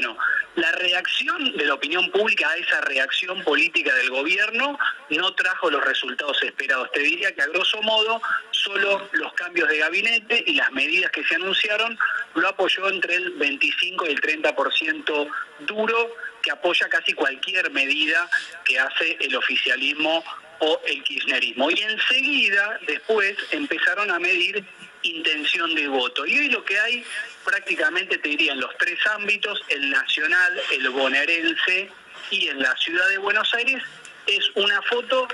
Bueno, la reacción de la opinión pública a esa reacción política del gobierno no trajo los resultados esperados. Te diría que a grosso modo solo los cambios de gabinete y las medidas que se anunciaron lo apoyó entre el 25 y el 30% duro que apoya casi cualquier medida que hace el oficialismo o el kirchnerismo. Y enseguida, después, empezaron a medir intención de voto. Y hoy lo que hay prácticamente, te diría, en los tres ámbitos, el nacional, el bonaerense y en la ciudad de Buenos Aires, es una foto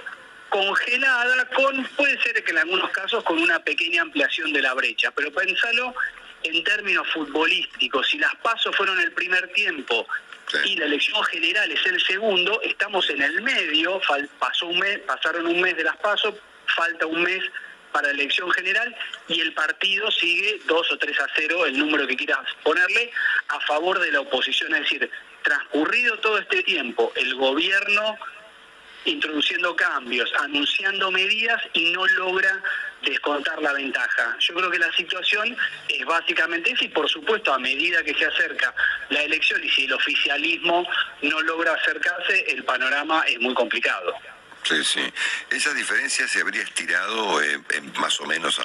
congelada con, puede ser que en algunos casos con una pequeña ampliación de la brecha, pero pensalo en términos futbolísticos, si las pasos fueron el primer tiempo y la elección general es el segundo, estamos en el medio, pasó un mes, pasaron un mes de las pasos, falta un mes para elección general y el partido sigue 2 o 3 a 0, el número que quieras ponerle, a favor de la oposición. Es decir, transcurrido todo este tiempo, el gobierno introduciendo cambios, anunciando medidas y no logra descontar la ventaja. Yo creo que la situación es básicamente esa y por supuesto a medida que se acerca la elección y si el oficialismo no logra acercarse, el panorama es muy complicado. Sí, sí. Esa diferencia se habría estirado eh, más o menos,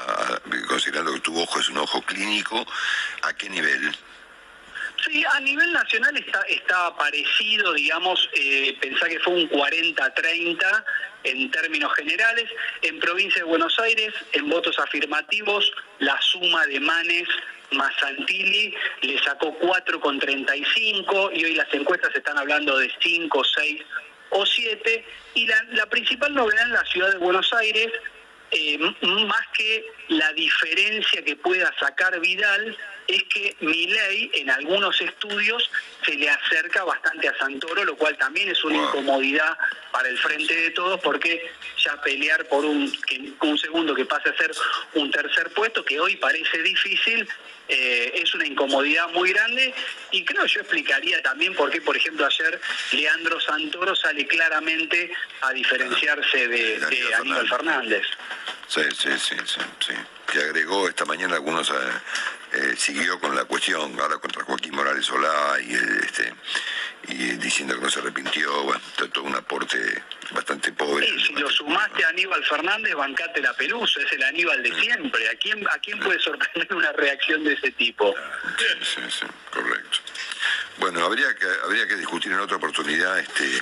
considerando que tu ojo es un ojo clínico, ¿a qué nivel? Sí, a nivel nacional está, está parecido, digamos, eh, pensá que fue un 40-30 en términos generales. En provincia de Buenos Aires, en votos afirmativos, la suma de Manes más le sacó 4,35 y hoy las encuestas están hablando de 5, 6 o siete, y la, principal novedad en la ciudad de Buenos Aires, eh, más que la diferencia que pueda sacar Vidal, es que Milei en algunos estudios se le acerca bastante a Santoro, lo cual también es una incomodidad para el frente de todos, porque ya pelear por un, un segundo que pase a ser un tercer puesto, que hoy parece difícil, eh, es una incomodidad muy grande y creo yo explicaría también por qué, por ejemplo, ayer Leandro Santoro sale claramente a diferenciarse de, de Aníbal Fernández. Sí, sí, sí, sí, sí. Que agregó esta mañana algunos, eh, eh, siguió con la cuestión, ahora contra Joaquín Morales Solá y este y diciendo que no se arrepintió, bueno, todo un aporte bastante pobre. si lo sumaste a Aníbal Fernández, bancate la pelusa, es el Aníbal de siempre. ¿A quién, a quién puede sorprender una reacción de ese tipo? Sí, sí, sí, correcto. Bueno, habría que, habría que discutir en otra oportunidad este,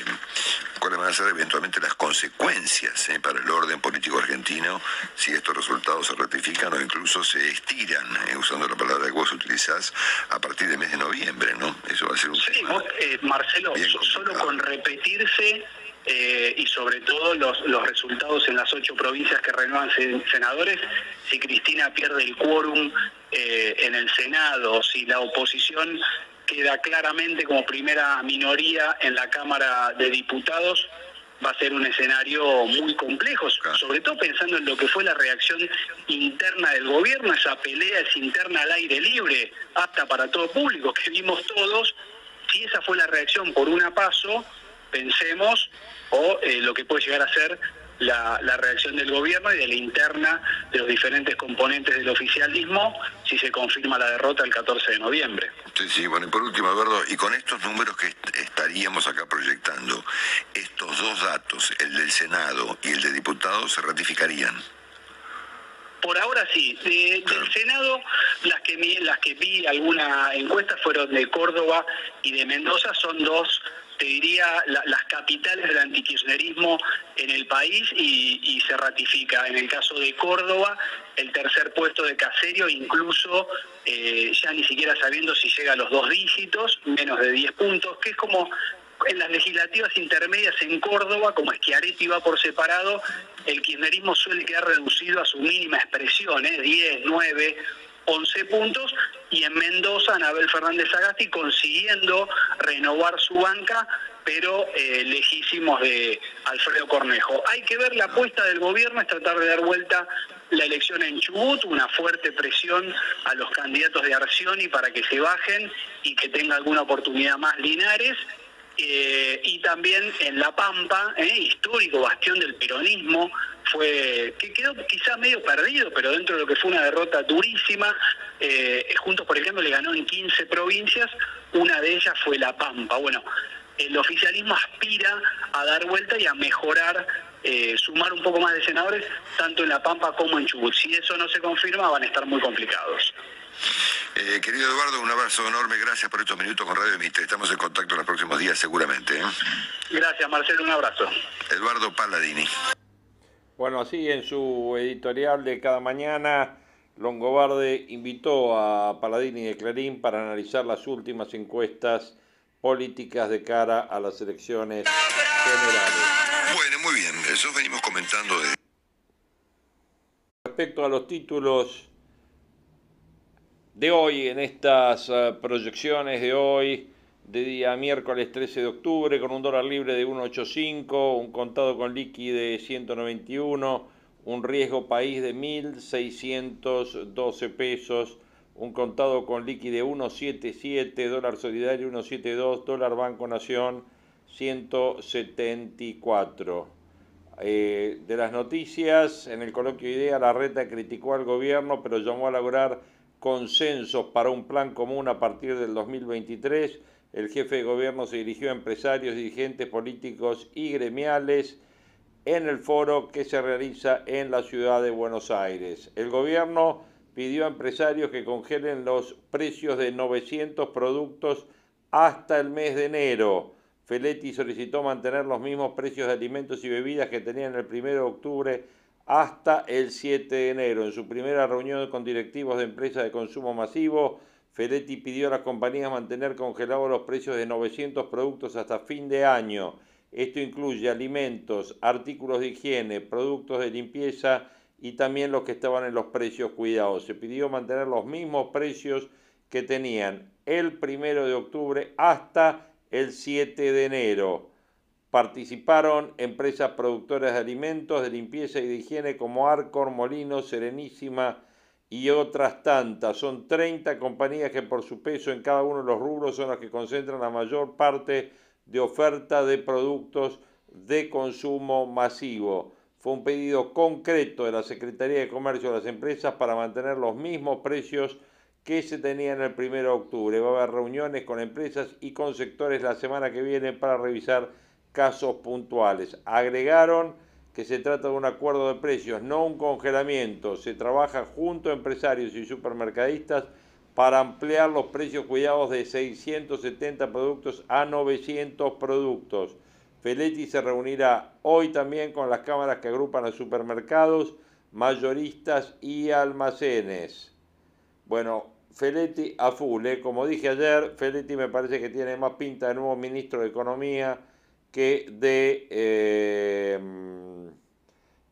cuáles van a ser eventualmente las consecuencias eh, para el orden político argentino si estos resultados se ratifican o incluso se estiran, eh, usando la palabra que vos utilizás, a partir del mes de noviembre, ¿no? Eso va a ser un sí, eh, Marcelo, solo con repetirse y sobre todo los, los resultados en las ocho provincias que renuevan senadores, si Cristina pierde el quórum en el Senado, si la oposición queda claramente como primera minoría en la Cámara de Diputados, va a ser un escenario muy complejo, sobre todo pensando en lo que fue la reacción interna del gobierno, esa pelea es interna al aire libre, apta para todo público, que vimos todos, si esa fue la reacción por una paso, pensemos, o eh, lo que puede llegar a ser la, reacción del gobierno y de la interna de los diferentes componentes del oficialismo si se confirma la derrota el 14 de noviembre. Sí, sí, bueno, y por último, Eduardo, y con estos números que estaríamos acá proyectando, estos dos datos, el del Senado y el de diputados, se ratificarían. Por ahora sí. Del Senado, las que, las que vi alguna encuesta fueron de Córdoba y de Mendoza, son dos te diría, las capitales del antikirchnerismo en el país y, se ratifica. En el caso de Córdoba, el tercer puesto de Caserio, incluso eh, ya ni siquiera sabiendo si llega a los dos dígitos, menos de 10 puntos, que es como en las legislativas intermedias en Córdoba, como Schiaretti va por separado, el kirchnerismo suele quedar reducido a su mínima expresión, ¿eh? 10, 9, 11 puntos y en Mendoza Anabel Fernández Agasti consiguiendo renovar su banca, pero eh, lejísimos de Alfredo Cornejo. Hay que ver la apuesta del gobierno, es tratar de dar vuelta la elección en Chubut, una fuerte presión a los candidatos de Arcioni para que se bajen y que tenga alguna oportunidad más Linares. Eh, y también en La Pampa, eh, histórico bastión del peronismo, fue que quedó quizás medio perdido, pero dentro de lo que fue una derrota durísima, eh, Juntos por ejemplo le ganó en 15 provincias, una de ellas fue La Pampa. Bueno, el oficialismo aspira a dar vuelta y a mejorar, sumar un poco más de senadores, tanto en La Pampa como en Chubut. Si eso no se confirma, van a estar muy complicados. Eh, querido Eduardo, un abrazo enorme, gracias por estos minutos con Radio Mitre. Estamos en contacto en los próximos días seguramente. Gracias Marcelo, un abrazo. Eduardo Palladini. Bueno, así en su editorial de cada mañana, Longobarde invitó a Paladini de Clarín para analizar las últimas encuestas políticas de cara a las elecciones generales. Bueno, muy bien, eso venimos comentando de... Respecto a los títulos de hoy, en estas eh, proyecciones de hoy, de día miércoles 13 de octubre con un dólar libre de 1.85, un contado con liqui de 191, un riesgo país de 1.612 pesos, un contado con liqui de 1.77, dólar solidario 1.72, dólar Banco Nación 174. Eh, de las noticias, en el coloquio IDEA, la reta criticó al gobierno, pero llamó a lograr consensos para un plan común a partir del 2023 el jefe de gobierno se dirigió a empresarios, dirigentes políticos y gremiales en el foro que se realiza en la ciudad de Buenos Aires. El gobierno pidió a empresarios que congelen los precios de 900 productos hasta el mes de enero. Feletti solicitó mantener los mismos precios de alimentos y bebidas que tenían el 1 de octubre hasta el 7 de enero. En su primera reunión con directivos de empresas de consumo masivo, Feletti pidió a las compañías mantener congelados los precios de 900 productos hasta fin de año. Esto incluye alimentos, artículos de higiene, productos de limpieza y también los que estaban en los precios cuidados. Se pidió mantener los mismos precios que tenían el primero de octubre hasta el 7 de enero. Participaron empresas productoras de alimentos, de limpieza y de higiene como Arcor, Molino, Serenísima, y otras tantas. Son 30 compañías que por su peso en cada uno de los rubros son las que concentran la mayor parte de oferta de productos de consumo masivo. Fue un pedido concreto de la Secretaría de Comercio de las empresas para mantener los mismos precios que se tenían el 1 de octubre. Va a haber reuniones con empresas y con sectores la semana que viene para revisar casos puntuales. Agregaron que se trata de un acuerdo de precios, no un congelamiento. Se trabaja junto a empresarios y supermercadistas para ampliar los precios cuidados de 670 productos a 900 productos. Feletti se reunirá hoy también con las cámaras que agrupan a supermercados, mayoristas y almacenes. Bueno, Feletti a full, ¿eh? como dije ayer, Feletti me parece que tiene más pinta de nuevo ministro de Economía que de eh,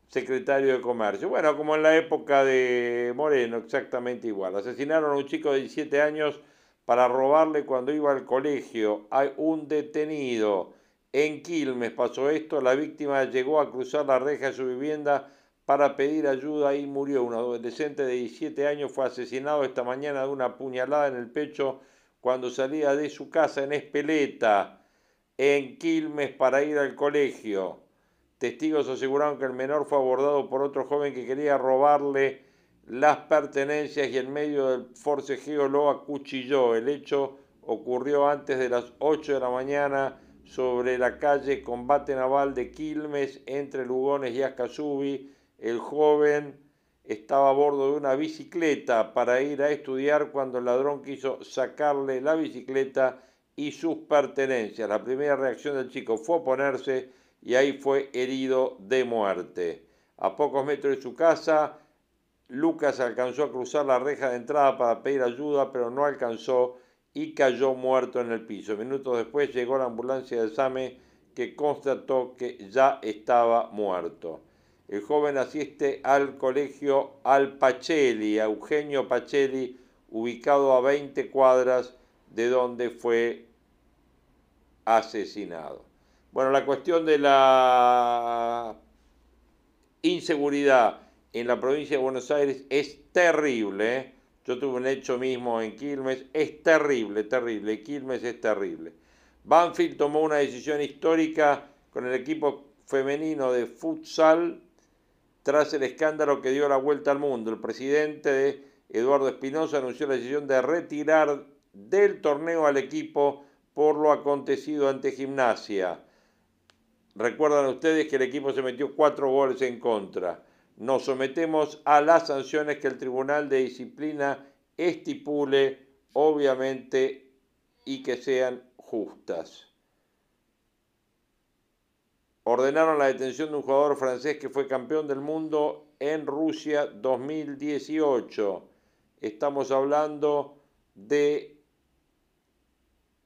secretario de Comercio. Bueno, como en la época de Moreno, exactamente igual. Asesinaron a un chico de 17 años para robarle cuando iba al colegio. Hay un detenido. En Quilmes pasó esto, la víctima llegó a cruzar la reja de su vivienda para pedir ayuda y murió. Un adolescente de 17 años fue asesinado esta mañana de una puñalada en el pecho cuando salía de su casa en Espeleta, en Quilmes, para ir al colegio. Testigos aseguraron que el menor fue abordado por otro joven que quería robarle las pertenencias y en medio del forcejeo lo acuchilló. El hecho ocurrió antes de las 8 de la mañana sobre la calle Combate Naval de Quilmes entre Lugones y Ascasubi. El joven estaba a bordo de una bicicleta para ir a estudiar cuando el ladrón quiso sacarle la bicicleta y sus pertenencias. La primera reacción del chico fue oponerse y ahí fue herido de muerte. A pocos metros de su casa, Lucas alcanzó a cruzar la reja de entrada para pedir ayuda, pero no alcanzó y cayó muerto en el piso. Minutos después llegó la ambulancia de SAME que constató que ya estaba muerto. El joven asiste al colegio Alpachelli, a Eugenio Pacelli, ubicado a 20 cuadras de donde fue asesinado. Bueno, la cuestión de la inseguridad en la provincia de Buenos Aires es terrible. ¿eh? Yo tuve un hecho mismo en Quilmes, es terrible, terrible. Quilmes es terrible. Banfield tomó una decisión histórica con el equipo femenino de futsal tras el escándalo que dio la vuelta al mundo. El presidente Eduardo Espinosa anunció la decisión de retirar del torneo al equipo por lo acontecido ante Gimnasia. Recuerdan ustedes que el equipo se metió cuatro goles en contra nos sometemos a las sanciones que el Tribunal de Disciplina estipule, obviamente, y que sean justas. Ordenaron la detención de un jugador francés que fue campeón del mundo en Rusia 2018. Estamos hablando de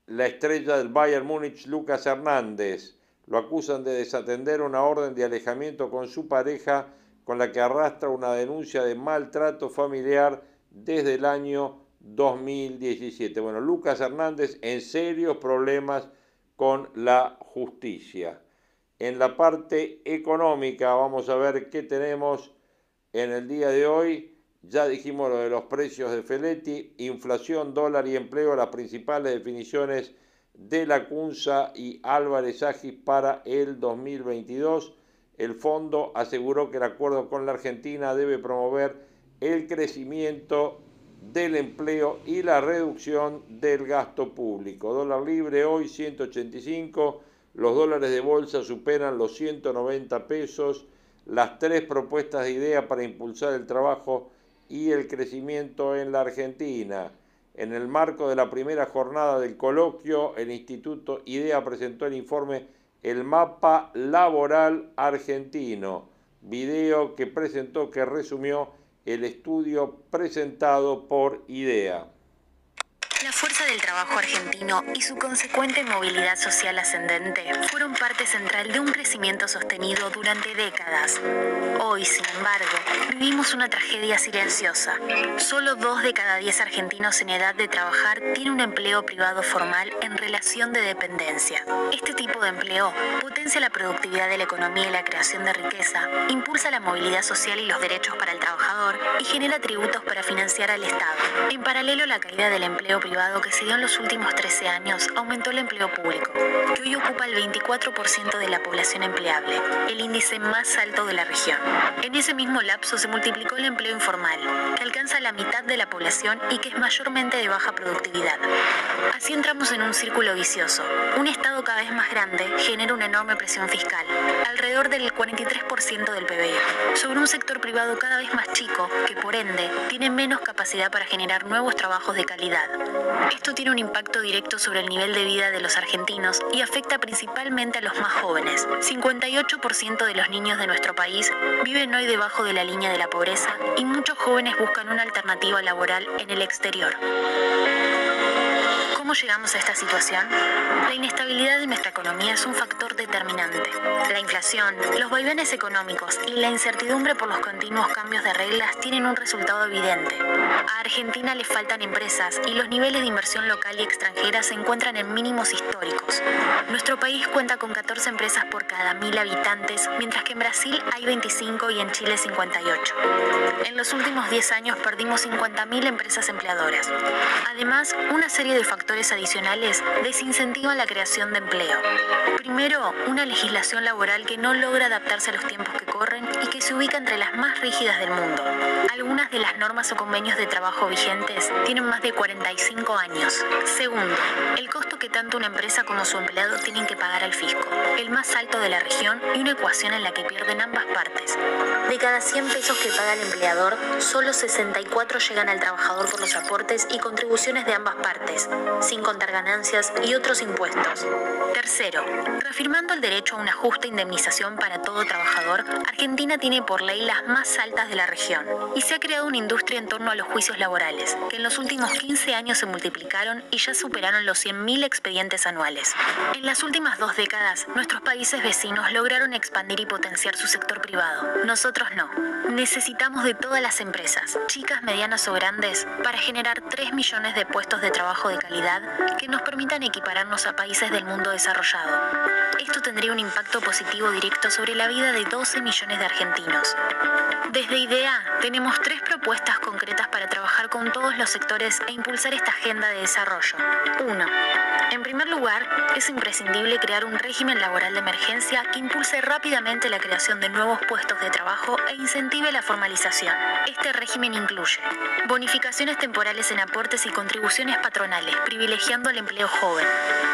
la estrella del Bayern Múnich, Lucas Hernández. Lo acusan de desatender una orden de alejamiento con su pareja con la que arrastra una denuncia de maltrato familiar desde el año 2017. Bueno, Lucas Hernández en serios problemas con la justicia. En la parte económica vamos a ver qué tenemos en el día de hoy. Ya dijimos lo de los precios de Feletti, inflación, dólar y empleo, las principales definiciones de la CUNSA y Álvarez Agis para el 2022 el fondo aseguró que el acuerdo con la Argentina debe promover el crecimiento del empleo y la reducción del gasto público. Dólar libre hoy 185, los dólares de bolsa superan los 190 pesos. Las tres propuestas de idea para impulsar el trabajo y el crecimiento en la Argentina. En el marco de la primera jornada del coloquio, el Instituto IDEA presentó el informe el mapa laboral argentino, video que presentó que resumió el estudio presentado por IDEA. La fuerza del trabajo argentino y su consecuente movilidad social ascendente fueron parte central de un crecimiento sostenido durante décadas. Hoy, sin embargo, vivimos una tragedia silenciosa. Solo dos de cada diez argentinos en edad de trabajar tienen un empleo privado formal en relación de dependencia. Este tipo de empleo potencia la productividad de la economía y la creación de riqueza, impulsa la movilidad social y los derechos para el trabajador y genera tributos para financiar al Estado. En paralelo, la caída del empleo privado que se dio en los últimos 13 años aumentó el empleo público, que hoy ocupa el 24% de la población empleable, el índice más alto de la región. En ese mismo lapso se multiplicó el empleo informal, que alcanza la mitad de la población y que es mayormente de baja productividad. Así entramos en un círculo vicioso. Un Estado cada vez más grande genera una enorme presión fiscal, alrededor del 43% del PBI, sobre un sector privado cada vez más chico, que por ende tiene menos capacidad para generar nuevos trabajos de calidad, esto tiene un impacto directo sobre el nivel de vida de los argentinos y afecta principalmente a los más jóvenes. 58% de los niños de nuestro país viven hoy debajo de la línea de la pobreza y muchos jóvenes buscan una alternativa laboral en el exterior ¿Cómo llegamos a esta situación? La inestabilidad de nuestra economía es un factor determinante. La inflación, los vaivenes económicos y la incertidumbre por los continuos cambios de reglas tienen un resultado evidente. A Argentina le faltan empresas y los niveles de inversión local y extranjera se encuentran en mínimos históricos. Nuestro país cuenta con 14 empresas por cada mil habitantes, mientras que en Brasil hay 25 y en Chile 58. En los últimos 10 años perdimos 50.000 empresas empleadoras. Además, una serie de factores adicionales desincentivan la creación de empleo. Primero, una legislación laboral que no logra adaptarse a los tiempos que corren y que se ubica entre las más rígidas del mundo. Algunas de las normas o convenios de trabajo vigentes tienen más de 45 años. Segundo, el costo que tanto una empresa como su empleado tienen que pagar al fisco, el más alto de la región y una ecuación en la que pierden ambas partes. De cada 100 pesos que paga el empleador, solo 64 llegan al trabajador por los aportes y contribuciones de ambas partes, sin contar ganancias y otros impuestos. Tercero, reafirmando el derecho a una justa indemnización para todo trabajador, Argentina tiene por ley las más altas de la región y se ha creado una industria en torno a los juicios laborales, que en los últimos 15 años se multiplicaron y ya superaron los 100.000 expedientes anuales. En las últimas dos décadas, nuestros países vecinos lograron expandir y potenciar su sector privado. Nosotros no. Necesitamos de todas las empresas, chicas, medianas o grandes, para generar 3 millones de puestos de trabajo de calidad que nos permitan equipararnos a países del mundo desarrollado. Esto tendría un impacto positivo directo sobre la vida de 12 millones de argentinos. Desde IDEA tenemos tres propuestas concretas para trabajar con todos los sectores e impulsar esta agenda de desarrollo. 1. En primer lugar, es imprescindible crear un régimen laboral de emergencia que impulse rápidamente la creación de nuevos puestos de trabajo e incentive la formalización. Este régimen incluye bonificaciones temporales en aportes y contribuciones patronales, privilegiando el empleo joven,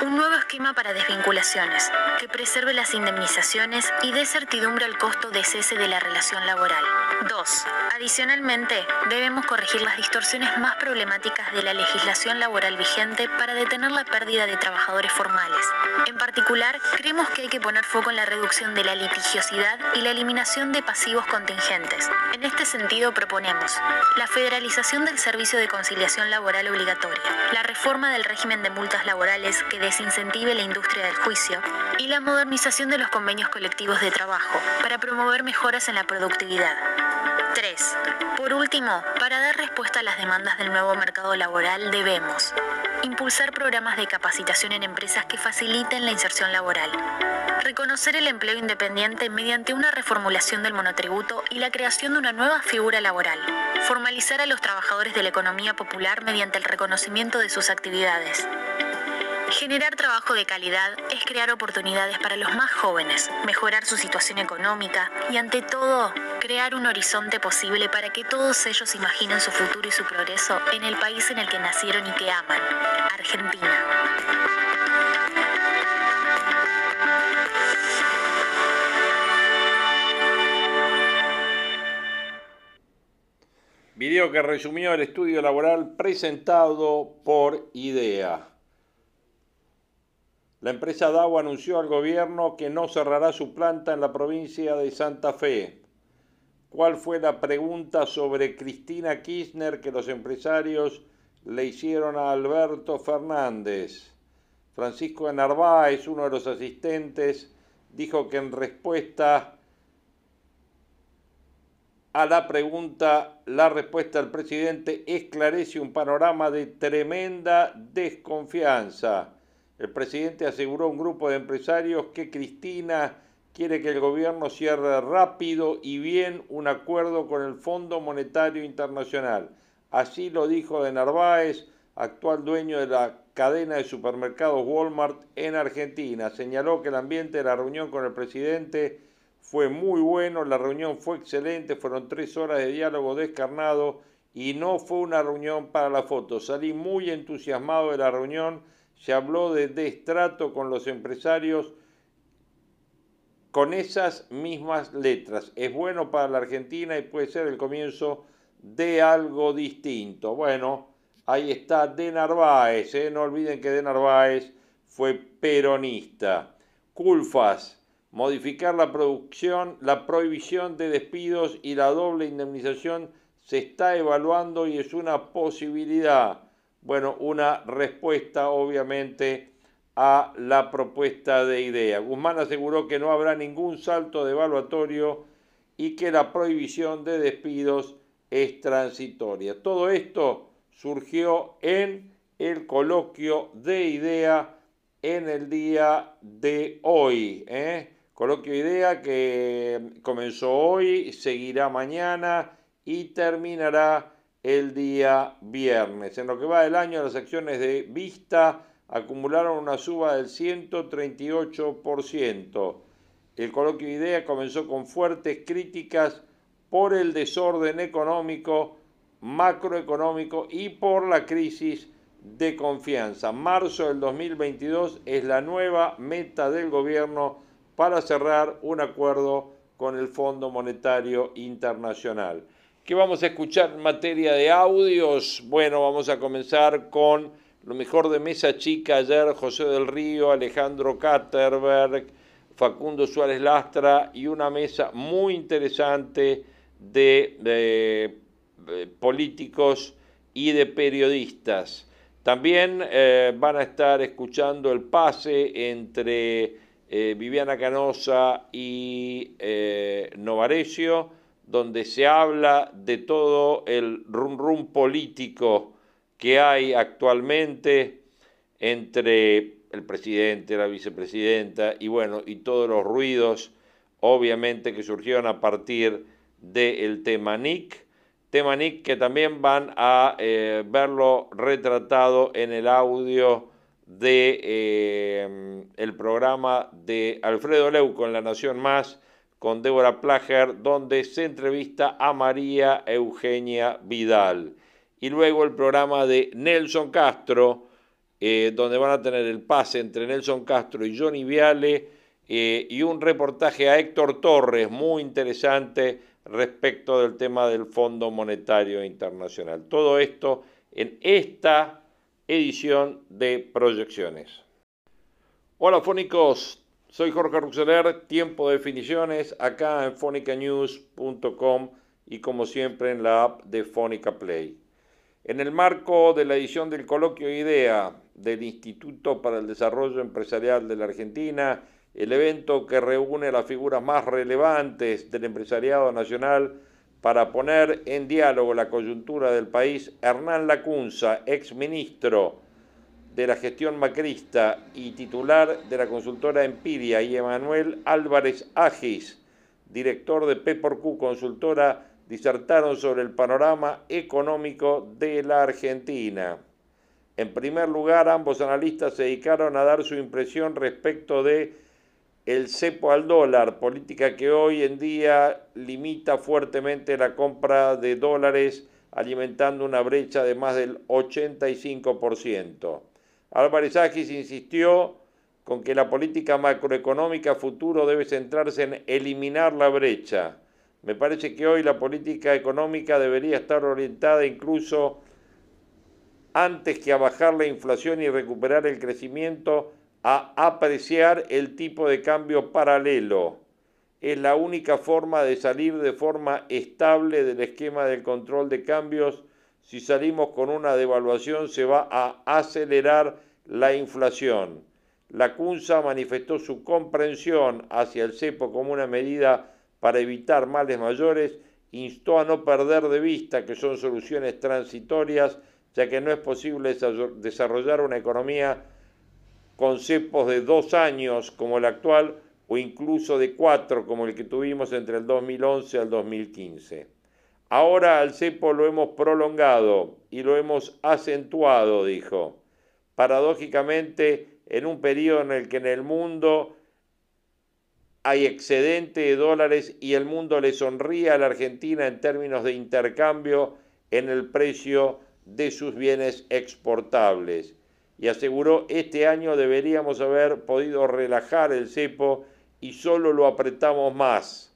un nuevo esquema para desvinculaciones, que preserve las indemnizaciones y dé certidumbre al costo de cese de la relación laboral. 2. Adicionalmente, debemos corregir las distorsiones más problemáticas de la legislación laboral vigente para detener la pérdida de trabajadores formales. En particular, creemos que hay que poner foco en la reducción de la litigiosidad y la eliminación de pasivos contingentes. En este sentido, proponemos la federalización del servicio de conciliación laboral obligatoria, la reforma del régimen de multas laborales que desincentive la industria del juicio y la modernización de los convenios colectivos de trabajo para promover mejoras en la productividad. 3. Por último, para dar respuesta a las demandas del nuevo mercado laboral debemos impulsar programas de capacitación en empresas que faciliten la inserción laboral, reconocer el empleo independiente mediante una reformulación del monotributo y la creación de una nueva figura laboral, formalizar a los trabajadores de la economía popular mediante el reconocimiento de sus actividades, Generar trabajo de calidad es crear oportunidades para los más jóvenes, mejorar su situación económica y ante todo, crear un horizonte posible para que todos ellos imaginen su futuro y su progreso en el país en el que nacieron y que aman, Argentina. Video que resumió el estudio laboral presentado por IDEA. La empresa DAO anunció al gobierno que no cerrará su planta en la provincia de Santa Fe. ¿Cuál fue la pregunta sobre Cristina Kirchner que los empresarios le hicieron a Alberto Fernández? Francisco de Narváez, uno de los asistentes, dijo que en respuesta a la pregunta, la respuesta del presidente esclarece un panorama de tremenda desconfianza el presidente aseguró a un grupo de empresarios que Cristina quiere que el gobierno cierre rápido y bien un acuerdo con el Fondo Monetario Internacional. Así lo dijo de Narváez, actual dueño de la cadena de supermercados Walmart en Argentina. Señaló que el ambiente de la reunión con el presidente fue muy bueno, la reunión fue excelente, fueron tres horas de diálogo descarnado y no fue una reunión para la foto. Salí muy entusiasmado de la reunión se habló de destrato con los empresarios con esas mismas letras. Es bueno para la Argentina y puede ser el comienzo de algo distinto. Bueno, ahí está De Narváez, ¿eh? no olviden que De Narváez fue peronista. Culfas, modificar la producción, la prohibición de despidos y la doble indemnización se está evaluando y es una posibilidad. Bueno, una respuesta obviamente a la propuesta de idea. Guzmán aseguró que no habrá ningún salto devaluatorio y que la prohibición de despidos es transitoria. Todo esto surgió en el coloquio de idea en el día de hoy. ¿eh? Coloquio de idea que comenzó hoy, seguirá mañana y terminará el día viernes. En lo que va del año, las acciones de Vista acumularon una suba del 138%. El coloquio de idea comenzó con fuertes críticas por el desorden económico, macroeconómico y por la crisis de confianza. Marzo del 2022 es la nueva meta del gobierno para cerrar un acuerdo con el Fondo Monetario Internacional. ¿Qué vamos a escuchar en materia de audios? Bueno, vamos a comenzar con lo mejor de Mesa Chica ayer, José del Río, Alejandro Katterberg, Facundo Suárez Lastra y una mesa muy interesante de, políticos y de periodistas. También eh, van a estar escuchando el pase entre eh, Viviana Canosa y eh, Novarecio donde se habla de todo el rum rum político que hay actualmente entre el presidente, la vicepresidenta y bueno, y todos los ruidos obviamente que surgieron a partir del tema NIC, tema NIC que también van a eh, verlo retratado en el audio de eh, el programa de Alfredo Leuco en La Nación Más, con Débora Plager, donde se entrevista a María Eugenia Vidal. Y luego el programa de Nelson Castro, eh, donde van a tener el pase entre Nelson Castro y Johnny Viale, eh, y un reportaje a Héctor Torres, muy interesante respecto del tema del Fondo Monetario Internacional. Todo esto en esta edición de Proyecciones. Hola fónicos, soy Jorge Ruxeler, tiempo de definiciones, acá en fonicanews.com y como siempre en la app de Fónica Play. En el marco de la edición del coloquio IDEA del Instituto para el Desarrollo Empresarial de la Argentina, el evento que reúne las figuras más relevantes del empresariado nacional para poner en diálogo la coyuntura del país, Hernán Lacunza, ex ministro de la gestión macrista y titular de la consultora Empiria, y Emanuel Álvarez Agis, director de P4Q Consultora, disertaron sobre el panorama económico de la Argentina. En primer lugar, ambos analistas se dedicaron a dar su impresión respecto de el cepo al dólar, política que hoy en día limita fuertemente la compra de dólares, alimentando una brecha de más del 85%. Álvarez insistió con que la política macroeconómica futuro debe centrarse en eliminar la brecha. Me parece que hoy la política económica debería estar orientada incluso antes que a bajar la inflación y recuperar el crecimiento, a apreciar el tipo de cambio paralelo. Es la única forma de salir de forma estable del esquema del control de cambios si salimos con una devaluación se va a acelerar la inflación. La CUNSA manifestó su comprensión hacia el cepo como una medida para evitar males mayores, instó a no perder de vista que son soluciones transitorias, ya que no es posible desarrollar una economía con cepos de dos años como el actual o incluso de cuatro como el que tuvimos entre el 2011 al 2015. Ahora al cepo lo hemos prolongado y lo hemos acentuado, dijo. Paradójicamente, en un periodo en el que en el mundo hay excedente de dólares y el mundo le sonríe a la Argentina en términos de intercambio en el precio de sus bienes exportables. Y aseguró, este año deberíamos haber podido relajar el cepo y solo lo apretamos más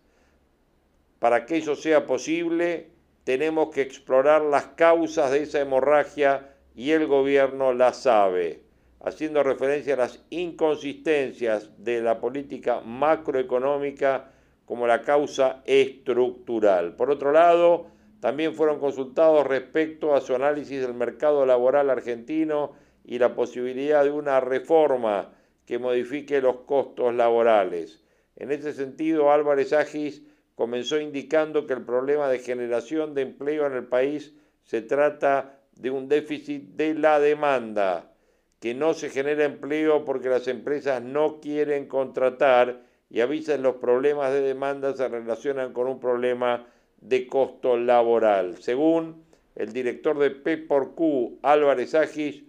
para que eso sea posible, tenemos que explorar las causas de esa hemorragia y el gobierno las sabe, haciendo referencia a las inconsistencias de la política macroeconómica como la causa estructural. Por otro lado, También fueron consultados respecto a su análisis del mercado laboral argentino y la posibilidad de una reforma que modifique los costos laborales. En ese sentido, Álvarez Agis comenzó indicando que el problema de generación de empleo en el país se trata de un déficit de la demanda, que no se genera empleo porque las empresas no quieren contratar y a los problemas de demanda se relacionan con un problema de costo laboral. Según el director de P por Q, Álvarez Agis,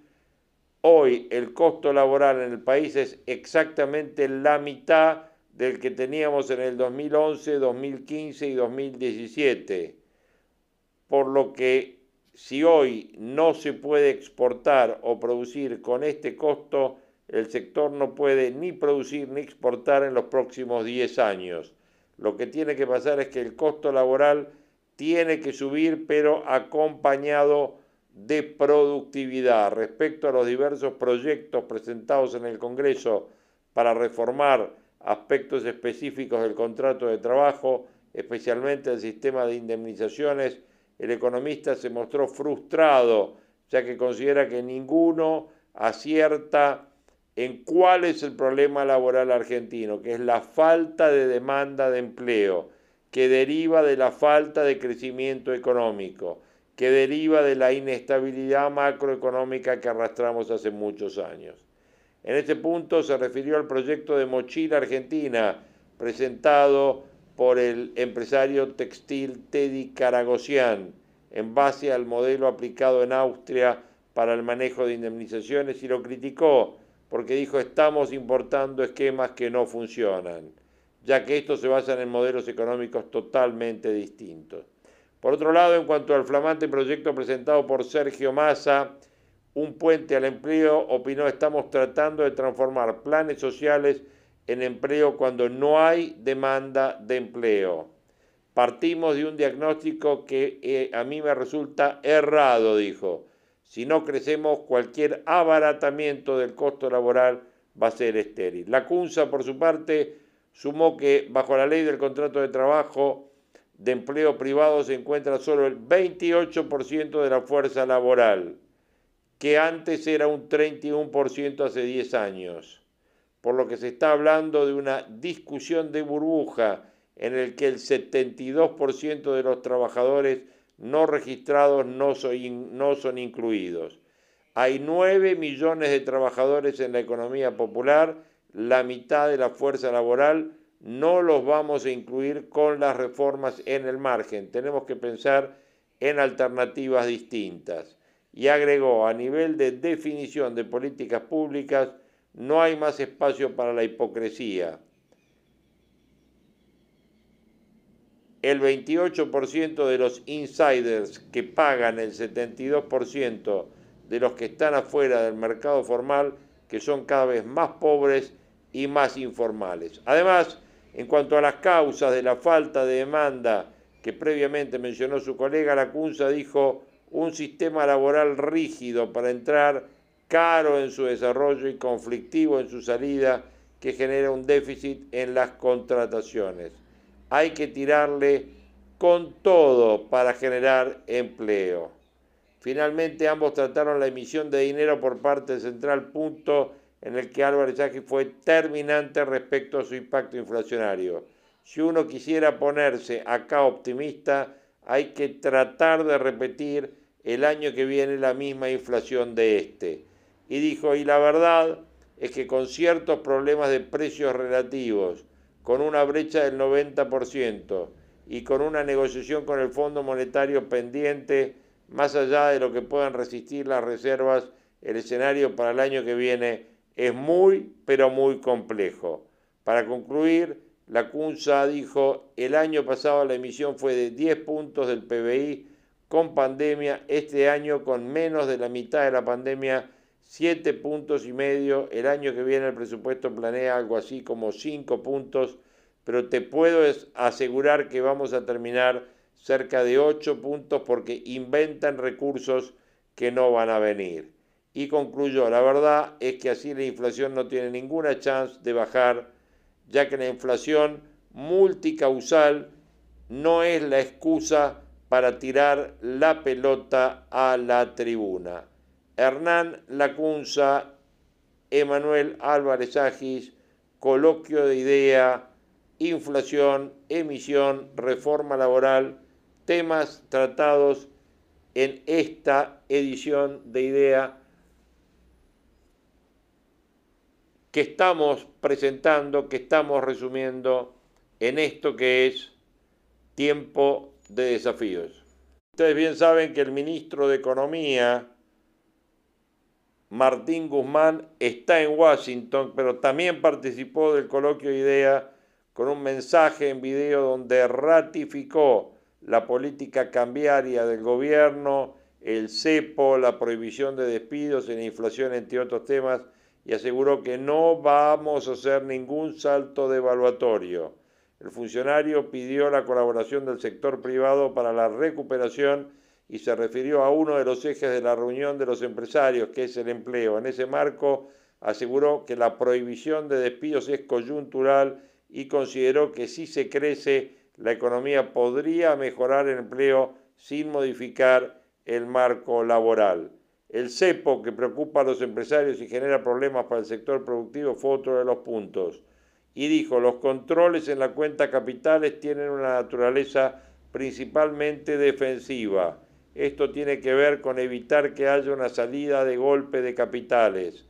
hoy el costo laboral en el país es exactamente la mitad del que teníamos en el 2011, 2015 y 2017. Por lo que si hoy no se puede exportar o producir con este costo, el sector no puede ni producir ni exportar en los próximos 10 años. Lo que tiene que pasar es que el costo laboral tiene que subir, pero acompañado de productividad. Respecto a los diversos proyectos presentados en el Congreso para reformar aspectos específicos del contrato de trabajo, especialmente el sistema de indemnizaciones, el economista se mostró frustrado, ya que considera que ninguno acierta en cuál es el problema laboral argentino, que es la falta de demanda de empleo, que deriva de la falta de crecimiento económico, que deriva de la inestabilidad macroeconómica que arrastramos hace muchos años. En este punto se refirió al proyecto de Mochila Argentina, presentado por el empresario textil Teddy Caragosian, en base al modelo aplicado en Austria para el manejo de indemnizaciones y lo criticó porque dijo estamos importando esquemas que no funcionan, ya que estos se basan en modelos económicos totalmente distintos. Por otro lado, en cuanto al flamante proyecto presentado por Sergio Massa, un puente al empleo, opinó estamos tratando de transformar planes sociales en empleo cuando no hay demanda de empleo. Partimos de un diagnóstico que eh, a mí me resulta errado, dijo. Si no crecemos, cualquier abaratamiento del costo laboral va a ser estéril. La CUNSA, por su parte, sumó que bajo la ley del contrato de trabajo de empleo privado se encuentra solo el 28% de la fuerza laboral, que antes era un 31% hace 10 años por lo que se está hablando de una discusión de burbuja en el que el 72% de los trabajadores no registrados no son, no son incluidos. Hay 9 millones de trabajadores en la economía popular, la mitad de la fuerza laboral, no los vamos a incluir con las reformas en el margen. Tenemos que pensar en alternativas distintas. Y agregó, a nivel de definición de políticas públicas, no hay más espacio para la hipocresía. El 28% de los insiders que pagan el 72% de los que están afuera del mercado formal, que son cada vez más pobres y más informales. Además, en cuanto a las causas de la falta de demanda que previamente mencionó su colega, la CUNSA dijo un sistema laboral rígido para entrar caro en su desarrollo y conflictivo en su salida que genera un déficit en las contrataciones. Hay que tirarle con todo para generar empleo. Finalmente ambos trataron la emisión de dinero por parte central, punto en el que Álvarez Agui fue terminante respecto a su impacto inflacionario. Si uno quisiera ponerse acá optimista, hay que tratar de repetir el año que viene la misma inflación de este y dijo, y la verdad es que con ciertos problemas de precios relativos, con una brecha del 90% y con una negociación con el Fondo Monetario pendiente, más allá de lo que puedan resistir las reservas, el escenario para el año que viene es muy, pero muy complejo. Para concluir, la CUNSA dijo, el año pasado la emisión fue de 10 puntos del PBI con pandemia, este año con menos de la mitad de la pandemia siete puntos y medio. El año que viene el presupuesto planea algo así como cinco puntos, pero te puedo asegurar que vamos a terminar cerca de ocho puntos porque inventan recursos que no van a venir. Y concluyó, la verdad es que así la inflación no tiene ninguna chance de bajar, ya que la inflación multicausal no es la excusa para tirar la pelota a la tribuna. Hernán Lacunza, Emanuel Álvarez Agis, coloquio de idea, inflación, emisión, reforma laboral, temas tratados en esta edición de idea que estamos presentando, que estamos resumiendo en esto que es tiempo de desafíos. Ustedes bien saben que el ministro de Economía, Martín Guzmán, está en Washington, pero también participó del coloquio de idea con un mensaje en video donde ratificó la política cambiaria del gobierno, el cepo, la prohibición de despidos la inflación, entre otros temas, y aseguró que no vamos a hacer ningún salto devaluatorio el funcionario pidió la colaboración del sector privado para la recuperación y se refirió a uno de los ejes de la reunión de los empresarios, que es el empleo. En ese marco aseguró que la prohibición de despidos es coyuntural y consideró que si se crece, la economía podría mejorar el empleo sin modificar el marco laboral. El cepo, que preocupa a los empresarios y genera problemas para el sector productivo, fue otro de los puntos y dijo, los controles en la cuenta capitales tienen una naturaleza principalmente defensiva. Esto tiene que ver con evitar que haya una salida de golpe de capitales,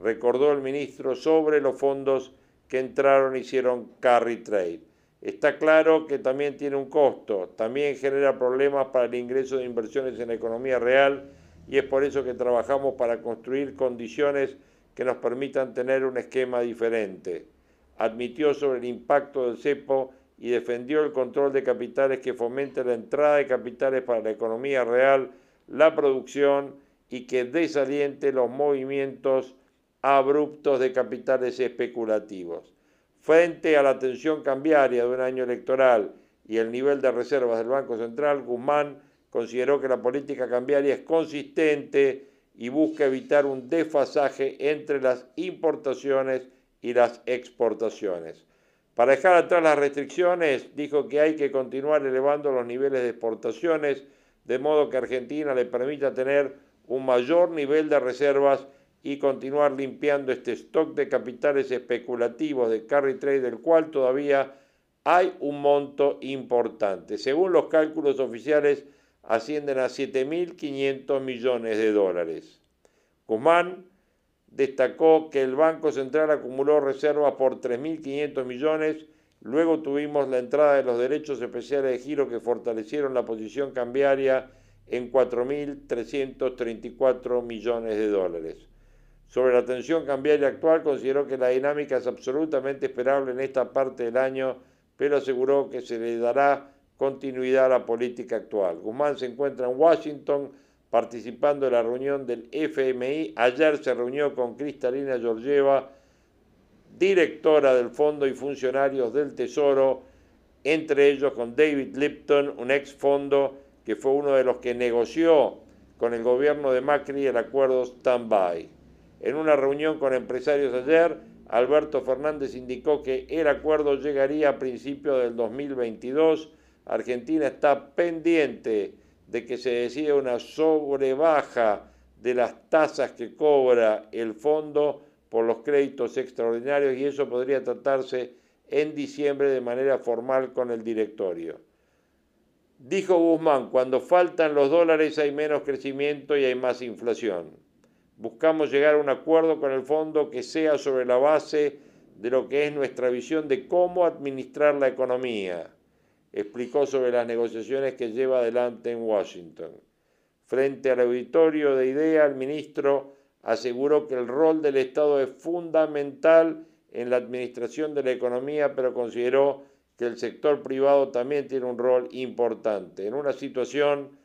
recordó el ministro sobre los fondos que entraron y hicieron carry trade. Está claro que también tiene un costo, también genera problemas para el ingreso de inversiones en la economía real y es por eso que trabajamos para construir condiciones que nos permitan tener un esquema diferente admitió sobre el impacto del cepo y defendió el control de capitales que fomente la entrada de capitales para la economía real, la producción y que desaliente los movimientos abruptos de capitales especulativos. Frente a la tensión cambiaria de un año electoral y el nivel de reservas del Banco Central, Guzmán consideró que la política cambiaria es consistente y busca evitar un desfasaje entre las importaciones y las exportaciones. Para dejar atrás las restricciones, dijo que hay que continuar elevando los niveles de exportaciones, de modo que Argentina le permita tener un mayor nivel de reservas y continuar limpiando este stock de capitales especulativos de carry trade, del cual todavía hay un monto importante. Según los cálculos oficiales, ascienden a 7.500 millones de dólares. Guzmán destacó que el Banco Central acumuló reservas por 3.500 millones, luego tuvimos la entrada de los derechos especiales de giro que fortalecieron la posición cambiaria en 4.334 millones de dólares. Sobre la tensión cambiaria actual, consideró que la dinámica es absolutamente esperable en esta parte del año, pero aseguró que se le dará continuidad a la política actual. Guzmán se encuentra en Washington, participando en la reunión del FMI. Ayer se reunió con Cristalina Georgieva, directora del fondo y funcionarios del Tesoro, entre ellos con David Lipton, un ex fondo que fue uno de los que negoció con el gobierno de Macri el acuerdo stand-by. En una reunión con empresarios ayer, Alberto Fernández indicó que el acuerdo llegaría a principios del 2022. Argentina está pendiente de que se decida una sobrebaja de las tasas que cobra el fondo por los créditos extraordinarios y eso podría tratarse en diciembre de manera formal con el directorio. Dijo Guzmán, cuando faltan los dólares hay menos crecimiento y hay más inflación. Buscamos llegar a un acuerdo con el fondo que sea sobre la base de lo que es nuestra visión de cómo administrar la economía explicó sobre las negociaciones que lleva adelante en Washington. Frente al auditorio de IDEA, el ministro aseguró que el rol del Estado es fundamental en la administración de la economía, pero consideró que el sector privado también tiene un rol importante. En una situación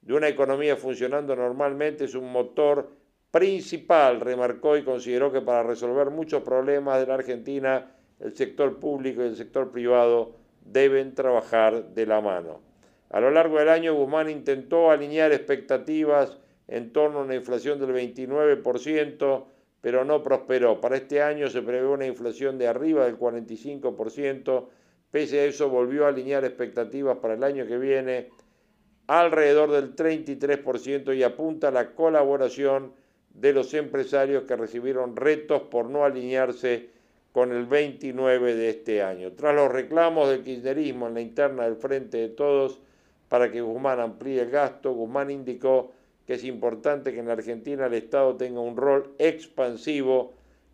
de una economía funcionando normalmente es un motor principal, remarcó y consideró que para resolver muchos problemas de la Argentina, el sector público y el sector privado deben trabajar de la mano. A lo largo del año, Guzmán intentó alinear expectativas en torno a una inflación del 29%, pero no prosperó. Para este año se prevé una inflación de arriba del 45%. Pese a eso, volvió a alinear expectativas para el año que viene alrededor del 33% y apunta a la colaboración de los empresarios que recibieron retos por no alinearse con el 29 de este año. Tras los reclamos del kirchnerismo en la interna del Frente de Todos para que Guzmán amplíe el gasto, Guzmán indicó que es importante que en la Argentina el Estado tenga un rol expansivo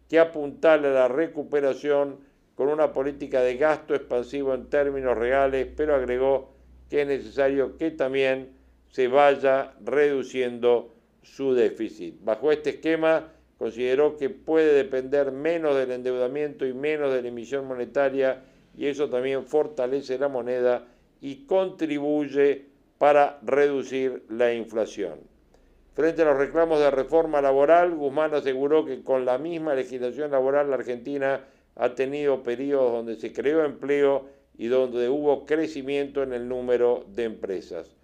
que apuntale a la recuperación con una política de gasto expansivo en términos reales, pero agregó que es necesario que también se vaya reduciendo su déficit. Bajo este esquema, consideró que puede depender menos del endeudamiento y menos de la emisión monetaria y eso también fortalece la moneda y contribuye para reducir la inflación. Frente a los reclamos de reforma laboral, Guzmán aseguró que con la misma legislación laboral la Argentina ha tenido periodos donde se creó empleo y donde hubo crecimiento en el número de empresas.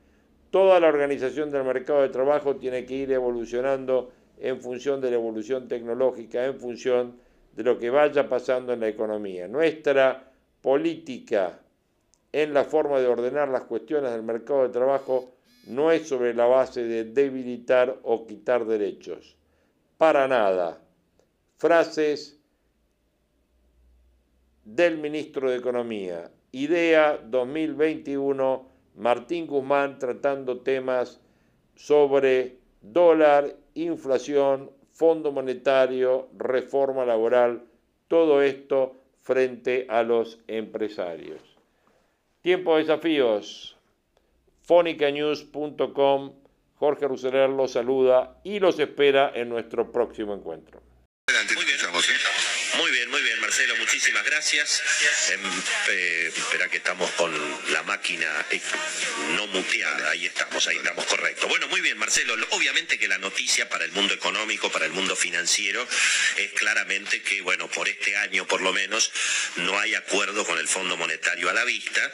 Toda la organización del mercado de trabajo tiene que ir evolucionando en función de la evolución tecnológica, en función de lo que vaya pasando en la economía. Nuestra política en la forma de ordenar las cuestiones del mercado de trabajo no es sobre la base de debilitar o quitar derechos. Para nada. Frases del ministro de Economía. Idea 2021, Martín Guzmán tratando temas sobre dólar, inflación, fondo monetario, reforma laboral, todo esto frente a los empresarios. Tiempo de desafíos. Fonicanews.com. Jorge Ruseler los saluda y los espera en nuestro próximo encuentro. Marcelo, muchísimas gracias. Em, eh, espera que estamos con la máquina eh, no muteada, ahí estamos, ahí estamos, correcto. Bueno, muy bien, Marcelo, obviamente que la noticia para el mundo económico, para el mundo financiero, es claramente que, bueno, por este año por lo menos, no hay acuerdo con el Fondo Monetario a la vista,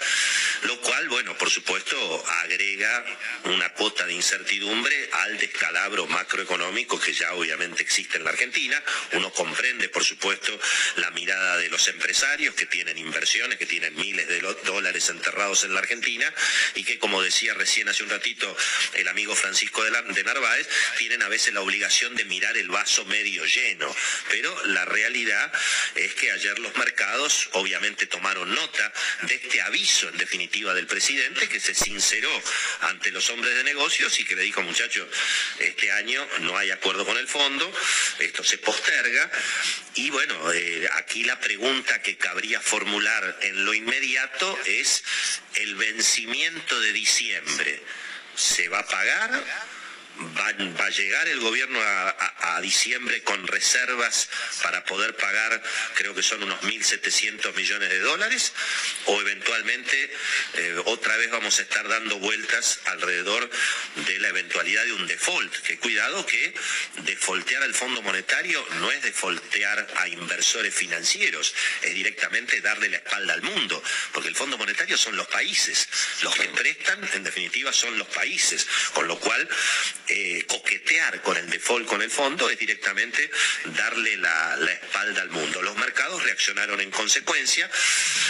lo cual, bueno, por supuesto, agrega una cuota de incertidumbre al descalabro macroeconómico que ya obviamente existe en la Argentina. Uno comprende, por supuesto, la de los empresarios que tienen inversiones, que tienen miles de dólares enterrados en la Argentina y que, como decía recién hace un ratito el amigo Francisco de, Narváez, tienen a veces la obligación de mirar el vaso medio lleno. Pero la realidad es que ayer los mercados obviamente tomaron nota de este aviso en definitiva del presidente que se sinceró ante los hombres de negocios y que le dijo, muchachos, este año no hay acuerdo con el fondo, esto se posterga y bueno, eh, aquí la pregunta que cabría formular en lo inmediato es el vencimiento de diciembre. ¿Se va a pagar? Va, a llegar el gobierno a, diciembre con reservas para poder pagar, creo que son unos 1.700 millones de dólares, o eventualmente eh, otra vez vamos a estar dando vueltas alrededor de la eventualidad de un default. Que cuidado que defaultear al Fondo Monetario no es defaultear a inversores financieros, es directamente darle la espalda al mundo, porque el Fondo Monetario son los países, los que prestan en definitiva son los países, con lo cual eh, coquetear con el default con el fondo es directamente darle la, espalda al mundo. Los mercados reaccionaron en consecuencia.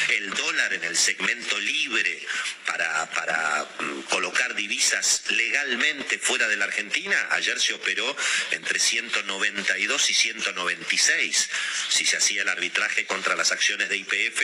El dólar en el segmento libre para, para mm, colocar divisas legalmente fuera de la Argentina, ayer se operó entre 192 y 196, si se hacía el arbitraje contra las acciones de IPF,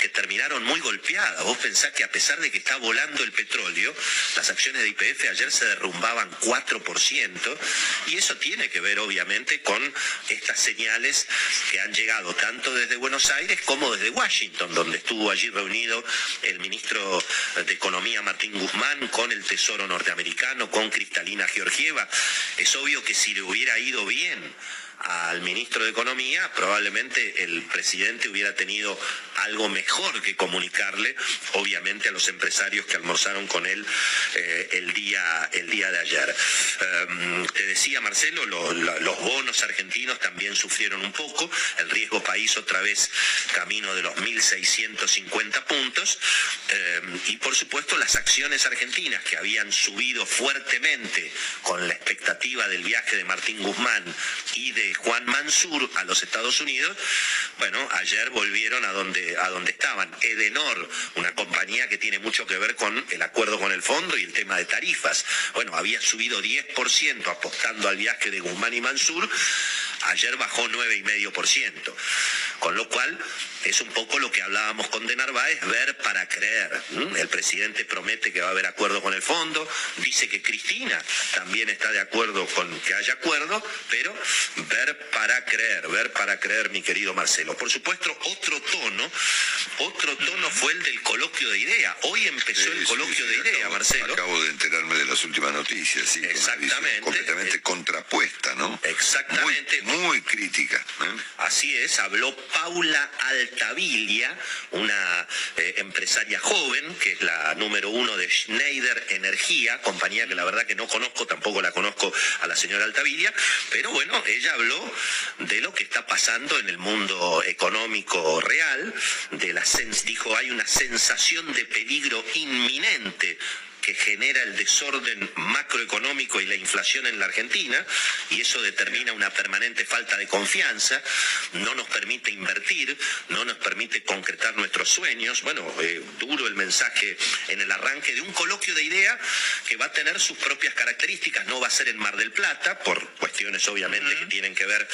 que terminaron muy golpeadas. Vos pensás que a pesar de que está volando el petróleo, las acciones de IPF ayer se derrumbaban 4%, y eso tiene que ver obviamente con estas señales que han llegado tanto desde Buenos Aires como desde Washington, donde estuvo allí reunido el ministro de Economía Martín Guzmán con el Tesoro norteamericano, con Cristalina Georgieva. Es obvio que si le hubiera ido bien, al ministro de Economía, probablemente el presidente hubiera tenido algo mejor que comunicarle, obviamente a los empresarios que almorzaron con él eh, el, día, el día de ayer. Em, te decía, Marcelo, los bonos argentinos también sufrieron un poco, el riesgo país otra vez camino de los 1.650 puntos, em, y por supuesto las acciones argentinas que habían subido fuertemente con la expectativa del viaje de Martín Guzmán y de Juan Mansur a los Estados Unidos, bueno, ayer volvieron a donde, a donde estaban. Edenor, una compañía que tiene mucho que ver con el acuerdo con el fondo y el tema de tarifas. Bueno, había subido 10% apostando al viaje de Guzmán y Mansur, ayer bajó 9,5%. Con lo cual, es un poco lo que hablábamos con De Narváez, ver para creer. El presidente promete que va a haber acuerdo con el fondo, dice que Cristina también está de acuerdo con que haya acuerdo, pero ver para creer, ver para creer, mi querido Marcelo. Por supuesto, otro tono, otro tono fue el del coloquio de idea. Hoy empezó el coloquio de idea, Marcelo. Acabo de enterarme de las últimas noticias, sí, Exactamente. completamente eh, contrapuesta, ¿no? Exactamente. Muy, crítica. ¿eh? Así es, habló Paula Altavilia, una eh, empresaria joven, que es la número uno de Schneider Energía, compañía que la verdad que no conozco, tampoco la conozco a la señora Altavilia, pero bueno, ella habló de lo que está pasando en el mundo económico real, de la dijo hay una sensación de peligro inminente que genera el desorden macroeconómico y la inflación en la Argentina, y eso determina una permanente falta de confianza, no nos permite invertir, no nos permite concretar nuestros sueños. Bueno, eh, duro el mensaje en el arranque de un coloquio de idea que va a tener sus propias características, no va a ser en Mar del Plata, por cuestiones obviamente que tienen que ver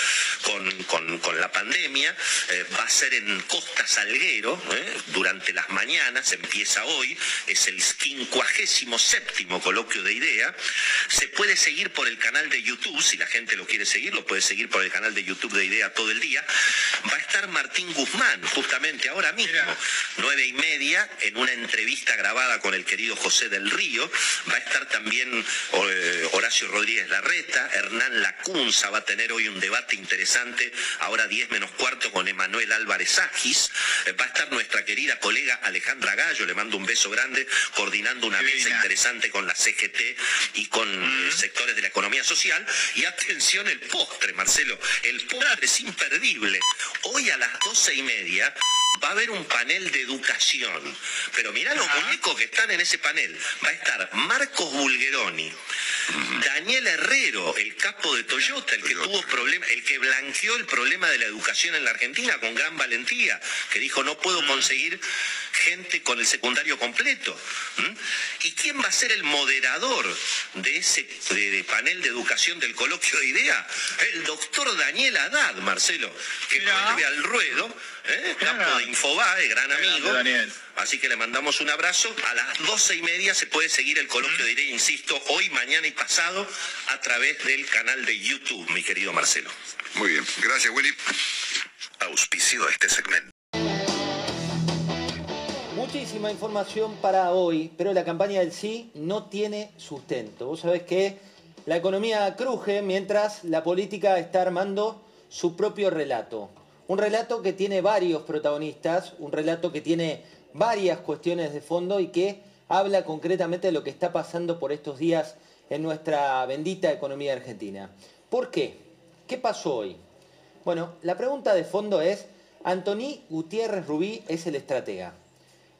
con, la pandemia, eh, va a ser en Costa Salguero, eh, durante las mañanas, empieza hoy, es el quincuagésimo séptimo coloquio de idea. Se puede seguir por el canal de YouTube, si la gente lo quiere seguir, lo puede seguir por el canal de YouTube de idea todo el día. Va a estar Martín Guzmán, justamente ahora mismo, nueve y media, en una entrevista grabada con el querido José del Río. Va a estar también eh, Horacio Rodríguez Larreta, Hernán Lacunza va a tener hoy un debate interesante, ahora 10 menos cuarto con Emanuel Álvarez Agis. Eh, va a estar nuestra querida colega Alejandra Gallo, le mando un beso grande, coordinando una mesa interesante con la CGT y con eh, sectores de la economía social. Y atención el postre, Marcelo, el postre es imperdible. Hoy a las doce y media va a haber un panel de educación. Pero mirá los muñecos que están en ese panel. Va a estar Marcos Bulgeroni, Daniel Herrero, el capo de Toyota, el que tuvo problema, el que blanqueó el problema de la educación en la Argentina con gran valentía, que dijo no puedo conseguir gente con el secundario completo. ¿Y quién va a ser el moderador de ese panel de educación del coloquio de idea? El doctor Daniel Haddad, Marcelo, que vuelve al ruedo, ¿eh? capo de Infobae, gran amigo. Así que le mandamos un abrazo. A las doce y media se puede seguir el coloquio de idea, insisto, hoy, mañana y pasado a través del canal de YouTube, mi querido Marcelo. Muy bien, gracias Willy. Auspicio este segmento. Muchísima información para hoy, pero la campaña del sí no tiene sustento. Vos sabés que la economía cruje mientras la política está armando su propio relato. Un relato que tiene varios protagonistas, un relato que tiene varias cuestiones de fondo y que habla concretamente de lo que está pasando por estos días en nuestra bendita economía argentina. ¿Por qué? ¿Qué pasó hoy? Bueno, la pregunta de fondo es, Antoni Gutiérrez Rubí es el estratega.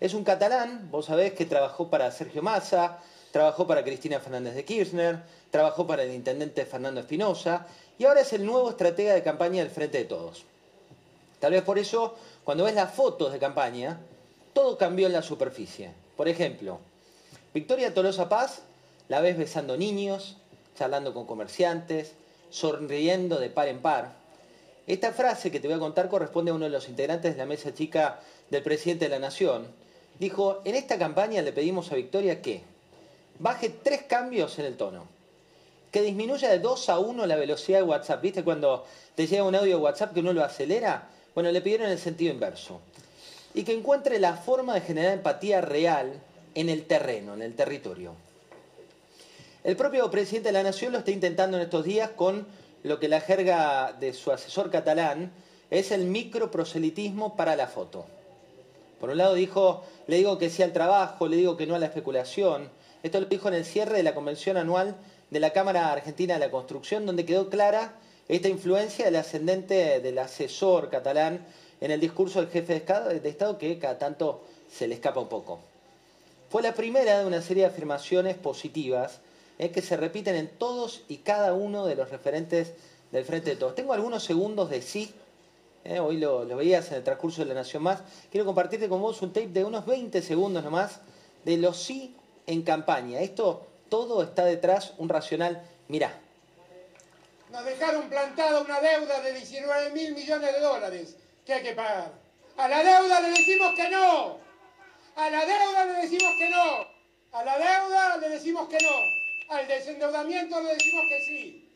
Es un catalán, vos sabés que trabajó para Sergio Massa, trabajó para Cristina Fernández de Kirchner, trabajó para el intendente Fernando Espinosa y ahora es el nuevo estratega de campaña del Frente de Todos. Tal vez por eso, cuando ves las fotos de campaña, todo cambió en la superficie. Por ejemplo, Victoria Tolosa Paz la ves besando niños, charlando con comerciantes, sonriendo de par en par. Esta frase que te voy a contar corresponde a uno de los integrantes de la mesa chica del presidente de la Nación, dijo, en esta campaña le pedimos a Victoria que baje tres cambios en el tono, que disminuya de 2 a 1 la velocidad de WhatsApp. ¿Viste cuando te llega un audio de WhatsApp que uno lo acelera? Bueno, le pidieron el sentido inverso. Y que encuentre la forma de generar empatía real en el terreno, en el territorio. El propio presidente de la Nación lo está intentando en estos días con lo que la jerga de su asesor catalán es el microproselitismo para la foto. Por un lado dijo, le digo que sí al trabajo, le digo que no a la especulación. Esto lo dijo en el cierre de la convención anual de la Cámara Argentina de la Construcción, donde quedó clara esta influencia del ascendente del asesor catalán en el discurso del jefe de Estado, que cada tanto se le escapa un poco. Fue la primera de una serie de afirmaciones positivas eh, que se repiten en todos y cada uno de los referentes del Frente de Todos. Tengo algunos segundos de sí ¿eh? hoy lo, veías en el transcurso de La Nación Más, quiero compartirte con vos un tape de unos 20 segundos nomás de los sí en campaña. Esto todo está detrás un racional. Mirá. Nos dejaron plantada una deuda de 19 mil millones de dólares que hay que pagar. A la deuda le decimos que no. A la deuda le decimos que no. A la deuda le decimos que no. Al desendeudamiento le decimos que sí.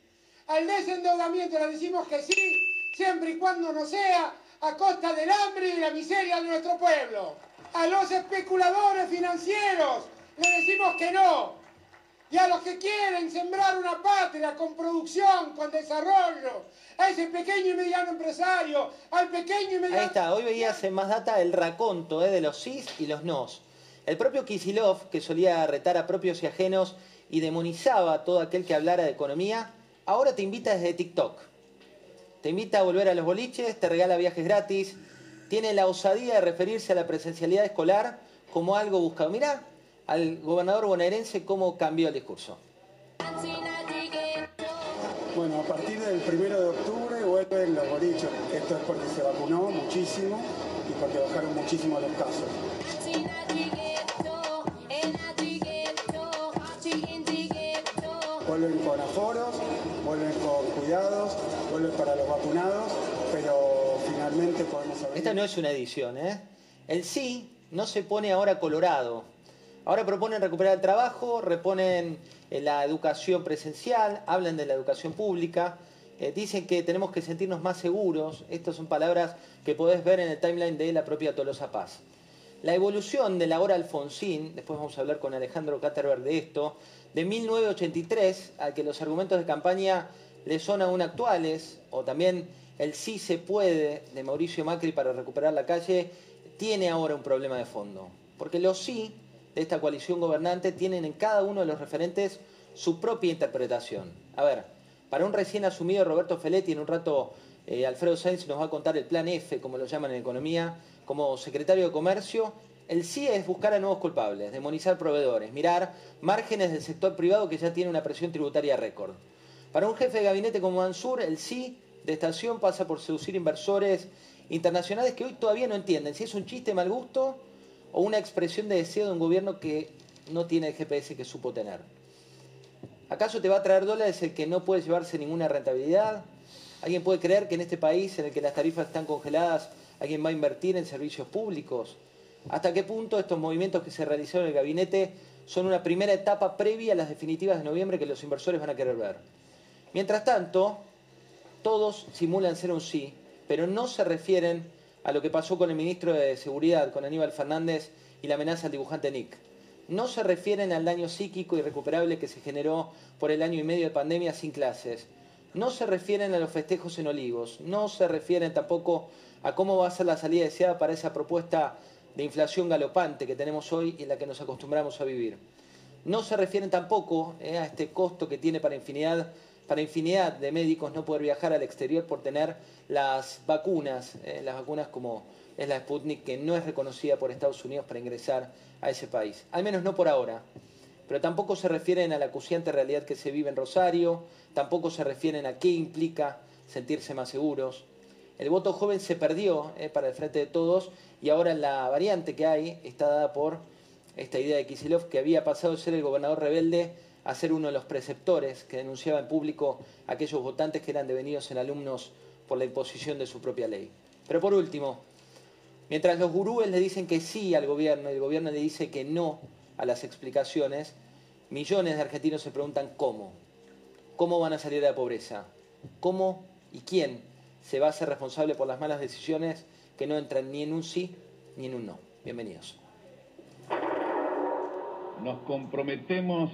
Al desendeudamiento le decimos que sí, siempre y cuando no sea a costa del hambre y de la miseria de nuestro pueblo. A los especuladores financieros le decimos que no. Y a los que quieren sembrar una patria con producción, con desarrollo, a ese pequeño y mediano empresario, al pequeño y mediano... Ahí está, hoy veías en Más Data el raconto eh, de los sís y los nos. El propio Kisilov, que solía retar a propios y ajenos y demonizaba a todo aquel que hablara de economía, ahora te invita desde TikTok. Te invita a volver a los boliches, te regala viajes gratis, tiene la osadía de referirse a la presencialidad escolar como algo buscado. Mirá al gobernador bonaerense cómo cambió el discurso. Bueno, a partir del primero de octubre vuelven los boliches. Esto es porque se vacunó muchísimo y porque bajaron muchísimo los casos. Vuelven con aforos, vuelven con cuidados, vuelven para los vacunados, pero finalmente podemos abrir. Esta no es una edición, ¿eh? El sí no se pone ahora colorado. Ahora proponen recuperar el trabajo, reponen eh, la educación presencial, hablan de la educación pública, eh, dicen que tenemos que sentirnos más seguros. Estas son palabras que podés ver en el timeline de la propia Tolosa Paz. La evolución de la hora Alfonsín, después vamos a hablar con Alejandro Caterberg de esto, de 1983, al que los argumentos de campaña le son aún actuales, o también el sí se puede de Mauricio Macri para recuperar la calle, tiene ahora un problema de fondo. Porque los sí de esta coalición gobernante tienen en cada uno de los referentes su propia interpretación. A ver, para un recién asumido Roberto Feletti, en un rato eh, Alfredo Sainz nos va a contar el plan F, como lo llaman en economía, como secretario de Comercio, el sí es buscar a nuevos culpables, demonizar proveedores, mirar márgenes del sector privado que ya tiene una presión tributaria récord. Para un jefe de gabinete como Mansur, el sí de estación pasa por seducir inversores internacionales que hoy todavía no entienden si es un chiste mal gusto o una expresión de deseo de un gobierno que no tiene el GPS que supo tener. ¿Acaso te va a traer dólares el que no puede llevarse ninguna rentabilidad? ¿Alguien puede creer que en este país en el que las tarifas están congeladas, alguien va a invertir en servicios públicos? ¿Hasta qué punto estos movimientos que se realizaron en el gabinete son una primera etapa previa a las definitivas de noviembre que los inversores van a querer ver? Mientras tanto, todos simulan ser un sí, pero no se refieren a lo que pasó con el ministro de Seguridad, con Aníbal Fernández, y la amenaza al dibujante Nick. No se refieren al daño psíquico irrecuperable que se generó por el año y medio de pandemia sin clases. No se refieren a los festejos en Olivos. No se refieren tampoco a cómo va a ser la salida deseada para esa propuesta de inflación galopante que tenemos hoy y en la que nos acostumbramos a vivir. No se refieren tampoco eh, a este costo que tiene para infinidad, de médicos no poder viajar al exterior por tener las vacunas, eh, las vacunas como es la Sputnik, que no es reconocida por Estados Unidos para ingresar a ese país. Al menos no por ahora. Pero tampoco se refieren a la acuciante realidad que se vive en Rosario, tampoco se refieren a qué implica sentirse más seguros. El voto joven se perdió eh, para el frente de todos y ahora la variante que hay está dada por esta idea de Kisilov que había pasado de ser el gobernador rebelde a ser uno de los preceptores que denunciaba en público a aquellos votantes que eran devenidos en alumnos por la imposición de su propia ley. Pero por último, mientras los gurúes le dicen que sí al gobierno y el gobierno le dice que no a las explicaciones, millones de argentinos se preguntan cómo. ¿Cómo van a salir de la pobreza? ¿Cómo y quién se va a hacer responsable por las malas decisiones que no entran ni en un sí ni en un no? Bienvenidos. Nos comprometemos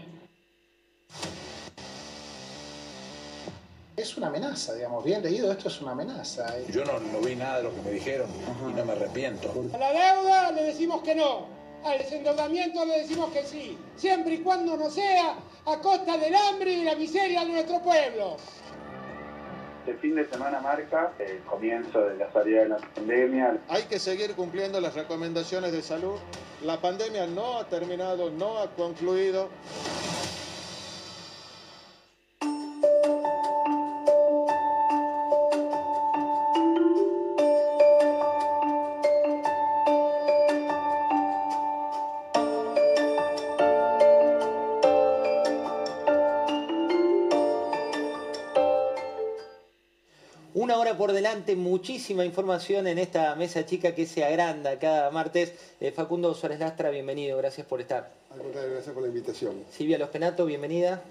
Es una amenaza, digamos, bien leído, esto es una amenaza. Yo no, no vi nada de lo que me dijeron y no me arrepiento. A la deuda le decimos que no, al desendeudamiento le decimos que sí, siempre y cuando no sea a costa del hambre y de la miseria de nuestro pueblo. Este fin de semana marca el comienzo de la salida de la pandemia. Hay que seguir cumpliendo las recomendaciones de salud. La pandemia no ha terminado, no ha concluido. Por delante, muchísima información en esta mesa chica que se agranda cada martes. Eh, Facundo Suárez Lastra, bienvenido, gracias por estar. Al contrario, gracias por la invitación. Silvia Los Penato, bienvenida.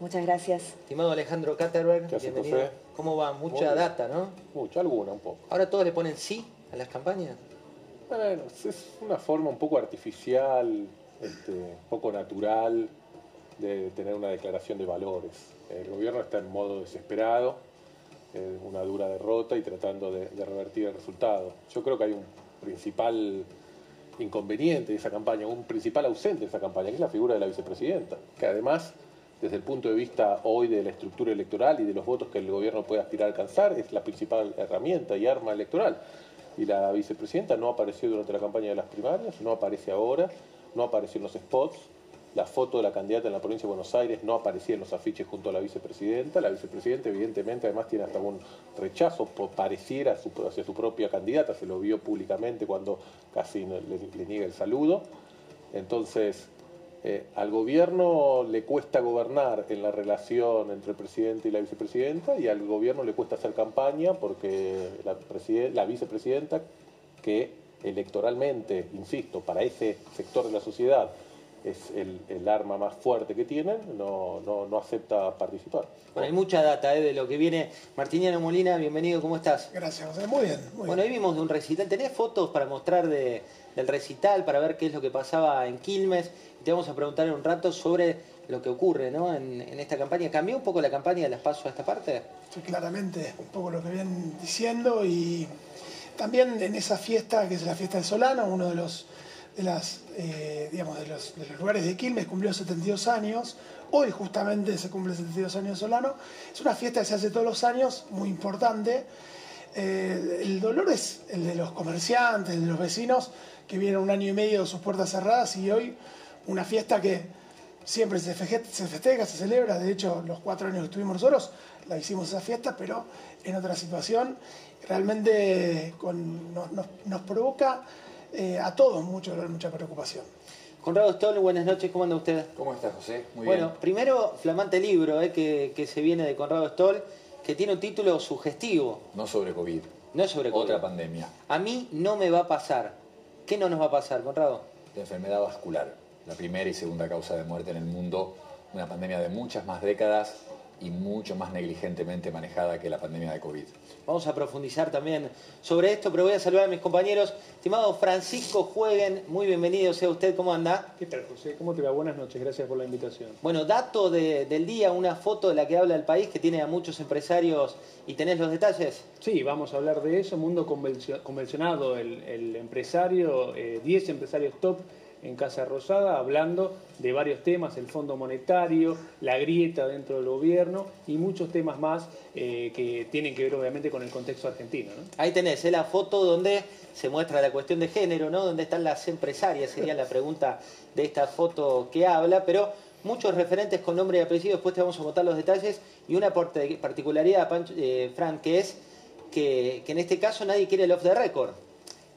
Muchas gracias. Estimado Alejandro Katterberg, ¿Qué hace, bienvenido. José? ¿Cómo va? Mucha data, ¿no? Mucha, alguna, un poco. Ahora todos le ponen sí a las campañas. Bueno, es- es una forma un poco artificial, este, un poco natural de tener una declaración de valores. El gobierno está en modo desesperado, eh, una dura derrota y tratando de, de revertir el resultado. Yo creo que hay un principal inconveniente de esa campaña, un principal ausente de esa campaña, que es la figura de la vicepresidenta, que además, desde el punto de vista hoy de la estructura electoral y de los votos que el gobierno puede aspirar a alcanzar, es la principal herramienta y arma electoral. Y la vicepresidenta no apareció durante la campaña de las primarias, no aparece ahora, no apareció en los spots. La foto de la candidata en la provincia de Buenos Aires no aparecía en los afiches junto a la vicepresidenta. La vicepresidenta, evidentemente, además tiene hasta un rechazo, pareciera, hacia su propia candidata. Se lo vio públicamente cuando casi le, niega el saludo. Entonces, eh, al gobierno le cuesta gobernar en la relación entre el presidente y la vicepresidenta y al gobierno le cuesta hacer campaña porque la vicepresidenta, que electoralmente, insisto, para ese sector de la sociedad es el, el arma más fuerte que tienen, no, no, no acepta participar. Bueno, hay mucha data ¿eh? de lo que viene. Martiniano Molina, bienvenido, ¿cómo estás? Gracias, José. Muy bien. Muy bueno, hoy vimos de un recital. ¿Tenés fotos para mostrar de- del recital, para ver qué es lo que pasaba en Quilmes? Y te vamos a preguntar en un rato sobre lo que ocurre ¿no? en, en esta campaña. ¿Cambió un poco la campaña de las pasos a esta parte? Sí, claramente, un poco lo que vienen diciendo y también en esa fiesta, que es la fiesta de Solano, uno de los, de las, eh, digamos, de los, lugares de Quilmes, cumplió 72 años. Hoy justamente se cumple 72 años Solano. Es una fiesta que se hace todos los años, muy importante. Eh, el dolor es el de los comerciantes, de los vecinos, que vienen un año y medio sus puertas cerradas y hoy una fiesta que siempre se, se festeja, se celebra. De hecho, los cuatro años que estuvimos nosotros, la hicimos esa fiesta, pero en otra situación. Realmente nos provoca eh, a todos mucho dolor, mucha preocupación. Conrado Stoll, buenas noches, ¿cómo anda usted? ¿Cómo estás, José? Muy bueno, bien. primero, flamante libro ¿eh? que, que se viene de Conrado Stoll, que tiene un título sugestivo. No sobre COVID. No sobre COVID. Otra pandemia. A mí no me va a pasar. ¿Qué no nos va a pasar, Conrado? La enfermedad vascular. La primera y segunda causa de muerte en el mundo. Una pandemia de muchas más décadas y mucho más negligentemente manejada que la pandemia de COVID. Vamos a profundizar también sobre esto, pero voy a saludar a mis compañeros. Estimado Francisco Jueguen, muy bienvenido sea usted, ¿cómo anda? ¿Qué tal, José? ¿Cómo te va? Buenas noches, gracias por la invitación. Bueno, dato de- del día, una foto de la que habla el país que tiene a muchos empresarios y tenés los detalles. Sí, vamos a hablar de eso. Mundo convencio- convencionado, el, el empresario, eh, 10 empresarios top en Casa Rosada, hablando de varios temas, el Fondo Monetario, la grieta dentro del gobierno y muchos temas más eh, que tienen que ver obviamente con el contexto argentino. ¿no? Ahí tenés ¿eh? la foto donde se muestra la cuestión de género, ¿no? Donde están las empresarias, sería la pregunta de esta foto que habla, pero muchos referentes con nombre y apellido, después te vamos a contar los detalles, y una particularidad, eh, Frank, que es que, que en este caso nadie quiere el off the record.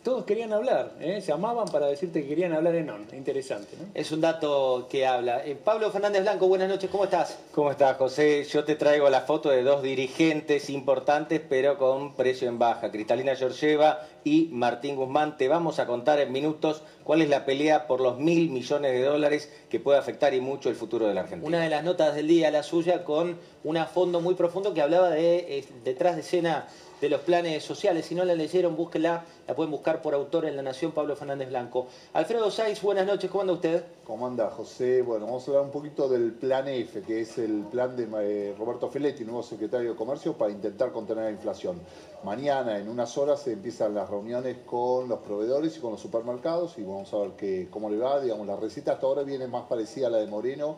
Todos querían hablar, ¿eh? llamaban para decirte que querían hablar en on. Interesante, ¿no? Es un dato que habla. Eh, Pablo Fernández Blanco, buenas noches, ¿cómo estás? ¿Cómo estás, José? Yo te traigo la foto de dos dirigentes importantes, pero con precio en baja. Cristalina Georgieva y Martín Guzmán. Te vamos a contar en minutos cuál es la pelea por los mil millones de dólares que puede afectar y mucho el futuro de la Argentina. Una de las notas del día, la suya, con un fondo muy profundo que hablaba de eh, detrás de escena de los planes sociales. Si no la leyeron, búsquenla, la pueden buscar por autor en La Nación, Pablo Fernández Blanco. Alfredo Saiz, buenas noches, ¿cómo anda usted? ¿Cómo anda, José? Bueno, vamos a hablar un poquito del Plan F, que es el plan de eh, Roberto Feletti, nuevo secretario de Comercio, para intentar contener la inflación. Mañana, en unas horas, se empiezan las reuniones con los proveedores y con los supermercados y vamos a ver que, cómo le va. Digamos, la receta hasta ahora viene más parecida a la de Moreno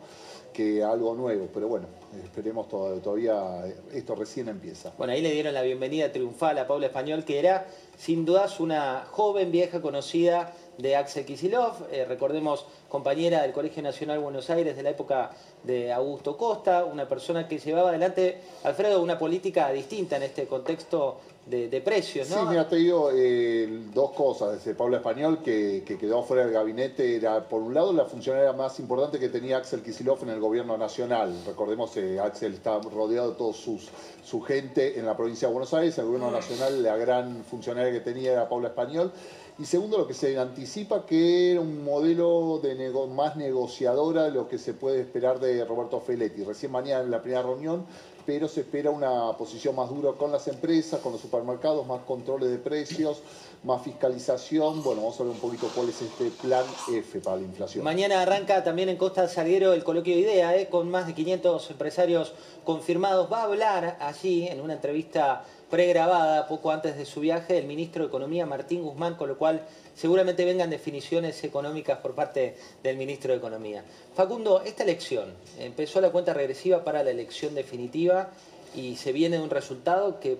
que algo nuevo, pero bueno, esperemos to- todavía, esto recién empieza. Bueno, ahí le dieron la bienvenida triunfal a Paula Español, que era sin dudas una joven vieja conocida de Axel Kicillof, eh, recordemos compañera del Colegio Nacional Buenos Aires de la época de Augusto Costa, una persona que llevaba adelante, Alfredo, una política distinta en este contexto de, de ¿no? Sí, mira, te digo eh, dos cosas. Ese Pablo Español, que, que quedó fuera del gabinete, era por un lado la funcionaria más importante que tenía Axel Kicillof en el gobierno nacional. Recordemos que Axel está rodeado de toda su gente en la provincia de Buenos Aires. El gobierno nacional, la gran funcionaria que tenía era Pablo Español. Y segundo, lo que se anticipa que era un modelo de más negociadora de lo que se puede esperar de Roberto Feletti. Recién mañana en la primera reunión, pero se espera una posición más dura con las empresas, con los supermercados, más controles de precios, más fiscalización. Bueno, vamos a ver un poquito cuál es este plan F para la inflación. Mañana arranca también en Costa Salguero el coloquio de IDEA, ¿eh? con más de 500 empresarios confirmados. Va a hablar allí en una entrevista pregrabada poco antes de su viaje el ministro de Economía Martín Guzmán, con lo cual seguramente vengan definiciones económicas por parte del ministro de Economía. Facundo, esta elección empezó la cuenta regresiva para la elección definitiva y se viene de un resultado que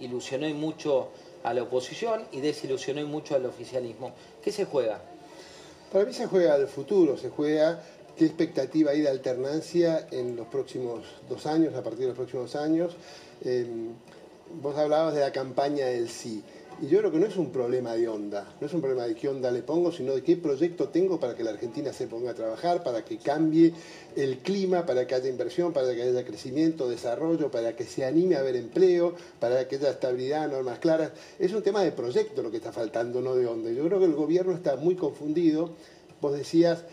ilusionó y mucho a la oposición y desilusionó y mucho al oficialismo. ¿Qué se juega? Para mí se juega al futuro, se juega qué expectativa hay de alternancia en los próximos dos años, a partir de los próximos años. Eh, vos hablabas de la campaña del sí. Y yo creo que no es un problema de onda, no es un problema de qué onda le pongo, sino de qué proyecto tengo para que la Argentina se ponga a trabajar, para que cambie el clima, para que haya inversión, para que haya crecimiento, desarrollo, para que se anime a haber empleo, para que haya estabilidad, normas claras. Es un tema de proyecto lo que está faltando, no de onda. Yo creo que el gobierno está muy confundido. Vos decías,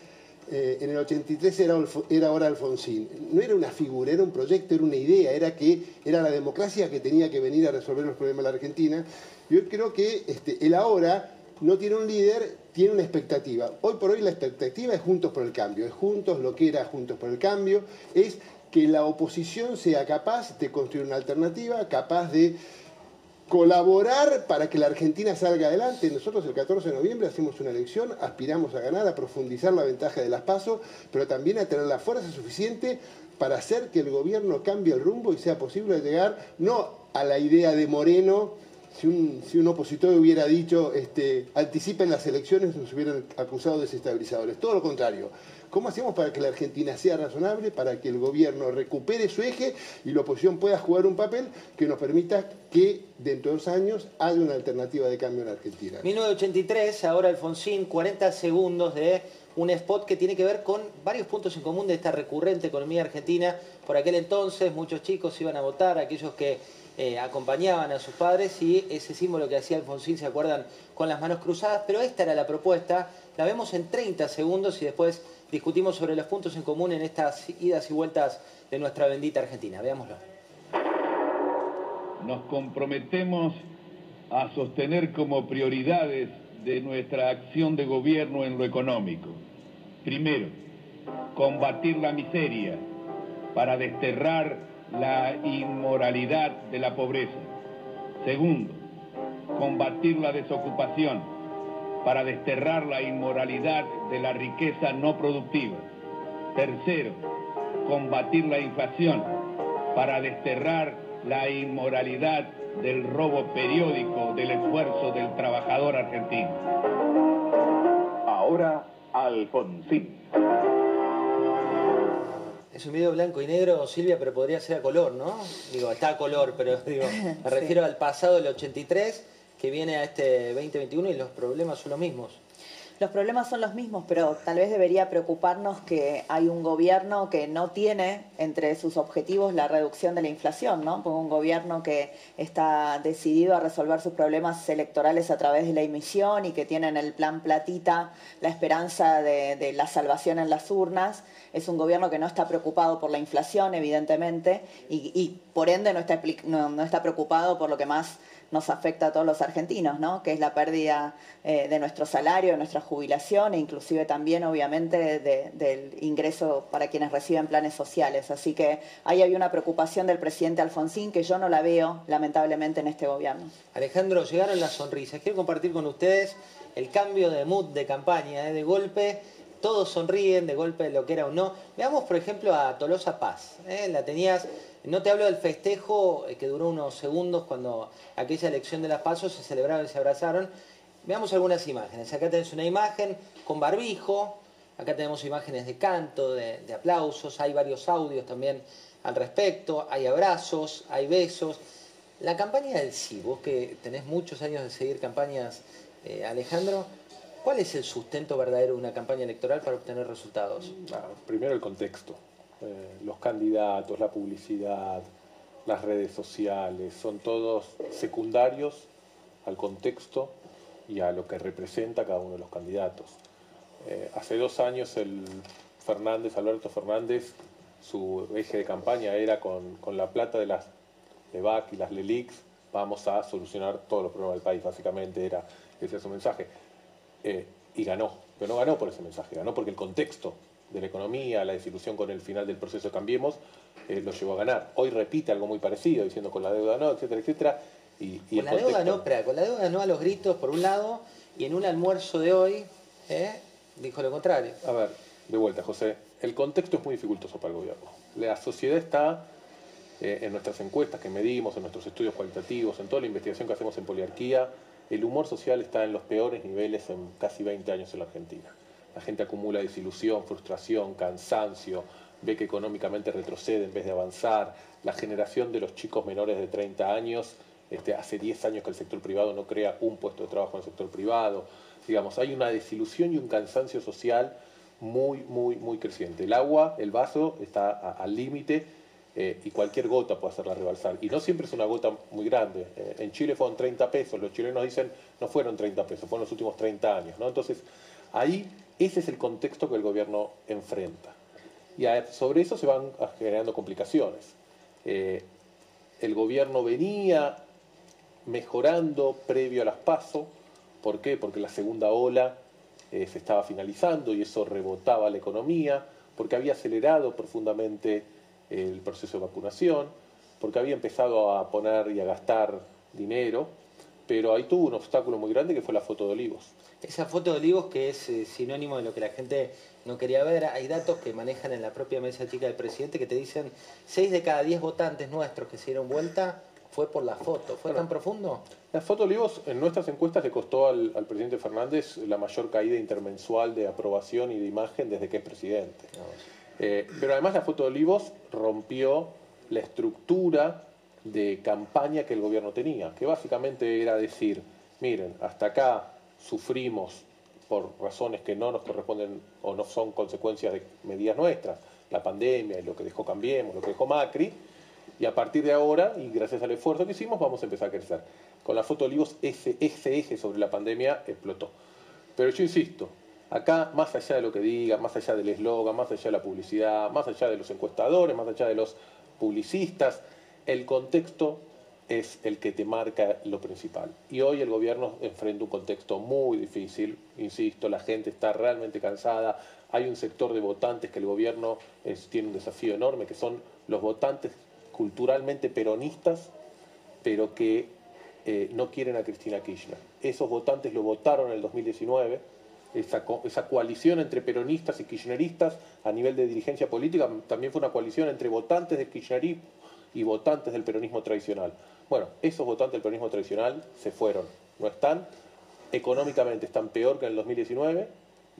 eh, en el 83 era, era ahora Alfonsín. No era una figura, era un proyecto, era una idea, era que era la democracia que tenía que venir a resolver los problemas de la Argentina. Yo creo que este, el ahora no tiene un líder, tiene una expectativa. Hoy por hoy la expectativa es Juntos por el Cambio, es Juntos lo que era Juntos por el Cambio, es que la oposición sea capaz de construir una alternativa, capaz de colaborar para que la Argentina salga adelante. Nosotros el 14 de noviembre hacemos una elección, aspiramos a ganar, a profundizar la ventaja de las pasos, pero también a tener la fuerza suficiente para hacer que el gobierno cambie el rumbo y sea posible llegar no a la idea de Moreno, si un, si un opositor hubiera dicho este, anticipen las elecciones, nos hubieran acusado de desestabilizadores. Todo lo contrario. ¿Cómo hacemos para que la Argentina sea razonable, para que el gobierno recupere su eje y la oposición pueda jugar un papel que nos permita que dentro de dos años haya una alternativa de cambio en Argentina? 1983, ahora Alfonsín, 40 segundos de un spot que tiene que ver con varios puntos en común de esta recurrente economía argentina. Por aquel entonces muchos chicos iban a votar, aquellos que eh, acompañaban a sus padres y ese símbolo que hacía Alfonsín, ¿se acuerdan? Con las manos cruzadas, pero esta era la propuesta, la vemos en 30 segundos y después discutimos sobre los puntos en común en estas idas y vueltas de nuestra bendita Argentina. Veámoslo. Nos comprometemos a sostener como prioridades de nuestra acción de gobierno en lo económico. Primero, combatir la miseria para desterrar la inmoralidad de la pobreza. Segundo, combatir la desocupación para desterrar la inmoralidad de la riqueza no productiva. Tercero, combatir la inflación para desterrar la inmoralidad del robo periódico del esfuerzo del trabajador argentino. Ahora, Alfonsín. Es un video blanco y negro, Silvia, pero podría ser a color, ¿no? Digo, está a color, pero digo, me refiero al pasado del 83 viene a este 2021 y los problemas son los mismos. Los problemas son los mismos, pero tal vez debería preocuparnos que hay un gobierno que no tiene entre sus objetivos la reducción de la inflación, ¿no? Porque un gobierno que está decidido a resolver sus problemas electorales a través de la emisión y que tiene en el plan platita la esperanza de, la salvación en las urnas, es un gobierno que no está preocupado por la inflación, evidentemente, y, por ende no está preocupado por lo que más nos afecta a todos los argentinos, ¿no? que es la pérdida eh, de nuestro salario, de nuestra jubilación e inclusive también, obviamente, de, del ingreso para quienes reciben planes sociales. Así que ahí hay una preocupación del presidente Alfonsín que yo no la veo, lamentablemente, en este gobierno. Alejandro, llegaron las sonrisas. Quiero compartir con ustedes el cambio de mood de campaña, ¿eh? de golpe todos sonríen de golpe de lo que era o no. Veamos, por ejemplo, a Tolosa Paz. ¿eh? La tenías no te hablo del festejo eh, que duró unos segundos cuando aquella elección de las pasos se celebraron y se abrazaron. Veamos algunas imágenes. Acá tenés una imagen con barbijo, acá tenemos imágenes de canto, de, aplausos, hay varios audios también al respecto, hay abrazos, hay besos. La campaña del sí, vos que tenés muchos años de seguir campañas, eh, Alejandro, ¿cuál es el sustento verdadero de una campaña electoral para obtener resultados? Ah, primero el contexto, eh, los candidatos, la publicidad, las redes sociales, son todos secundarios al contexto y a lo que representa cada uno de los candidatos. Eh, hace dos años el Fernández, Alberto Fernández, su eje de campaña era con, la plata de las LEVAC y las LELIX, vamos a solucionar todos los problemas del país, básicamente era ese su mensaje. Eh, y ganó, pero no ganó por ese mensaje, ganó porque el contexto de la economía, la desilusión con el final del proceso de Cambiemos, eh, lo llevó a ganar. Hoy repite algo muy parecido, diciendo con la deuda no, etcétera, etcétera. Y, con la deuda no, espera, con la deuda no a los gritos, por un lado, y en un almuerzo de hoy, ¿eh? dijo lo contrario. A ver, de vuelta, José, el contexto es muy dificultoso para el gobierno. La sociedad está, eh, en nuestras encuestas que medimos, en nuestros estudios cualitativos, en toda la investigación que hacemos en poliarquía, el humor social está en los peores niveles en casi 20 años en la Argentina. La gente acumula desilusión, frustración, cansancio, ve que económicamente retrocede en vez de avanzar. La generación de los chicos menores de 30 años, este, hace 10 años que el sector privado no crea un puesto de trabajo en el sector privado. Digamos, hay una desilusión y un cansancio social muy, muy, muy creciente. El agua, el vaso está al límite eh, y cualquier gota puede hacerla rebalsar. Y no siempre es una gota muy grande. Eh, en Chile fueron 30 pesos, los chilenos dicen no fueron 30 pesos, fueron los últimos 30 años. ¿no? Entonces, ahí ese es el contexto que el gobierno enfrenta. Y sobre eso se van generando complicaciones. Eh, el gobierno venía mejorando previo a las PASO. ¿Por qué? Porque la segunda ola se estaba finalizando y eso rebotaba la economía, porque había acelerado profundamente el proceso de vacunación, porque había empezado a poner y a gastar dinero, pero ahí tuvo un obstáculo muy grande que fue la foto de Olivos. Esa foto de Olivos que es eh, sinónimo de lo que la gente no quería ver, hay datos que manejan en la propia mesa chica del presidente que te dicen 6 de cada 10 votantes nuestros que se dieron vuelta fue por la foto. ¿Fue tan profundo? La foto Olivos en nuestras encuestas le costó al, presidente Fernández la mayor caída intermensual de aprobación y de imagen desde que es presidente. Eh, pero además la foto de Olivos rompió la estructura de campaña que el gobierno tenía, que básicamente era decir, miren, hasta acá sufrimos por razones que no nos corresponden o no son consecuencias de medidas nuestras, la pandemia y lo que dejó Cambiemos, lo que dejó Macri, y a partir de ahora, y gracias al esfuerzo que hicimos, vamos a empezar a crecer. Con la foto de Olivos, ese, ese eje sobre la pandemia explotó. Pero yo insisto, acá, más allá de lo que diga, más allá del eslogan, más allá de la publicidad, más allá de los encuestadores, más allá de los publicistas, el contexto es el que te marca lo principal. Y hoy el gobierno enfrenta un contexto muy difícil, insisto, la gente está realmente cansada, hay un sector de votantes que el gobierno tiene un desafío enorme, que son los votantes culturalmente peronistas, pero que eh, no quieren a Cristina Kirchner. Esos votantes lo votaron en el 2019, esa, esa coalición entre peronistas y kirchneristas a nivel de dirigencia política también fue una coalición entre votantes de kirchnerismo y votantes del peronismo tradicional. Bueno, esos votantes del peronismo tradicional se fueron, no están, económicamente están peor que en el 2019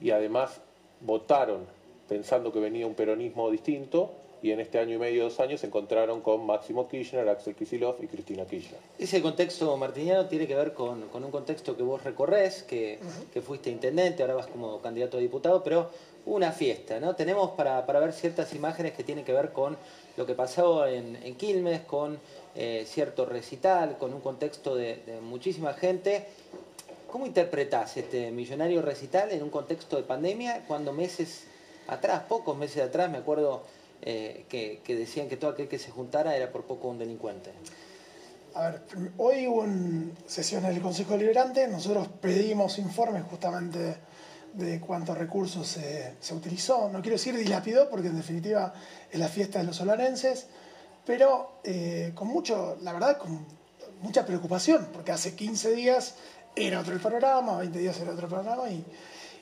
y además votaron pensando que venía un peronismo distinto y en este año y medio, dos años, se encontraron con Máximo Kirchner, Axel Kicillof y Cristina Kirchner. Ese contexto martiniano tiene que ver con, un contexto que vos recorres, que, fuiste intendente, ahora vas como candidato a diputado, pero una fiesta, ¿no? Tenemos para, ver ciertas imágenes que tienen que ver con lo que pasó en, Quilmes, con eh, cierto recital, con un contexto de, de muchísima gente. ¿Cómo interpretás este millonario recital en un contexto de pandemia cuando meses atrás, pocos meses atrás, me acuerdo eh, que, decían que todo aquel que se juntara era por poco un delincuente. A ver, hoy hubo una sesión del Consejo Deliberante, nosotros pedimos informes justamente de cuántos recursos se, utilizó. No quiero decir dilapidó, porque en definitiva es la fiesta de los solanenses, pero eh, con mucho, la verdad, con mucha preocupación, porque hace 15 días era otro el panorama, 20 días era otro panorama, y,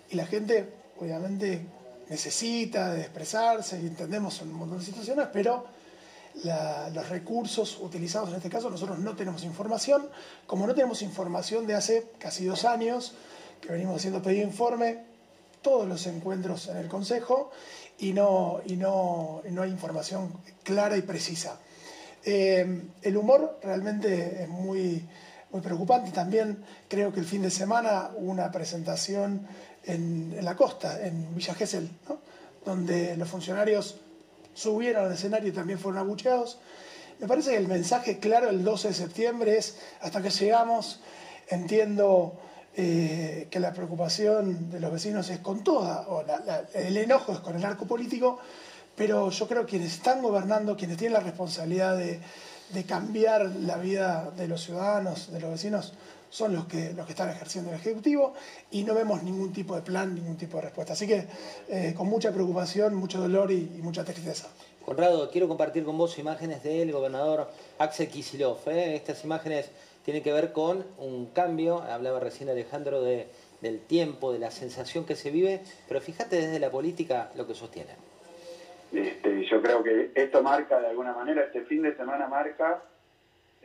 y la gente, obviamente, necesita de expresarse y entendemos un montón de situaciones, pero los recursos utilizados en este caso nosotros no tenemos información, como no tenemos información de hace casi dos años que venimos haciendo pedido informe, todos los encuentros en el Consejo y no, y no, no hay información clara y precisa. Eh, el humor realmente es muy, muy preocupante. También creo que el fin de semana una presentación en, la costa, en Villa Gesell, donde los funcionarios subieron al escenario y también fueron abucheados. Me parece que el mensaje claro el 12 de septiembre es, hasta que llegamos, entiendo eh, que la preocupación de los vecinos es con toda, o el enojo es con el arco político, pero yo creo que quienes están gobernando, quienes tienen la responsabilidad de, cambiar la vida de los ciudadanos, de los vecinos, son los que, los que están ejerciendo el Ejecutivo y no vemos ningún tipo de plan, ningún tipo de respuesta. Así que eh, con mucha preocupación, mucho dolor y, mucha tristeza. Conrado, quiero compartir con vos imágenes del gobernador Axel Kisilov. ¿eh? Estas imágenes tienen que ver con un cambio, hablaba recién Alejandro del tiempo, de la sensación que se vive, pero fíjate desde la política lo que sostiene. Este, yo creo que esto marca de alguna manera, este fin de semana marca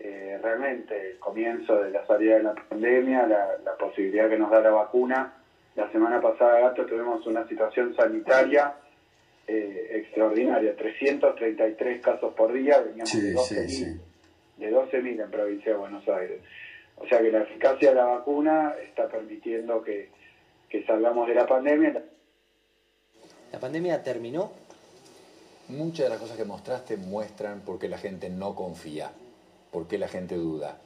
eh, realmente el comienzo de la salida de la pandemia, la, posibilidad que nos da la vacuna. La semana pasada, Gato, tuvimos una situación sanitaria eh, extraordinaria, 333 casos por día, veníamos de 12.000 de 12 en provincia de Buenos Aires. O sea que la eficacia de la vacuna está permitiendo que, que salgamos de la pandemia. ¿La pandemia terminó? Muchas de las cosas que mostraste muestran por qué la gente no confía, por qué la gente duda.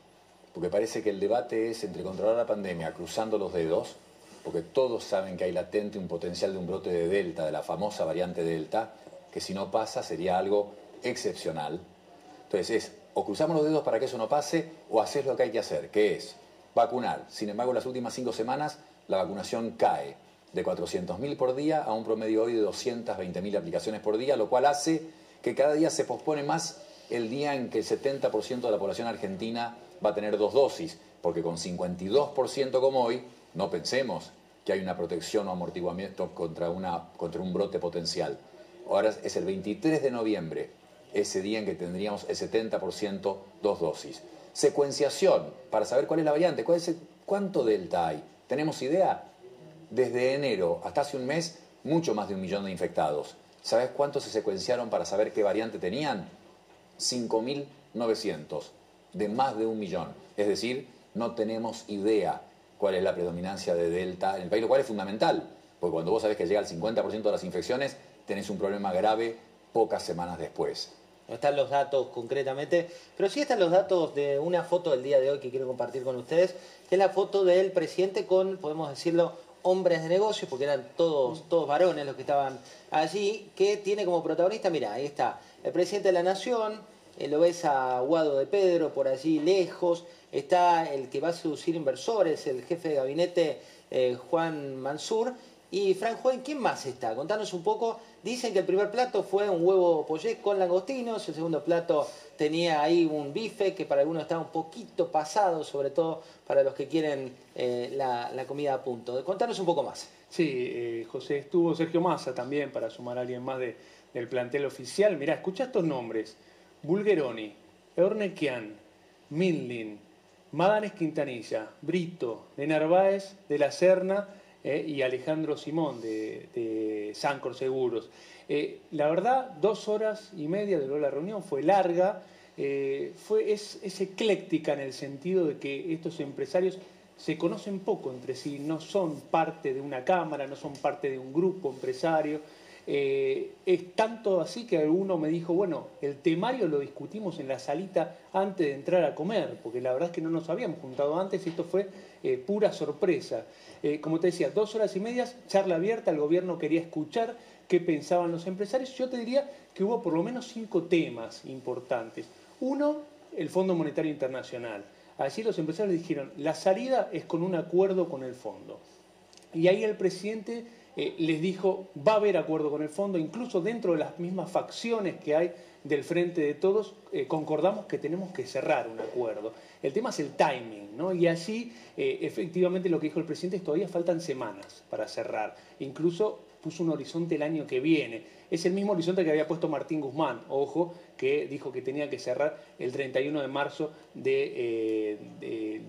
Porque parece que el debate es entre controlar la pandemia cruzando los dedos, porque todos saben que hay latente un potencial de un brote de Delta, de la famosa variante Delta, que si no pasa sería algo excepcional. Entonces es o cruzamos los dedos para que eso no pase o haces lo que hay que hacer, que es vacunar. Sin embargo, en las últimas cinco semanas la vacunación cae de 400.000 por día a un promedio hoy de 220.000 aplicaciones por día, lo cual hace que cada día se pospone más el día en que el 70% de la población argentina va a tener dos dosis, porque con 52% como hoy, no pensemos que hay una protección o amortiguamiento contra, una, contra un brote potencial. Ahora es el 23 de noviembre, ese día en que tendríamos el 70% dos dosis. Secuenciación, para saber cuál es la variante, cuánto delta hay. ¿Tenemos idea? Desde enero hasta hace un mes, mucho más de un millón de infectados. ¿Sabes cuántos se secuenciaron para saber qué variante tenían? 5.900, de más de un millón. Es decir, no tenemos idea cuál es la predominancia de Delta en el país, lo cual es fundamental, porque cuando vos sabés que llega al 50% de las infecciones, tenés un problema grave pocas semanas después. No están los datos concretamente, pero sí están los datos de una foto del día de hoy que quiero compartir con ustedes, que es la foto del presidente con, podemos decirlo, hombres de negocios, porque eran todos, todos varones los que estaban allí, que tiene como protagonista, mira, ahí está, el presidente de la Nación, eh, lo ves a Guado de Pedro por allí lejos, está el que va a seducir inversores, el jefe de gabinete eh, Juan Mansur, y Frank Juan, ¿quién más está? Contanos un poco. Dicen que el primer plato fue un huevo pollé con langostinos, el segundo plato tenía ahí un bife que para algunos estaba un poquito pasado, sobre todo para los que quieren eh, la, comida a punto. Contanos un poco más. Sí, José, estuvo Sergio Massa también para sumar a alguien más del plantel oficial. Mirá, escucha estos nombres. Bulgeroni, Ornequian, Mindlin, Madanes Quintanilla, Brito, de Narváez, de la Serna eh, y Alejandro Simón de, Sancor Seguros. Eh, la verdad, dos horas y media duró la reunión, fue larga, eh, fue, es, es, ecléctica en el sentido de que estos empresarios se conocen poco entre sí, no son parte de una cámara, no son parte de un grupo empresario. Es tanto así que alguno me dijo, bueno, el temario lo discutimos en la salita antes de entrar a comer, porque la verdad es que no nos habíamos juntado antes esto fue pura sorpresa. Eh, como te decía, dos horas y medias, charla abierta, el gobierno quería escuchar qué pensaban los empresarios. Yo te diría que hubo por lo menos cinco temas importantes. Uno, el Fondo Monetario Internacional. Allí los empresarios dijeron, la salida es con un acuerdo con el fondo. Y ahí el presidente eh, les dijo, va a haber acuerdo con el fondo, incluso dentro de las mismas facciones que hay del frente de todos, eh, concordamos que tenemos que cerrar un acuerdo. El tema es el timing, ¿no? Y así, eh, efectivamente, lo que dijo el presidente es todavía faltan semanas para cerrar. Incluso puso un horizonte el año que viene. Es el mismo horizonte que había puesto Martín Guzmán, ojo, que dijo que tenía que cerrar el 31 de marzo de,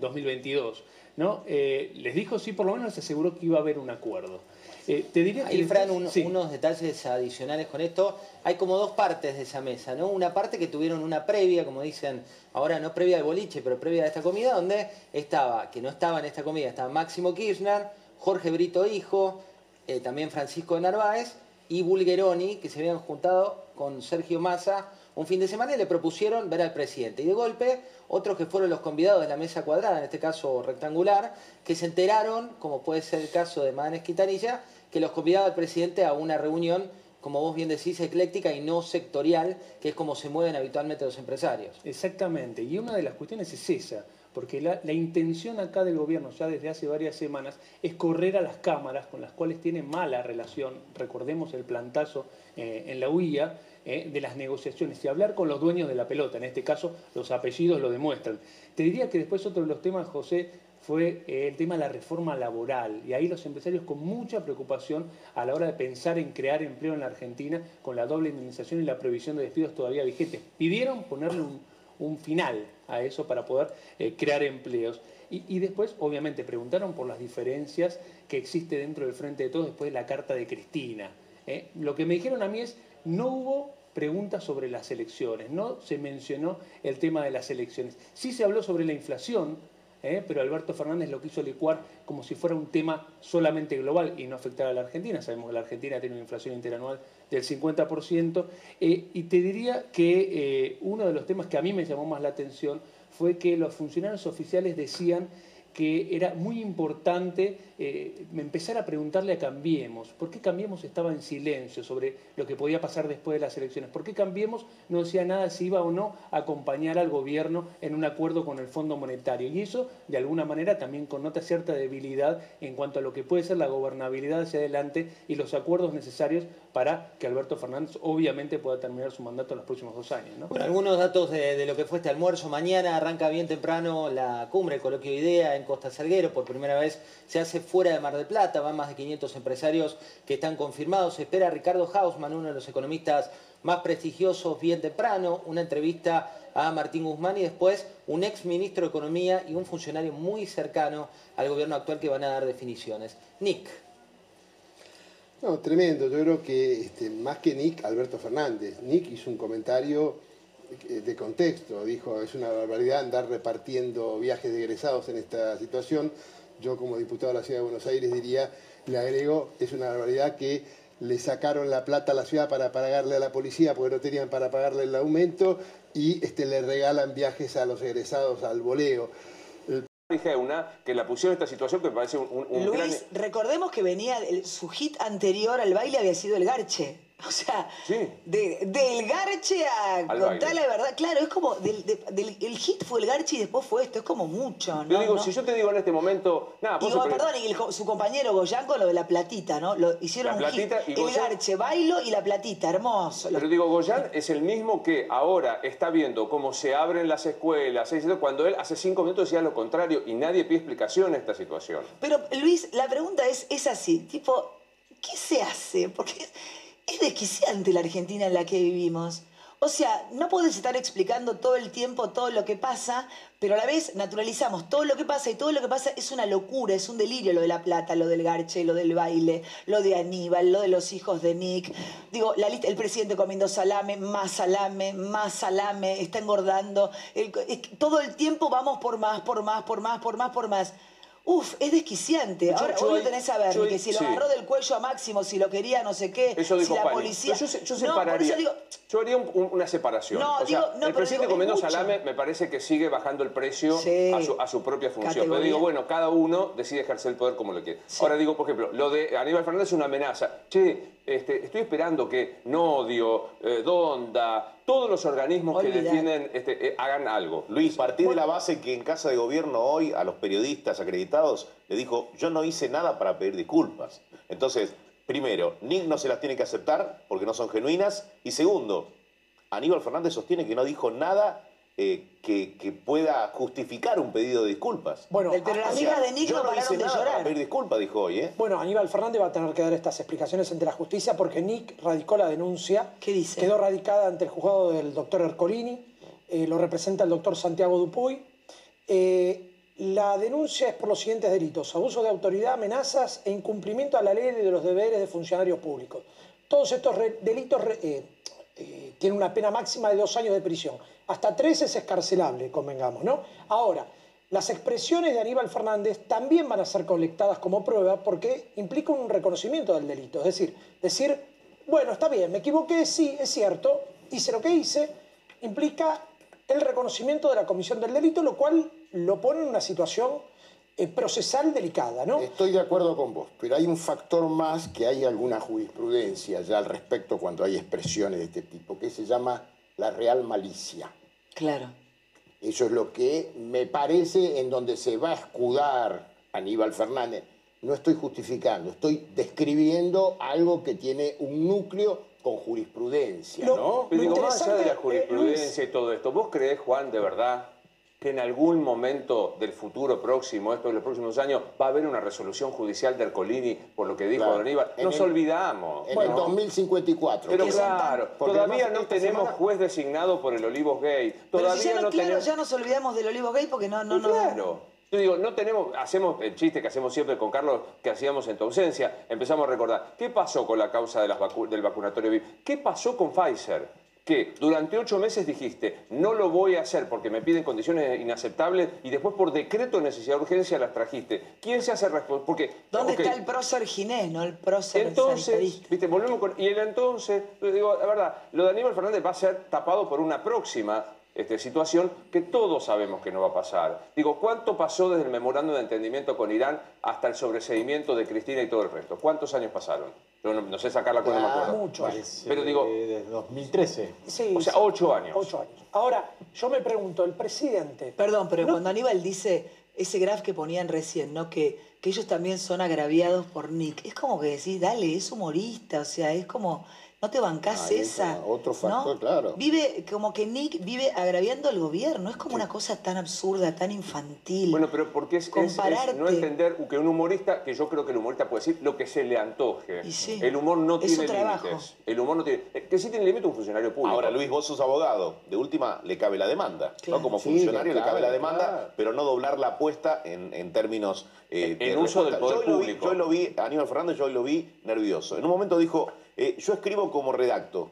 2022. ¿no? les dijo, sí, por lo menos les aseguró que iba a haber un acuerdo. Eh, te diría Ahí, que Fran, después- un- sí. unos detalles adicionales con esto. Hay como dos partes de esa mesa, ¿no? Una parte que tuvieron una previa, como dicen, ahora no previa al boliche, pero previa a esta comida, donde estaba, que no estaba en esta comida, estaba Máximo Kirchner, Jorge Brito Hijo, eh, también Francisco de Narváez y Bulgeroni, que se habían juntado con Sergio Massa un fin de semana y le propusieron ver al presidente. Y de golpe, otros que fueron los convidados de la mesa cuadrada, en este caso rectangular, que se enteraron, como puede ser el caso de Manes Quintanilla, que los convidaba al presidente a una reunión, como vos bien decís, ecléctica y no sectorial, que es como se mueven habitualmente los empresarios. Exactamente, y una de las cuestiones es esa, porque la, la intención acá del gobierno ya desde hace varias semanas es correr a las cámaras con las cuales tiene mala relación, recordemos el plantazo eh, en la UIA, eh, de las negociaciones y hablar con los dueños de la pelota, en este caso los apellidos lo demuestran. Te diría que después otro de los temas, José, fue eh, el tema de la reforma laboral. Y ahí los empresarios con mucha preocupación a la hora de pensar en crear empleo en la Argentina con la doble indemnización y la previsión de despidos todavía vigentes. Pidieron ponerle un, un final a eso para poder eh, crear empleos. Y, y después, obviamente, preguntaron por las diferencias que existe dentro del Frente de Todos después de la carta de Cristina. ¿eh? Lo que me dijeron a mí es, no hubo preguntas sobre las elecciones, no se mencionó el tema de las elecciones. Sí se habló sobre la inflación, ¿eh? pero Alberto Fernández lo quiso licuar como si fuera un tema solamente global y no afectar a la Argentina. Sabemos que la Argentina tiene una inflación interanual del 50%. eh, y te diría que eh, uno de los temas que a mí me llamó más la atención fue que los funcionarios oficiales decían que era muy importante eh, empezar a preguntarle a Cambiemos, ¿por qué Cambiemos estaba en silencio sobre lo que podía pasar después de las elecciones? ¿Por qué Cambiemos no decía nada si iba o no a acompañar al gobierno en un acuerdo con el Fondo Monetario? Y eso, de alguna manera, también connota cierta debilidad en cuanto a lo que puede ser la gobernabilidad hacia adelante y los acuerdos necesarios para que Alberto Fernández obviamente pueda terminar su mandato en los próximos dos años. ¿no? Bueno, algunos datos de, de lo que fue este almuerzo. Mañana arranca bien temprano la cumbre, el coloquio de idea en Costa Salguero. Por primera vez se hace fuera de Mar del Plata. Van más de 500 empresarios que están confirmados. Se espera Ricardo Hausmann, uno de los economistas más prestigiosos, bien temprano. Una entrevista a Martín Guzmán y después un ex ministro de Economía y un funcionario muy cercano al gobierno actual que van a dar definiciones. Nick. No, tremendo. Yo creo que este, más que Nick, Alberto Fernández. Nick hizo un comentario eh, de contexto. Dijo, es una barbaridad andar repartiendo viajes de egresados en esta situación. Yo como diputado de la Ciudad de Buenos Aires diría, le agrego, es una barbaridad que le sacaron la plata a la ciudad para pagarle a la policía porque no tenían para pagarle el aumento y este, le regalan viajes a los egresados al voleo. Dije una que la pusieron en esta situación que me parece un, un- gran... Luis, recordemos que venía, el- su hit anterior al baile había sido el garche. O sea, de- del garche a Al contar baile. la verdad. Claro, es como, del, de- del- el hit fue el garche y después fue esto, es como mucho, ¿no? Yo digo, ¿No? si yo te digo en este momento... Nada, Y vos perdón, y el su compañero Goyan con lo de la platita, ¿no? Lo, hicieron La un hit. el garche, bailo y la platita, hermoso. Pero digo, Goyan es el mismo que ahora está viendo cómo se abren las escuelas, cuando él hace cinco minutos decía lo contrario y nadie pide explicación a esta situación. Pero Luis, la pregunta es, es así, tipo, ¿qué se hace? Porque es, es desquiciante la Argentina en la que vivimos. O sea, no puedes estar explicando todo el tiempo todo lo que pasa, pero a la vez naturalizamos todo lo que pasa y todo lo que pasa es una locura, es un delirio lo de la plata, lo del garche, lo del baile, lo de Aníbal, lo de los hijos de Nick. Digo, la lista, el presidente comiendo salame, más salame, más salame, está engordando. Todo el tiempo vamos por más, por más, por más, por más, por más. Uf, es desquiciante. Yo- Ahora yo vos lo tenés a ver, yo que si lo sí. agarró del cuello a Máximo, si lo quería no sé qué, Eso si dijo la Pani. policía... Pero yo, se- yo No, por separaría. eso digo, yo haría un- un- una separación. No, o sea, digo- no, el pero presidente digo, es mucho. salame me parece que sigue bajando el precio Sí. a, su, a su propia función. Pero Categoría. digo, bueno, cada uno decide ejercer el poder como lo quiere. Ahora digo, por ejemplo, lo de Aníbal Fernández es una amenaza. Che, este, estoy esperando que Nodio, eh, Donda, todos los organismos que defienden este, eh, hagan algo. Luis, partir de la base que en Casa de Gobierno hoy a los periodistas acreditados le dijo, yo no hice nada para pedir disculpas. Entonces, primero, Nick no se las tiene que aceptar porque no son genuinas. Y segundo, Aníbal Fernández sostiene que no dijo nada eh, que, que pueda justificar un pedido de disculpas. Bueno, pero las hijas de Nick yo no hice de nada llorar. para pedir disculpas, dijo hoy, ¿eh? Bueno, Aníbal Fernández va a tener que dar estas explicaciones ante la justicia porque Nick radicó la denuncia. ¿Qué dice? Quedó radicada ante el juzgado del doctor Ercolini, eh, lo representa el doctor Santiago Dupuy. Eh, La denuncia es por los siguientes delitos: abuso de autoridad, amenazas e incumplimiento a la ley de los deberes de funcionarios públicos. Todos estos re- delitos re- eh, tienen una pena máxima de dos años de prisión. Hasta tres es escarcelable, convengamos, ¿no? Ahora, las expresiones de Aníbal Fernández también van a ser colectadas como prueba porque implican un reconocimiento del delito. Es decir, decir, bueno, está bien, me equivoqué, sí, es cierto, hice lo que hice, implica el reconocimiento de la comisión del delito, lo cual lo pone en una situación procesal delicada, ¿no? Estoy de acuerdo con vos, pero hay un factor más que hay alguna jurisprudencia ya al respecto cuando hay expresiones de este tipo, que se llama la real malicia. Claro. Eso es lo que me parece en donde se va a escudar Aníbal Fernández. No estoy justificando, estoy describiendo algo que tiene un núcleo con jurisprudencia, ¿no? Pero digo, más allá de la eh, jurisprudencia y todo esto, ¿vos creés, Juan, de verdad que en algún momento del futuro próximo, esto de los próximos años, va a haber una resolución judicial de Ercolini por lo que dijo Claro. Aníbal? Nos el- olvidamos. En el ¿no? 2054. Pero claro, todavía no tenemos semana- juez designado por el Olivos Gay. Pero Todavía si ya no, no claro, tenemos... ya nos olvidamos del Olivo Gay porque no, no, no. claro. Yo digo, no tenemos, hacemos el chiste que hacemos siempre con Carlos, que hacíamos en tu ausencia, empezamos a recordar, ¿qué pasó con la causa de las vacu- del vacunatorio VIP? ¿Qué pasó con Pfizer? Que durante ocho meses dijiste, no lo voy a hacer porque me piden condiciones inaceptables y después por decreto de necesidad de urgencia las trajiste. ¿Quién se hace responsable? Porque, ¿Dónde está el prócer Ginés, no el prócer entonces, viste, volvemos con. Y el entonces, digo, la verdad, lo de Aníbal Fernández va a ser tapado por una próxima este, situación que todos sabemos que no va a pasar. Digo, ¿cuánto pasó desde el memorando de entendimiento con Irán hasta el sobreseimiento de Cristina y todo el resto? ¿Cuántos años pasaron? Yo no, no sé sacar la cuenta, no me Ah, acuerdo. muchos. Pero digo, Desde 2013. Sí, o sea, ocho años. Ocho años. Ahora, yo me pregunto, el presidente. Perdón, pero cuando Aníbal dice ese graph que ponían recién, ¿no? Que, que ellos también son agraviados por Nick. Es como que decís, dale, es humorista, o sea, es como, no te bancás Ahí esa. Otro factor, ¿no? claro. Vive, como que Nick vive agraviando al gobierno. Es como una cosa tan absurda, tan infantil. Bueno, pero porque es, es- no entender que un humorista, que yo creo que el humorista puede decir lo que se le antoje. Y sí, el humor no tiene límites. El humor no tiene. eh, Que sí tiene límites un funcionario público. Ahora, Luis, vos sos abogado. De última, le cabe la demanda. Claro. ¿no? Como Sí, funcionario le le cabe la demanda, claro. pero no doblar la apuesta en, en términos eh, En de uso del poder yo lo vi- público. yo hoy lo vi, Aníbal Fernández, yo hoy lo vi nervioso. En un momento dijo, eh, yo escribo como redacto.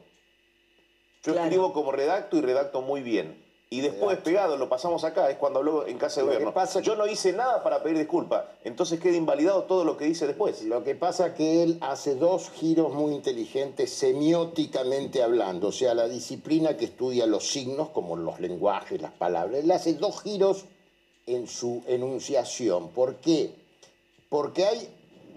Yo Claro. escribo como redacto y redacto muy bien. Y después, pegado, lo pasamos acá, es cuando habló en Casa de Lo que Gobierno. pasa Yo no hice nada para pedir disculpas. Entonces queda invalidado todo lo que dice después. Lo que pasa es que él hace dos giros muy inteligentes semióticamente hablando, o sea, la disciplina que estudia los signos, como los lenguajes, las palabras. Él hace dos giros en su enunciación. ¿Por qué? Porque hay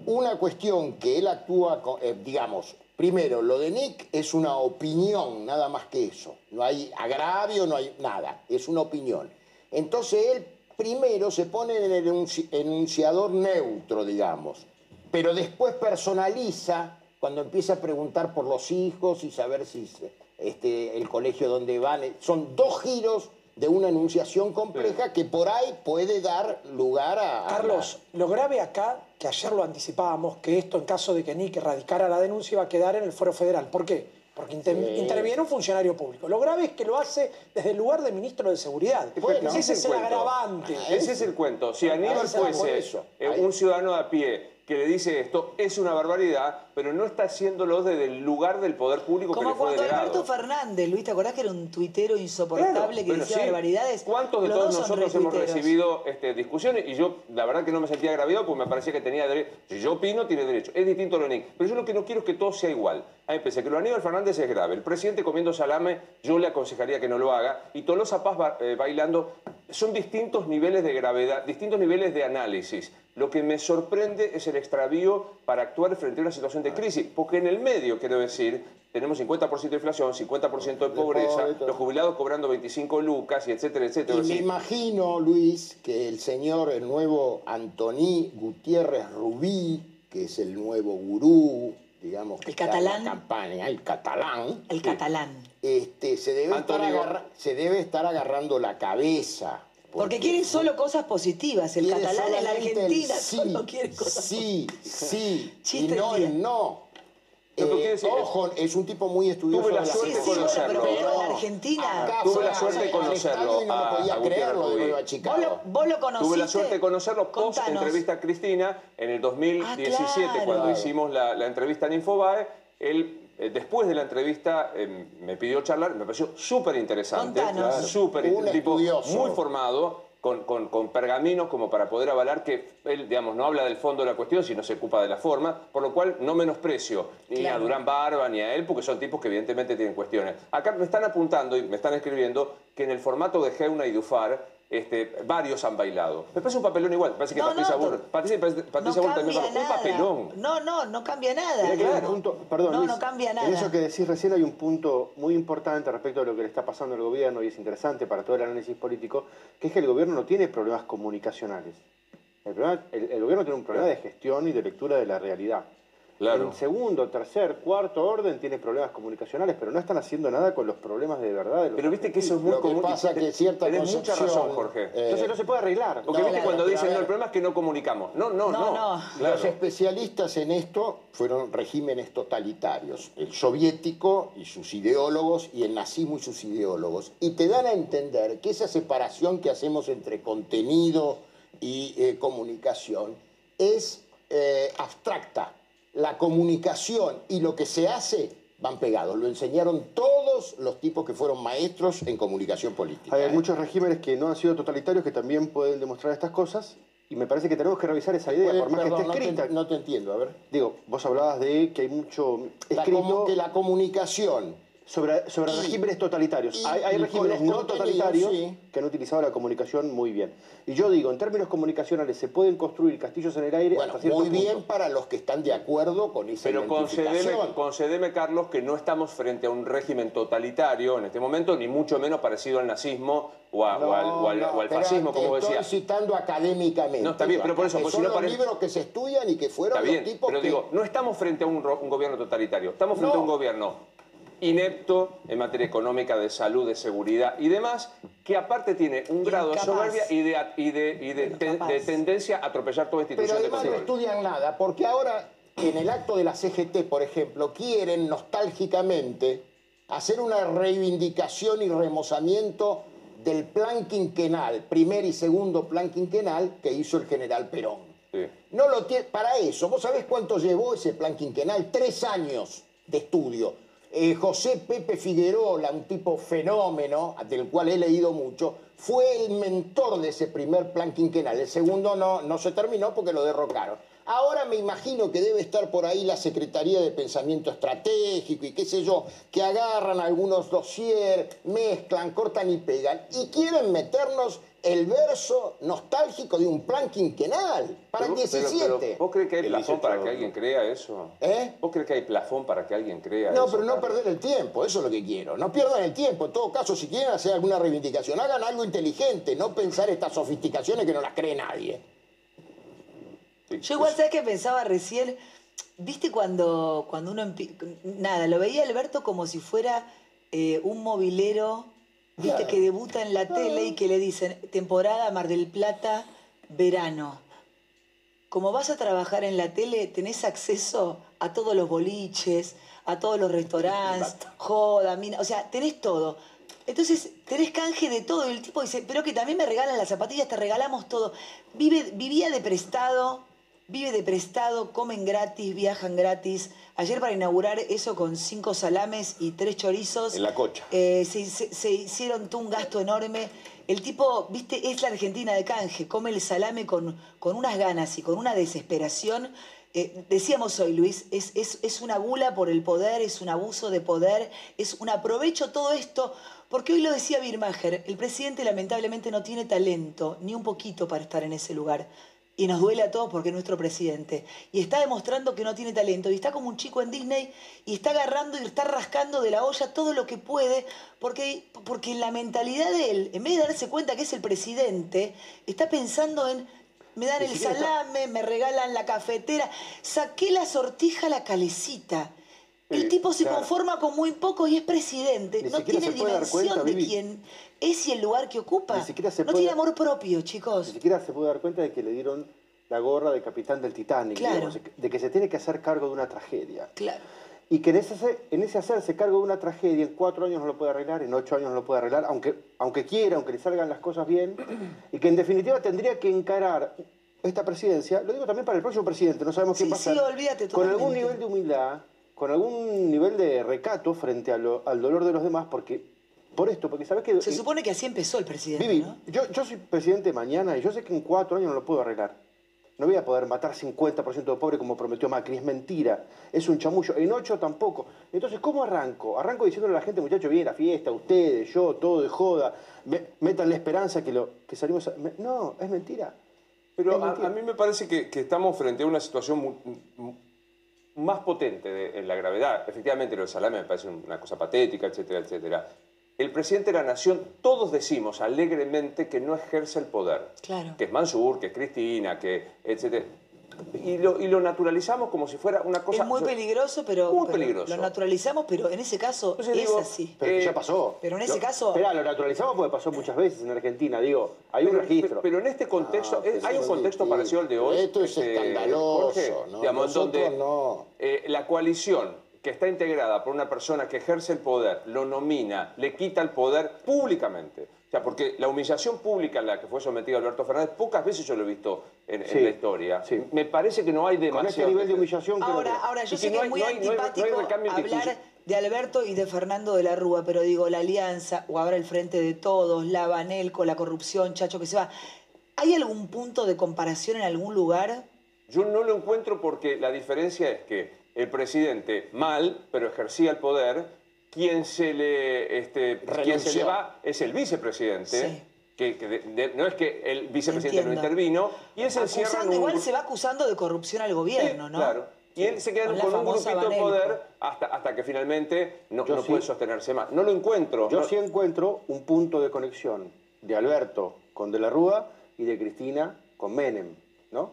una cuestión que él actúa, eh, digamos, primero, lo de Nick es una opinión, nada más que eso. No hay agravio, no hay nada, es una opinión. Entonces él primero se pone en el enunci- enunciador neutro, digamos, pero después personaliza cuando empieza a preguntar por los hijos y saber si este, el colegio donde van. Son dos giros de una enunciación compleja que por ahí puede dar lugar a... a Carlos, lo grave acá, que ayer lo anticipábamos, que esto en caso de que Nick radicara la denuncia iba a quedar en el fuero federal. ¿Por qué? Porque interviene un funcionario público. Lo grave es que lo hace desde el lugar de ministro de Seguridad. Bueno, ese es el agravante. Ese es el cuento. Si Aníbal Ese era por fuese eso. eh, un ciudadano de a pie que le dice esto, es una barbaridad, pero no está haciéndolo desde el lugar del poder público que Como le fue cuando delegado. Alberto Fernández, Luis, ¿te acordás que era un tuitero insoportable Claro, que decía sí. barbaridades? ¿Cuántos de Los todos nosotros hemos recibido este, discusiones? Y yo, la verdad que no me sentía agraviado porque me parecía que tenía derecho. Si yo opino, tiene derecho. Es distinto lo de Nick. Pero yo lo que no quiero es que todo sea igual. A mí que lo Aníbal Fernández es grave. El presidente comiendo salame, yo le aconsejaría que no lo haga. Y Tolosa Paz ba- eh, bailando, son distintos niveles de gravedad, distintos niveles de análisis. Lo que me sorprende es el extravío para actuar frente a una situación de crisis. Porque en el medio, quiero decir, tenemos 50% de inflación, 50% de pobreza, los jubilados cobrando 25 lucas y etcétera, etcétera. Y me imagino, Luis, que el señor, el nuevo Antoní Gutiérrez Rubí, que es el nuevo gurú, digamos, que El está en la catalán. campaña, el catalán, El catalán. Este, se, debe estar Antonio. agarra- se debe estar agarrando la cabeza. Porque quieren solo cosas positivas. El catalán en la solamente el Argentina sí, solo quiere cosas Sí, sí, y Chiste no día. el no. Eh, decir, ojo, es un tipo muy estudioso. Tuve la de suerte de Sí, sí, bueno, conocerlo. pero vivo en Argentina. Acá Tuve fue la a- suerte de conocerlo y no a- lo podía a Gutiérrez creer lo de. Nueva ¿Vos Chicago. lo, vos lo conociste? Tuve la suerte de conocerlo post entrevista a Cristina en el 2017, Ah, claro. cuando hicimos la, la entrevista en Infobae. Él, eh, después de la entrevista, eh, me pidió charlar, me pareció súper interesante. Súper tipo muy formado. Con, con- con pergaminos como para poder avalar que él, digamos, no habla del fondo de la cuestión, sino se ocupa de la forma, por lo cual no menosprecio ni a. Durán Barba ni a él, porque son tipos que evidentemente tienen cuestiones. Acá me están apuntando y me están escribiendo que en el formato de Geuna y Dufar, este, varios han bailado. Me parece un papelón igual, me parece que No, Patricia no, Bull, Patricia, Patricia No también cambia bailó. Un nada. papelón. No, no, no cambia nada. Un punto- perdón, no, Luis, no cambia nada. En eso que decís recién hay un punto muy importante respecto a lo que le está pasando al gobierno y es interesante para todo el análisis político, que es que el gobierno no tiene problemas comunicacionales. El, problema- el- el gobierno tiene un problema de gestión y de lectura de la realidad. Claro. En segundo, tercer, cuarto orden tiene problemas comunicacionales, pero no están haciendo nada con los problemas de verdad de los Pero viste que eso es muy Lo que común. pasa y que cierta tenés mucha razón, Jorge. eh, Entonces no se puede arreglar. Porque No, viste claro, cuando dicen, no, el problema es que no comunicamos. No, no, No, no. no. Claro. Los especialistas en esto fueron regímenes totalitarios, el soviético y sus ideólogos y el nazismo y sus ideólogos. Y te dan a entender que esa separación que hacemos entre contenido y eh, comunicación es eh, abstracta. La comunicación y lo que se hace van pegados. Lo enseñaron todos los tipos que fueron maestros en comunicación política. Hay ¿eh? muchos regímenes que no han sido totalitarios que también pueden demostrar estas cosas y me parece que tenemos que revisar esa idea, por más perdón, que esté no te- escrita. no te entiendo, a ver. Digo, vos hablabas de que hay mucho escrito que la comunicación sobre, sobre y- regímenes totalitarios. y- hay hay y regímenes no totalitarios sí. que han utilizado la comunicación muy bien. Y yo digo, en términos comunicacionales, se pueden construir castillos en el aire Bueno, hasta cierto muy bien punto. para los que están de acuerdo con esa Pero concedeme, concedeme, Carlos, que no estamos frente a un régimen totalitario en este momento, ni mucho menos parecido al nazismo o, a- o al, o al- No, o al pero fascismo, como estoy decía. citando académicamente. No, está bien, pero por eso, pues, son los libros que se estudian y que fueron Está los bien, tipos pero que... digo, no estamos frente a un, gobierno totalitario, estamos frente No. a un gobierno inepto en materia económica, de salud, de seguridad y demás, que aparte tiene un grado de soberbia y de, y de, y de, ten- Incapaz. de tendencia a atropellar toda Pero institución de además no estudian nada, porque ahora en el acto de la CGT, por ejemplo, quieren nostálgicamente hacer una reivindicación y remozamiento del plan quinquenal, primer y segundo plan quinquenal que hizo el general Perón. Sí. No lo tiene, para eso, ¿vos sabés cuánto llevó ese plan quinquenal? Tres años de estudio. Eh, José Pepe Figueroa, un tipo fenómeno, del cual he leído mucho, fue el mentor de ese primer plan quinquenal. El segundo no, no se terminó porque lo derrocaron. Ahora me imagino que debe estar por ahí la Secretaría de Pensamiento Estratégico y qué sé yo, que agarran algunos dossier, mezclan, cortan y pegan y quieren meternos el verso nostálgico de un plan quinquenal para el Pero- pero- 17. pero, ¿Vos crees que hay El plafón 18 para que alguien crea eso? ¿Eh? ¿Vos crees que hay plafón para que alguien crea No, eso? pero no perder el tiempo, eso es lo que quiero. No pierdan el tiempo. En todo caso, si quieren hacer alguna reivindicación, hagan algo inteligente, no pensar estas sofisticaciones que no las cree nadie. Sí, Yo igual, es- ¿sabes qué pensaba recién? ¿Viste cuando, cuando uno... Nada, lo veía Alberto como si fuera eh, un movilero, ¿viste? Que debuta en la tele y que le dicen, temporada Mar del Plata, verano. Como vas a trabajar en la tele, tenés acceso a todos los boliches, a todos los restaurantes, joda, mina, o sea, tenés todo. Entonces, tenés canje de todo. Y el tipo dice, pero que también me regalan las zapatillas, te regalamos todo. Vive, vivía de prestado, vive de prestado, comen gratis, viajan gratis. Ayer para inaugurar eso con cinco salames y tres chorizos. En la cocha. Eh, se, se- se hicieron un gasto enorme. El tipo, viste, es la Argentina de canje, come el salame con, con unas ganas y con una desesperación. Eh, decíamos hoy, Luis, es, es, es una gula por el poder, es un abuso de poder, es un aprovecho todo esto, porque hoy lo decía Birmacher, el presidente lamentablemente no tiene talento, ni un poquito para estar en ese lugar. Y nos duele a todos porque es nuestro presidente. Y está demostrando que no tiene talento. Y está como un chico en Disney y está agarrando y está rascando de la olla todo lo que puede. Porque, porque la mentalidad de él, en vez de darse cuenta que es el presidente, está pensando en, me dan el está- salame, me regalan la cafetera. Saqué la sortija a la calecita. El Sí, tipo se claro. conforma con muy poco y es presidente. Ni no tiene dimensión cuenta, de quién es y el lugar que ocupa. Ni siquiera se no puede- tiene amor propio, chicos. Ni siquiera se puede dar cuenta de que le dieron la gorra de capitán del Titanic, Claro. digamos, de que- se tiene que hacer cargo de una tragedia. Claro. y que en ese, en ese hacerse cargo de una tragedia en cuatro años no lo puede arreglar, en ocho años no lo puede arreglar, aunque, aunque quiera, aunque le salgan las cosas bien, y que en definitiva tendría que encarar esta presidencia, lo digo también para el próximo presidente, no sabemos quién Sí, va a ser, sí, olvídate con algún nivel de humildad, con algún nivel de recato frente lo- al dolor de los demás, porque por esto, porque sabes que... Se supone que así empezó el presidente, Vivi, ¿no? yo, yo soy presidente mañana y yo sé que en cuatro años no lo puedo arreglar. No voy a poder matar 50% de pobres como prometió Macri, es mentira, es un chamullo. En ocho tampoco. Entonces, ¿cómo arranco? Arranco diciéndole a la gente, muchachos, viene la fiesta, ustedes, yo, todo de joda, me- metan la esperanza que, lo, que salimos a... me- No, es mentira. Pero Es a, mentira. a mí me parece que, que estamos frente a una situación más potente de- en la gravedad. Efectivamente, lo de Salame me parece una cosa patética, etcétera, etcétera. El presidente de la Nación, todos decimos alegremente que no ejerce el poder. Claro. Que es Mansur, que es Cristina, que etcétera. Y lo, y lo naturalizamos como si fuera una cosa... Es muy peligroso, pero, Muy pero peligroso. lo naturalizamos, pero en ese caso es digo, así. Pero Eh, ya pasó. pero en ese Lo- caso- Esperá, lo naturalizamos porque pasó muchas veces en Argentina, digo, hay un registro. Pero en este contexto, Ah, eh, hay un contexto distinto. parecido al de hoy. Esto es este, escandaloso, Jorge, ¿no? digamos, Nosotros donde no. eh, la coalición que está integrada por una persona que ejerce el poder, lo nomina, le quita el poder públicamente. O sea, porque la humillación pública en la que fue sometido Alberto Fernández, pocas veces yo lo he visto en, la historia. sí. Me parece que no hay Con demasiado. este nivel de humillación creo Ahora, que- ahora Y yo sé que es muy no hay- no hay- no hay antipático hablar de Alberto y de Fernando de la Rúa, pero digo, la alianza, o ahora el Frente de Todos, la Banelco, la corrupción, Chacho que se va. ¿Hay algún punto de comparación en algún lugar? Yo no lo encuentro porque la diferencia es que el presidente, mal, pero ejercía el poder, quien se le, este, quien se le va es el vicepresidente. Sí. Que, que de- de- no es que el vicepresidente no Entiendo. intervino, y él se encierra en Acusando, un igual se va acusando de corrupción al gobierno, Sí, ¿no? Claro. Y él se queda Con un grupito de poder hasta, hasta que finalmente no, no sí. puede sostenerse más. No lo encuentro. Yo no- sí encuentro un punto de conexión de Alberto con De la Rúa y de Cristina con Menem, ¿no?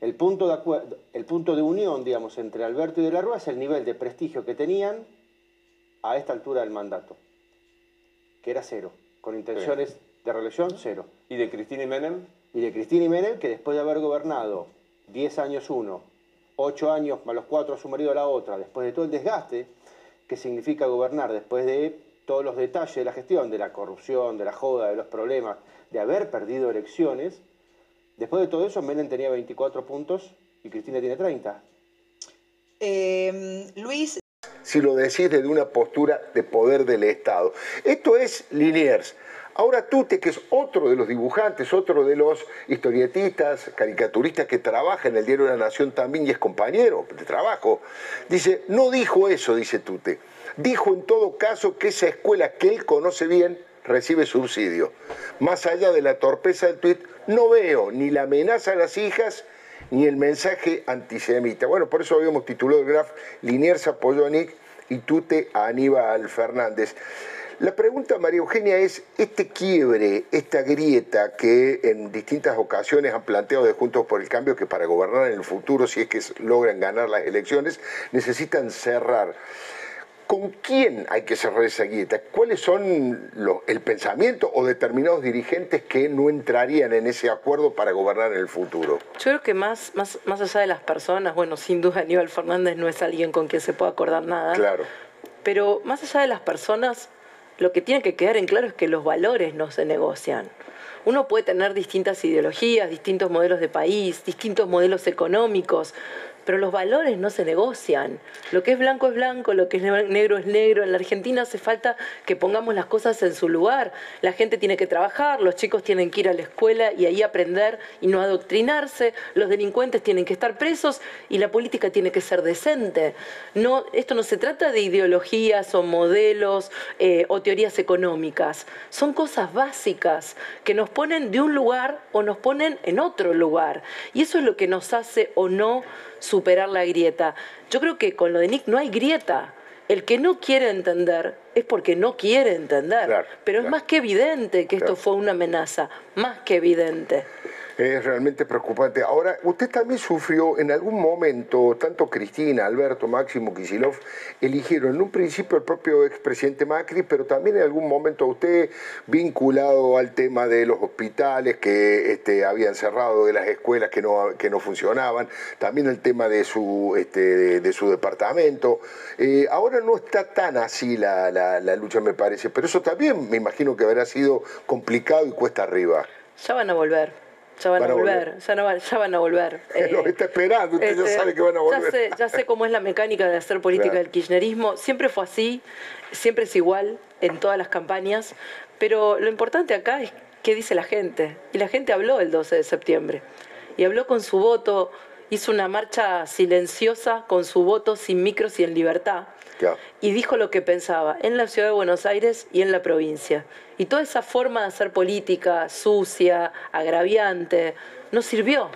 El punto de, acue- el punto de unión, digamos, entre Alberto y De la Rúa es el nivel de prestigio que tenían a esta altura del mandato, que era cero, con intenciones de reelección cero. ¿Y de Cristina y Menem? Y de Cristina y Menem, que después de haber gobernado 10 años uno, 8 años más los 4 a su marido la otra, después de todo el desgaste que significa gobernar, después de todos los detalles de la gestión, de la corrupción, de la joda, de los problemas, de haber perdido elecciones, después de todo eso Menem tenía 24 puntos y Cristina tiene 30. Eh, Luis, si lo decís desde una postura de poder del Estado. Esto es Liniers. Ahora Tute, que es otro de los dibujantes, otro de los historietistas, caricaturistas que trabaja en el diario de la Nación también y es compañero de trabajo, dice, no dijo eso, dice Tute. Dijo en todo caso que esa escuela que él conoce bien recibe subsidio. Más allá de la torpeza del tuit, no veo ni la amenaza a las hijas ni el mensaje antisemita. Bueno, por eso habíamos titulado el graf Liniers apoyó a Nick y Tute a Aníbal Fernández. La pregunta, María Eugenia, es este quiebre, esta grieta que en distintas ocasiones han planteado de Juntos por el Cambio que para gobernar en el futuro, si es que logran ganar las elecciones, necesitan cerrar. ¿Con quién hay que cerrar esa grieta? ¿Cuáles son los- el pensamiento o determinados dirigentes que no entrarían en ese acuerdo para gobernar en el futuro? Yo creo que más, más, más allá de las personas, bueno, sin duda Aníbal Fernández no es alguien con quien se pueda acordar nada. Claro. Pero más allá de las personas, lo que tiene que quedar en claro es que los valores no se negocian. Uno puede tener distintas ideologías, distintos modelos de país, distintos modelos económicos, pero los valores no se negocian. Lo que es blanco es blanco, lo que es negro es negro. En la Argentina hace falta que pongamos las cosas en su lugar. La gente tiene que trabajar, los chicos tienen que ir a la escuela y ahí aprender y no adoctrinarse, los delincuentes tienen que estar presos y la política tiene que ser decente. No, esto no se trata de ideologías o modelos eh, o teorías económicas. Son cosas básicas que nos ponen de un lugar o nos ponen en otro lugar. Y eso es lo que nos hace o no superar la grieta. Yo creo que con lo de Nick no hay grieta. El que no quiere entender es porque no quiere entender. Pero es más que evidente que esto fue una amenaza, más que evidente. Es realmente preocupante. Ahora, usted también sufrió en algún momento, tanto Cristina, Alberto, Máximo, Kisilov, eligieron en un principio el propio expresidente Macri, pero también en algún momento usted vinculado al tema de los hospitales que este, habían cerrado, de las escuelas que no, que no funcionaban, también el tema de su, este, de, su departamento. Eh, ahora no está tan así la, la, la lucha, me parece, pero eso también me imagino que habrá sido complicado y cuesta arriba. Ya van a volver. Ya van, Van a volver, Ya, no van, ya van a volver. Los está esperando, usted ya este, sabe que van a volver. Ya sé, ya sé cómo es la mecánica de hacer política Claro. del kirchnerismo. Siempre fue así, siempre es igual en todas las campañas. Pero lo importante acá es qué dice la gente. Y la gente habló el 12 de septiembre. Y habló con su voto, hizo una marcha silenciosa con su voto, sin micros y en libertad y dijo lo que pensaba en la ciudad de Buenos Aires y en la provincia. Y toda esa forma de hacer política sucia, agraviante, no sirvió.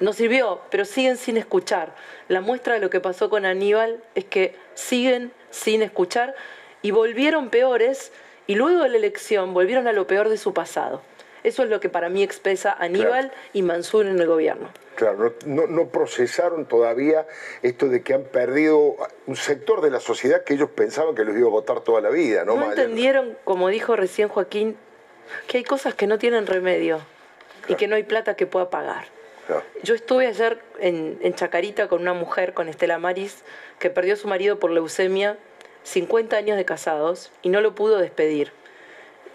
No sirvió, pero siguen sin escuchar. La muestra de lo que pasó con Aníbal es que siguen sin escuchar y volvieron peores y luego de la elección volvieron a lo peor de su pasado. Eso es lo que para mí expresa Aníbal y Mansur en el gobierno. Claro, no, procesaron todavía esto de que han perdido un sector de la sociedad que ellos pensaban que los iba a votar toda la vida, ¿no? No entendieron, como dijo recién Joaquín, que hay cosas que no tienen remedio y que no hay plata que pueda pagar. Yo estuve ayer en, en Chacarita con una mujer, con Estela Maris, que perdió a su marido por leucemia, 50 años de casados, y no lo pudo despedir.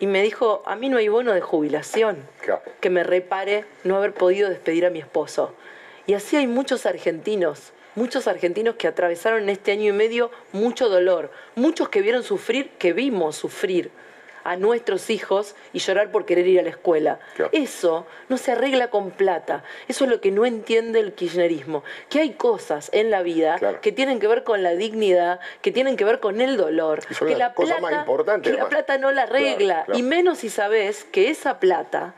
Y me dijo, a mí no hay bono de jubilación que me repare no haber podido despedir a mi esposo. Y así hay muchos argentinos, muchos argentinos que atravesaron en este año y medio mucho dolor, muchos que vieron sufrir, que vimos sufrir a nuestros hijos y llorar por querer ir a la escuela. Eso no se arregla con plata. Eso es lo que no entiende el kirchnerismo. Que hay cosas en la vida que tienen que ver con la dignidad, que tienen que ver con el dolor. Y son que más importantes, que la plata no la arregla. Claro. Y menos si sabes que esa plata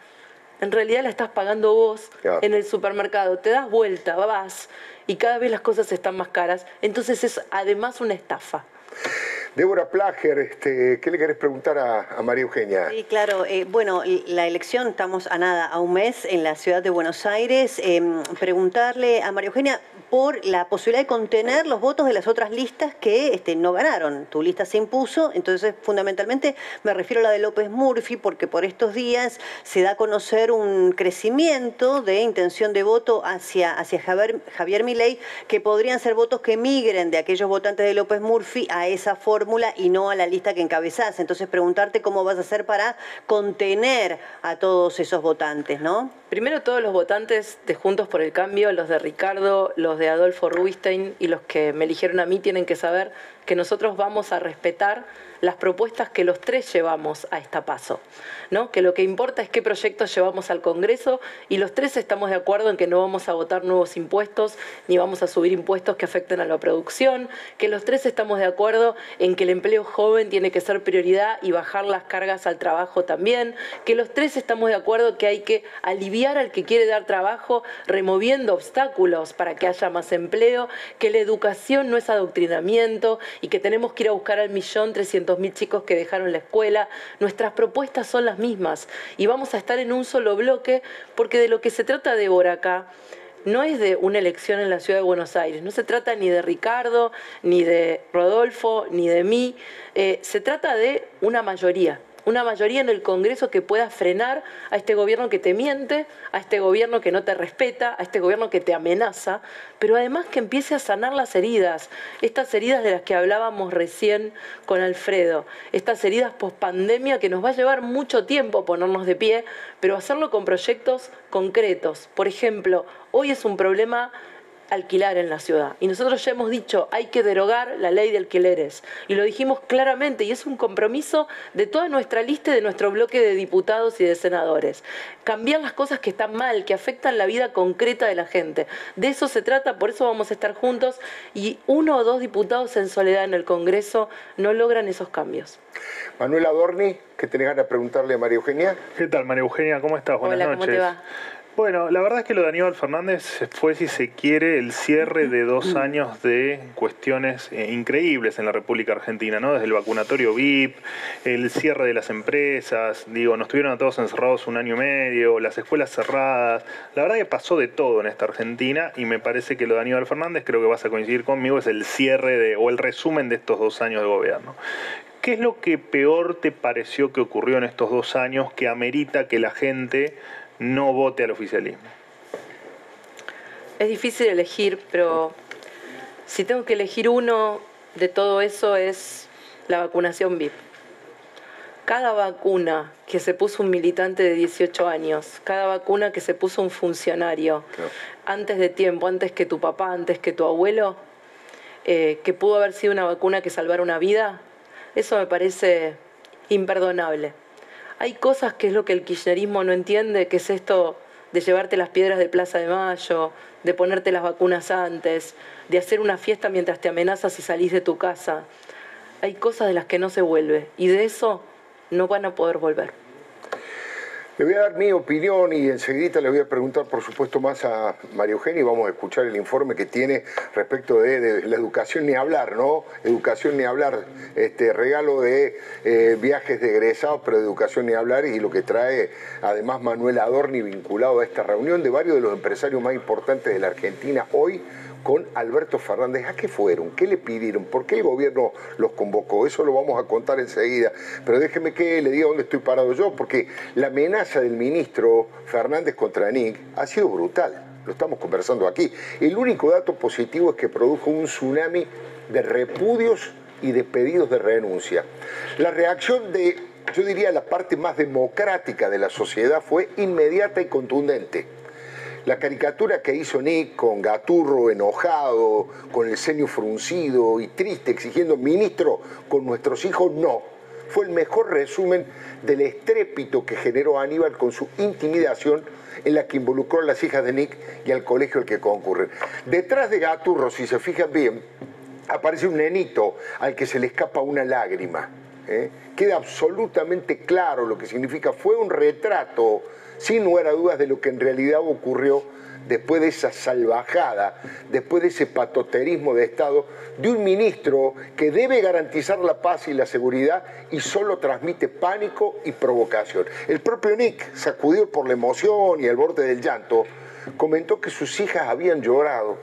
en realidad la estás pagando vos Claro. en el supermercado. Te das vuelta, vas y cada vez las cosas están más caras. Entonces es además una estafa. Débora Plager, este, ¿qué le querés preguntar a, María Eugenia? Sí, claro. Eh, bueno, la elección, estamos a nada, a un mes en la ciudad de Buenos Aires. Eh, preguntarle a María Eugenia por la posibilidad de contener los votos de las otras listas que este, no ganaron. Tu lista se impuso, entonces fundamentalmente me refiero a la de López Murphy, porque por estos días se da a conocer un crecimiento de intención de voto hacia, hacia Javier, Javier Milei, que podrían ser votos que migren de aquellos votantes de López Murphy a esa fórmula y no a la lista que encabezás. Entonces preguntarte cómo vas a hacer para contener a todos esos votantes, ¿no? Primero todos los votantes de Juntos por el Cambio, los de Ricardo, los de Adolfo Rubinstein y los que me eligieron a mí tienen que saber que nosotros vamos a respetar las propuestas que los tres llevamos a esta paso. Que lo que importa es qué proyectos llevamos al Congreso y los tres estamos de acuerdo en que no vamos a votar nuevos impuestos ni vamos a subir impuestos que afecten a la producción, que los tres estamos de acuerdo en que el empleo joven tiene que ser prioridad y bajar las cargas al trabajo también, que los tres estamos de acuerdo que hay que aliviar al que quiere dar trabajo removiendo obstáculos para que haya más empleo, que la educación no es adoctrinamiento y que tenemos que ir a buscar al millón trescientos mil chicos que dejaron la escuela. Nuestras propuestas son las mismas. Y vamos a estar en un solo bloque porque de lo que se trata de acá no es de una elección en la ciudad de Buenos Aires, no se trata ni de Ricardo, ni de Rodolfo, ni de mí, eh, se trata de una mayoría, una mayoría en el Congreso que pueda frenar a este gobierno que te miente, a este gobierno que no te respeta, a este gobierno que te amenaza, pero además que empiece a sanar las heridas, estas heridas de las que hablábamos recién con Alfredo, estas heridas post pandemia que nos va a llevar mucho tiempo ponernos de pie, pero hacerlo con proyectos concretos. Por ejemplo, hoy es un problema alquilar en la ciudad. Y nosotros ya hemos dicho, hay que derogar la ley de alquileres. Y lo dijimos claramente, y es un compromiso de toda nuestra lista y de nuestro bloque de diputados y de senadores. Cambiar las cosas que están mal, que afectan la vida concreta de la gente. De eso se trata, por eso vamos a estar juntos. Y uno o dos diputados en soledad en el Congreso no logran esos cambios. Manuel Adorni, ¿qué tenés ganas de preguntarle a María Eugenia? ¿Qué tal, María Eugenia? ¿Cómo estás? Buenas Hola, ¿cómo noches. te va? Bueno, la verdad es que lo de Aníbal Fernández fue, si se quiere, el cierre de dos años de cuestiones eh, increíbles en la República Argentina, ¿no? Desde el vacunatorio VIP, el cierre de las empresas, digo, nos tuvieron a todos encerrados un año y medio, las escuelas cerradas. La verdad que pasó de todo en esta Argentina y me parece que lo de Aníbal Fernández, creo que vas a coincidir conmigo, es el cierre de, o el resumen de estos dos años de gobierno. ¿Qué es lo que peor te pareció que ocurrió en estos dos años que amerita que la gente no vote al oficialismo? Es difícil elegir, pero si tengo que elegir uno de todo eso es la vacunación VIP. Cada vacuna que se puso un militante de 18 años, cada vacuna que se puso un funcionario, antes de tiempo, antes que tu papá, antes que tu abuelo, eh, que pudo haber sido una vacuna que salvara una vida, eso me parece imperdonable. Hay cosas que es lo que el kirchnerismo no entiende, que es esto de llevarte las piedras de Plaza de Mayo, de ponerte las vacunas antes, de hacer una fiesta mientras te amenazas y salís de tu casa. Hay cosas de las que no se vuelve y de eso no van a poder volver. Le voy a dar mi opinión y enseguida le voy a preguntar, por supuesto, más a María Eugenia y vamos a escuchar el informe que tiene respecto de, la educación ni hablar, ¿no? Educación ni hablar, este regalo de eh, viajes de egresados, pero educación ni hablar y lo que trae además Manuel Adorni vinculado a esta reunión de varios de los empresarios más importantes de la Argentina hoy con Alberto Fernández. ¿A qué fueron? ¿Qué le pidieron? ¿Por qué el gobierno los convocó? Eso lo vamos a contar enseguida. Pero déjeme que le diga dónde estoy parado yo, porque la amenaza del ministro Fernández contra Nick ha sido brutal. Lo estamos conversando aquí. El único dato positivo es que produjo un tsunami de repudios y de pedidos de renuncia. La reacción de, yo diría, la parte más democrática de la sociedad fue inmediata y contundente. La caricatura que hizo Nick con Gaturro enojado, con el ceño fruncido y triste, exigiendo ministro con nuestros hijos, no. Fue el mejor resumen del estrépito que generó Aníbal con su intimidación en la que involucró a las hijas de Nick y al colegio al que concurren. Detrás de Gaturro, si se fijan bien, aparece un nenito al que se le escapa una lágrima. ¿eh? Queda absolutamente claro lo que significa. Fue un retrato sin lugar a dudas de lo que en realidad ocurrió después de esa salvajada, después de ese patoterismo de Estado, de un ministro que debe garantizar la paz y la seguridad y solo transmite pánico y provocación. El propio Nick, sacudido por la emoción y el borde del llanto, comentó que sus hijas habían llorado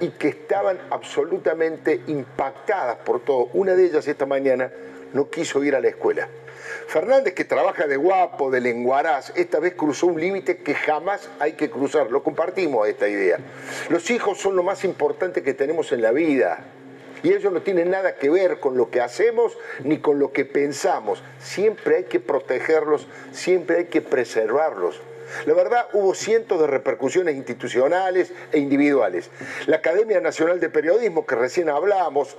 y que estaban absolutamente impactadas por todo. Una de ellas esta mañana no quiso ir a la escuela. Fernández, que trabaja de guapo, de lenguaraz, esta vez cruzó un límite que jamás hay que cruzar. Lo compartimos esta idea. Los hijos son lo más importante que tenemos en la vida. Y ellos no tienen nada que ver con lo que hacemos ni con lo que pensamos. Siempre hay que protegerlos, siempre hay que preservarlos. La verdad, hubo cientos de repercusiones institucionales e individuales. La Academia Nacional de Periodismo, que recién hablamos,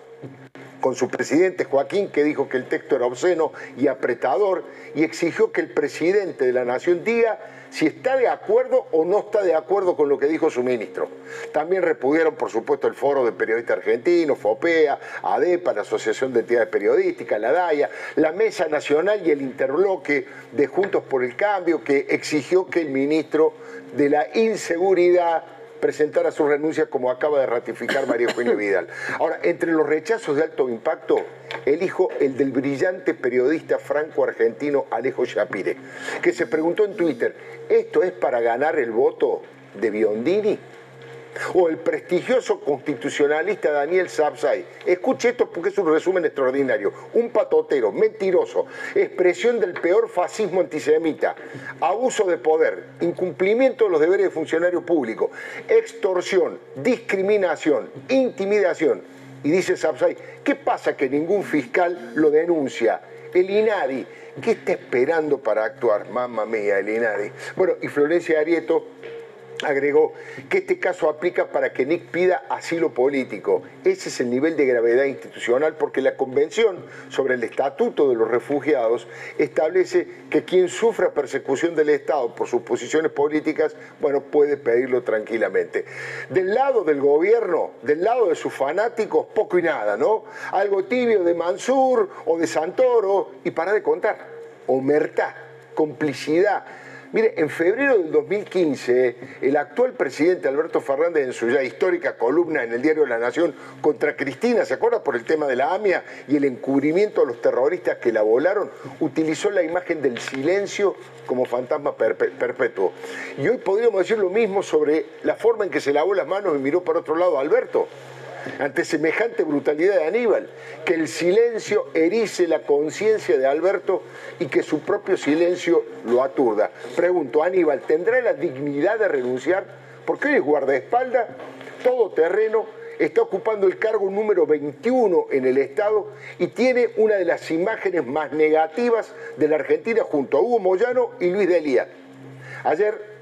con su presidente Joaquín, que dijo que el texto era obsceno y apretador, y exigió que el presidente de la Nación diga si está de acuerdo o no está de acuerdo con lo que dijo su ministro. También repudieron, por supuesto, el Foro de Periodistas Argentinos, FOPEA, ADEPA, la Asociación de Entidades Periodísticas, la DAIA, la Mesa Nacional y el interbloque de Juntos por el Cambio, que exigió que el ministro de la Inseguridad presentara su renuncia como acaba de ratificar María Eugenia Vidal. Ahora, entre los rechazos de alto impacto, elijo el del brillante periodista franco-argentino Alejo Shapire, que se preguntó en Twitter, ¿esto es para ganar el voto de Biondini? O el prestigioso constitucionalista Daniel Sapsay. Escuche esto porque es un resumen extraordinario. Un patotero, mentiroso, expresión del peor fascismo antisemita, abuso de poder, incumplimiento de los deberes de funcionario público, extorsión, discriminación, intimidación. Y dice Sapsay, ¿qué pasa que ningún fiscal lo denuncia? El INADI, ¿qué está esperando para actuar? Mamma mía, el INADI. Bueno, y Florencia Arieto agregó que este caso aplica para que Nick pida asilo político. Ese es el nivel de gravedad institucional porque la Convención sobre el Estatuto de los Refugiados establece que quien sufra persecución del Estado por sus posiciones políticas, bueno, puede pedirlo tranquilamente. Del lado del gobierno, del lado de sus fanáticos, poco y nada, ¿no? Algo tibio de Mansur o de Santoro y para de contar. Omertá, complicidad Mire, en febrero del 2015, el actual presidente Alberto Fernández, en su ya histórica columna en el diario La Nación contra Cristina, ¿se acuerda? Por el tema de la AMIA y el encubrimiento a los terroristas que la volaron, utilizó la imagen del silencio como fantasma perpetuo. Y hoy podríamos decir lo mismo sobre la forma en que se lavó las manos y miró para otro lado Alberto ante semejante brutalidad de Aníbal, que el silencio erice la conciencia de Alberto y que su propio silencio lo aturda. Pregunto, Aníbal, ¿tendrá la dignidad de renunciar? Porque hoy es guardaespaldas, todo terreno, está ocupando el cargo número 21 en el Estado y tiene una de las imágenes más negativas de la Argentina junto a Hugo Moyano y Luis Delía. Ayer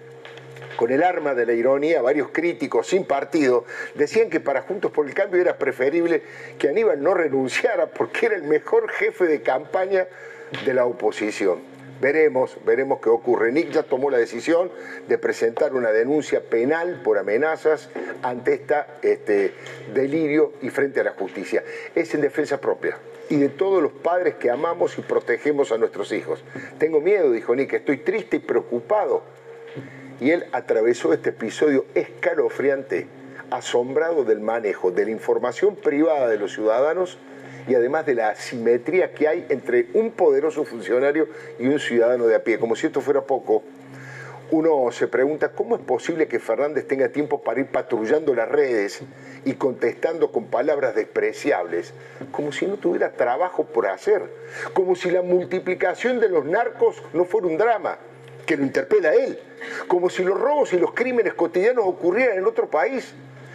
con el arma de la ironía, varios críticos sin partido decían que para Juntos por el Cambio era preferible que Aníbal no renunciara porque era el mejor jefe de campaña de la oposición. Veremos, veremos qué ocurre. Nick ya tomó la decisión de presentar una denuncia penal por amenazas ante este delirio y frente a la justicia. Es en defensa propia y de todos los padres que amamos y protegemos a nuestros hijos. Tengo miedo, dijo Nick, estoy triste y preocupado y él atravesó este episodio escalofriante, asombrado del manejo de la información privada de los ciudadanos y además de la asimetría que hay entre un poderoso funcionario y un ciudadano de a pie. Como si esto fuera poco, uno se pregunta cómo es posible que Fernández tenga tiempo para ir patrullando las redes y contestando con palabras despreciables, como si no tuviera trabajo por hacer, como si la multiplicación de los narcos no fuera un drama que lo interpela a él, como si los robos y los crímenes cotidianos ocurrieran en otro país.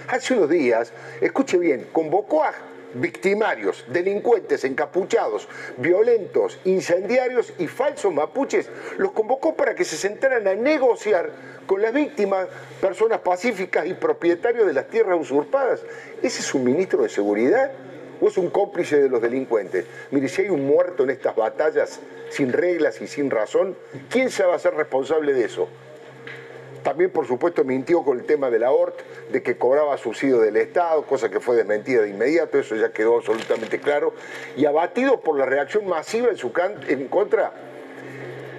Hace unos días, escuche bien, convocó a victimarios, delincuentes encapuchados, violentos, incendiarios y falsos mapuches, los convocó para que se sentaran a negociar con las víctimas, personas pacíficas y propietarios de las tierras usurpadas. ¿Ese es un ministro de seguridad? ¿O es un cómplice de los delincuentes? Mire, si hay un muerto en estas batallas sin reglas y sin razón, ¿quién se va a hacer responsable de eso? También, por supuesto, mintió con el tema de la ORT, de que cobraba subsidio del Estado, cosa que fue desmentida de inmediato, eso ya quedó absolutamente claro. Y abatido por la reacción masiva en su en contra,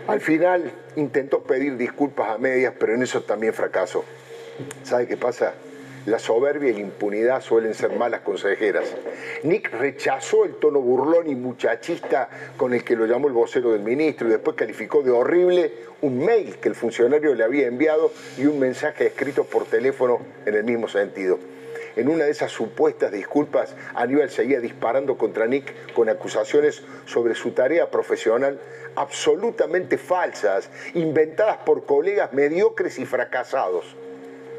al final intentó pedir disculpas a medias, pero en eso también fracasó. ¿Sabe qué pasa? La soberbia y la impunidad suelen ser malas consejeras. Nick rechazó el tono burlón y muchachista con el que lo llamó el vocero del ministro y después calificó de horrible un mail que el funcionario le había enviado y un mensaje escrito por teléfono en el mismo sentido. En una de esas supuestas disculpas, Aníbal seguía disparando contra Nick con acusaciones sobre su tarea profesional absolutamente falsas, inventadas por colegas mediocres y fracasados.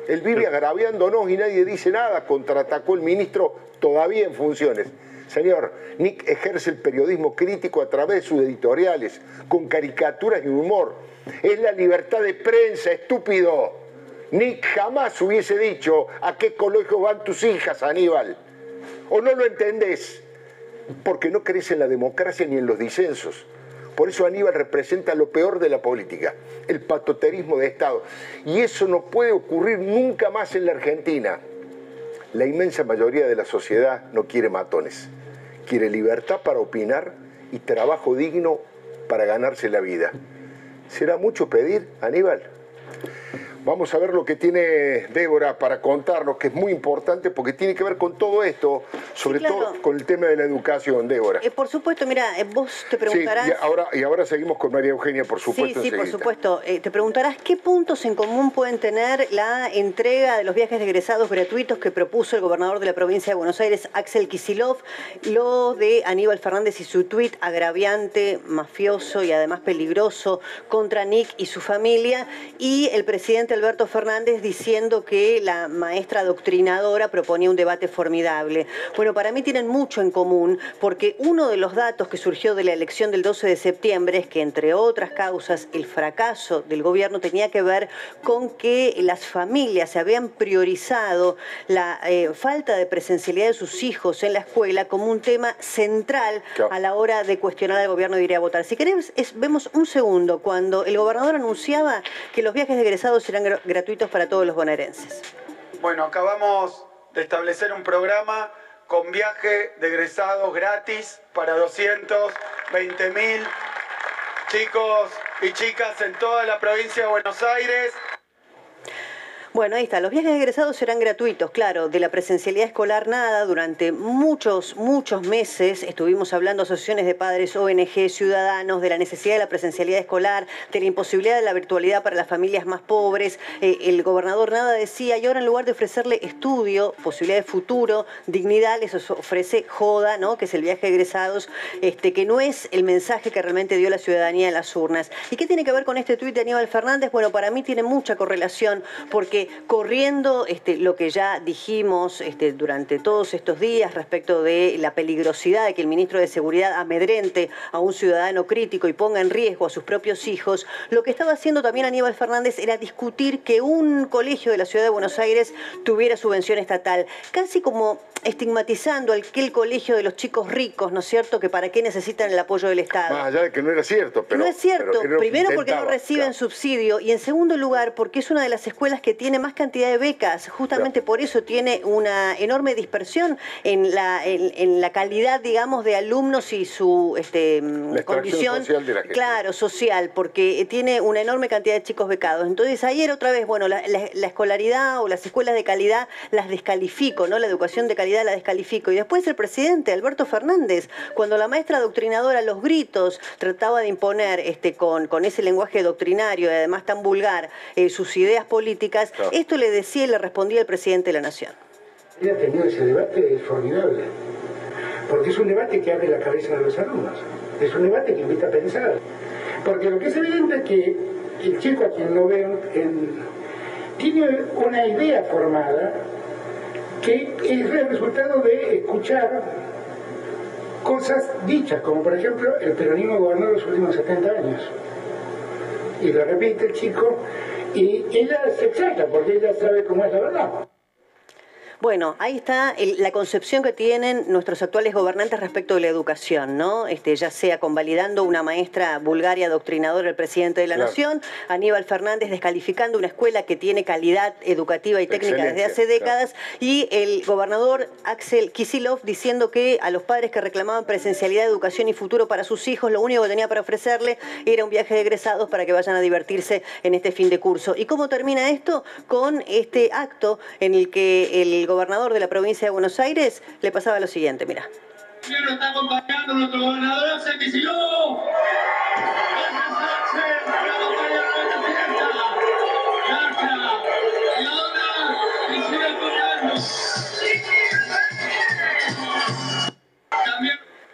Él vive agraviándonos y nadie dice nada, contraatacó el ministro todavía en funciones. Señor, Nick ejerce el periodismo crítico a través de sus editoriales, con caricaturas y humor. Es la libertad de prensa, estúpido. Nick jamás hubiese dicho a qué colegio van tus hijas, Aníbal. ¿O no lo entendés? Porque no crees en la democracia ni en los disensos. Por eso Aníbal representa lo peor de la política, el patoterismo de Estado. Y eso no puede ocurrir nunca más en la Argentina. La inmensa mayoría de la sociedad no quiere matones. Quiere libertad para opinar y trabajo digno para ganarse la vida. ¿Será mucho pedir, Aníbal? Vamos a ver lo que tiene Débora para contarnos, que es muy importante porque tiene que ver con todo esto, sobre todo con el tema de la educación, Débora. Eh, por supuesto, mira, eh, vos te preguntarás... Sí, y, ahora, y ahora seguimos con María Eugenia, por supuesto. Sí, sí, por supuesto. Eh, te preguntarás qué puntos en común pueden tener la entrega de los viajes de egresados gratuitos que propuso el gobernador de la provincia de Buenos Aires, Axel Kisilov, lo de Aníbal Fernández y su tuit agraviante, mafioso y además peligroso contra Nick y su familia, y el presidente Alberto Fernández diciendo que la maestra doctrinadora proponía un debate formidable. Bueno, para mí tienen mucho en común porque uno de los datos que surgió de la elección del 12 de septiembre es que, entre otras causas, el fracaso del gobierno tenía que ver con que las familias se habían priorizado la eh, falta de presencialidad de sus hijos en la escuela como un tema central a la hora de cuestionar al gobierno de ir a votar. Si queremos, vemos un segundo, cuando el gobernador anunciaba que los viajes de egresados gratuitos para todos los bonaerenses. Bueno, acabamos de establecer un programa con viaje de egresados gratis para 220 mil chicos y chicas en toda la provincia de Buenos Aires. Bueno, ahí está. Los viajes egresados serán gratuitos, claro. De la presencialidad escolar nada. Durante muchos, muchos meses estuvimos hablando asociaciones de padres, ONG, ciudadanos, de la necesidad de la presencialidad escolar, de la imposibilidad de la virtualidad para las familias más pobres. Eh, el gobernador nada decía y ahora en lugar de ofrecerle estudio, posibilidad de futuro, dignidad, les ofrece joda, ¿no? Que es el viaje egresados, este, que no es el mensaje que realmente dio la ciudadanía en las urnas. ¿Y qué tiene que ver con este tuit de Aníbal Fernández? Bueno, para mí tiene mucha correlación porque corriendo este, lo que ya dijimos este, durante todos estos días respecto de la peligrosidad de que el ministro de Seguridad amedrente a un ciudadano crítico y ponga en riesgo a sus propios hijos, lo que estaba haciendo también Aníbal Fernández era discutir que un colegio de la ciudad de Buenos Aires tuviera subvención estatal, casi como estigmatizando aquel colegio de los chicos ricos, ¿no es cierto?, que para qué necesitan el apoyo del Estado. Más allá de que no era cierto, pero... No es cierto, que primero porque no reciben claro. subsidio y en segundo lugar porque es una de las escuelas que tiene más cantidad de becas, justamente por eso tiene una enorme dispersión en la, en, en la calidad, digamos, de alumnos y su este, extracción condición, social de la gente. claro, social, porque tiene una enorme cantidad de chicos becados. Entonces ayer otra vez, bueno, la, la- la escolaridad o las escuelas de calidad las descalifico, ¿no? La educación de calidad la descalifico. Y después el presidente, Alberto Fernández, cuando la maestra doctrinadora los gritos trataba de imponer este, con, con ese lenguaje doctrinario y además tan vulgar eh, sus ideas políticas, Claro. esto le decía y le respondía el presidente de la Nación. Haya tenido ese debate es formidable, porque es un debate que abre la cabeza de los alumnos, es un debate que invita a pensar, porque lo que es evidente es que el chico a quien no ven en- tiene una idea formada que es el resultado de escuchar cosas dichas, como por ejemplo el peronismo gobernó los últimos 70 años. Y lo repite el chico, y ella se exalta porque ella sabe cómo es la verdad. Bueno, ahí está el- la concepción que tienen nuestros actuales gobernantes respecto de la educación, ¿no? Este, ya sea convalidando una maestra vulgar y adoctrinadora el presidente de la Claro. Nación, Aníbal Fernández descalificando una escuela que tiene calidad educativa y técnica desde hace décadas, y el gobernador Axel Kisilov diciendo que a los padres que reclamaban presencialidad, educación y futuro para sus hijos, lo único que tenía para ofrecerle era un viaje de egresados para que vayan a divertirse en este fin de curso. ¿Y cómo termina esto? Con este acto en el que el gobernador de la provincia de Buenos Aires le pasaba lo siguiente, mira.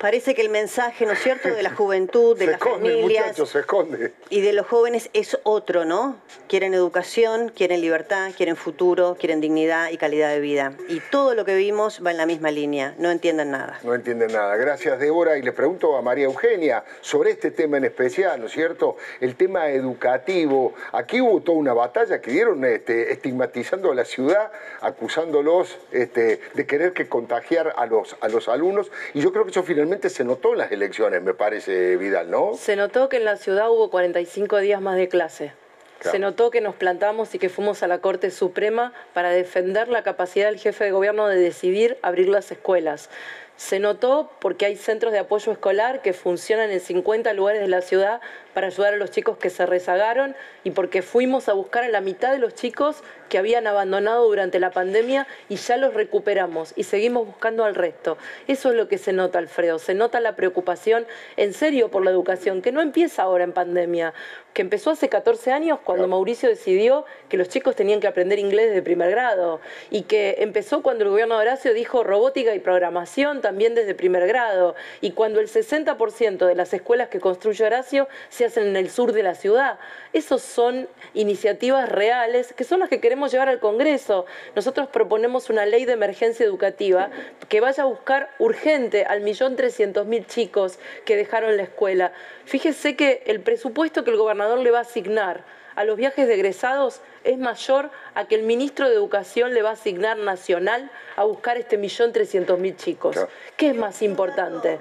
Parece que el mensaje, ¿no es cierto?, de la juventud, de se las esconde, familias muchacho, se esconde. y de los jóvenes es otro, ¿no? Quieren educación, quieren libertad, quieren futuro, quieren dignidad y calidad de vida. Y todo lo que vimos va en la misma línea, no entienden nada. No entienden nada. Gracias, Débora. Y le pregunto a María Eugenia sobre este tema en especial, ¿no es cierto? El tema educativo. Aquí hubo toda una batalla que dieron este, estigmatizando a la ciudad, acusándolos este, de querer que contagiar a los, a los alumnos. Y yo creo que eso finalmente se notó en las elecciones, me parece, Vidal, ¿no? Se notó que en la ciudad hubo 45 días más de clase. Claro. Se notó que nos plantamos y que fuimos a la Corte Suprema para defender la capacidad del jefe de gobierno de decidir abrir las escuelas. Se notó porque hay centros de apoyo escolar que funcionan en 50 lugares de la ciudad para ayudar a los chicos que se rezagaron y porque fuimos a buscar a la mitad de los chicos que habían abandonado durante la pandemia y ya los recuperamos y seguimos buscando al resto. Eso es lo que se nota, Alfredo. Se nota la preocupación en serio por la educación, que no empieza ahora en pandemia, que empezó hace 14 años cuando Mauricio decidió que los chicos tenían que aprender inglés desde primer grado y que empezó cuando el gobierno de Horacio dijo robótica y programación también desde primer grado y cuando el 60% de las escuelas que construye Horacio se en el sur de la ciudad. Esos son iniciativas reales que son las que queremos llevar al Congreso. Nosotros proponemos una ley de emergencia educativa que vaya a buscar urgente al millón trescientos mil chicos que dejaron la escuela. Fíjese que el presupuesto que el gobernador le va a asignar a los viajes de egresados es mayor a que el ministro de Educación le va a asignar nacional a buscar este millón trescientos mil chicos. ¿Qué es más importante?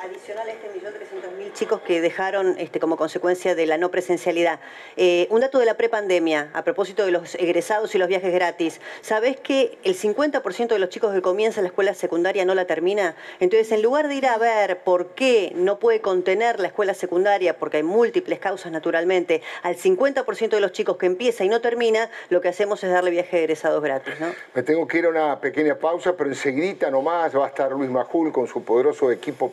Adicional a este millón trescientos mil chicos que dejaron este, como consecuencia de la no presencialidad. Eh, un dato de la prepandemia, a propósito de los egresados y los viajes gratis. ¿Sabés que el 50% de los chicos que comienzan la escuela secundaria no la termina? Entonces, en lugar de ir a ver por qué no puede contener la escuela secundaria, porque hay múltiples causas naturalmente, al 50% de los chicos que empieza y no termina, lo que hacemos es darle viajes egresados gratis. Me tengo que ir a una pequeña pausa, pero enseguida nomás va a estar Luis Majul con su poderoso equipo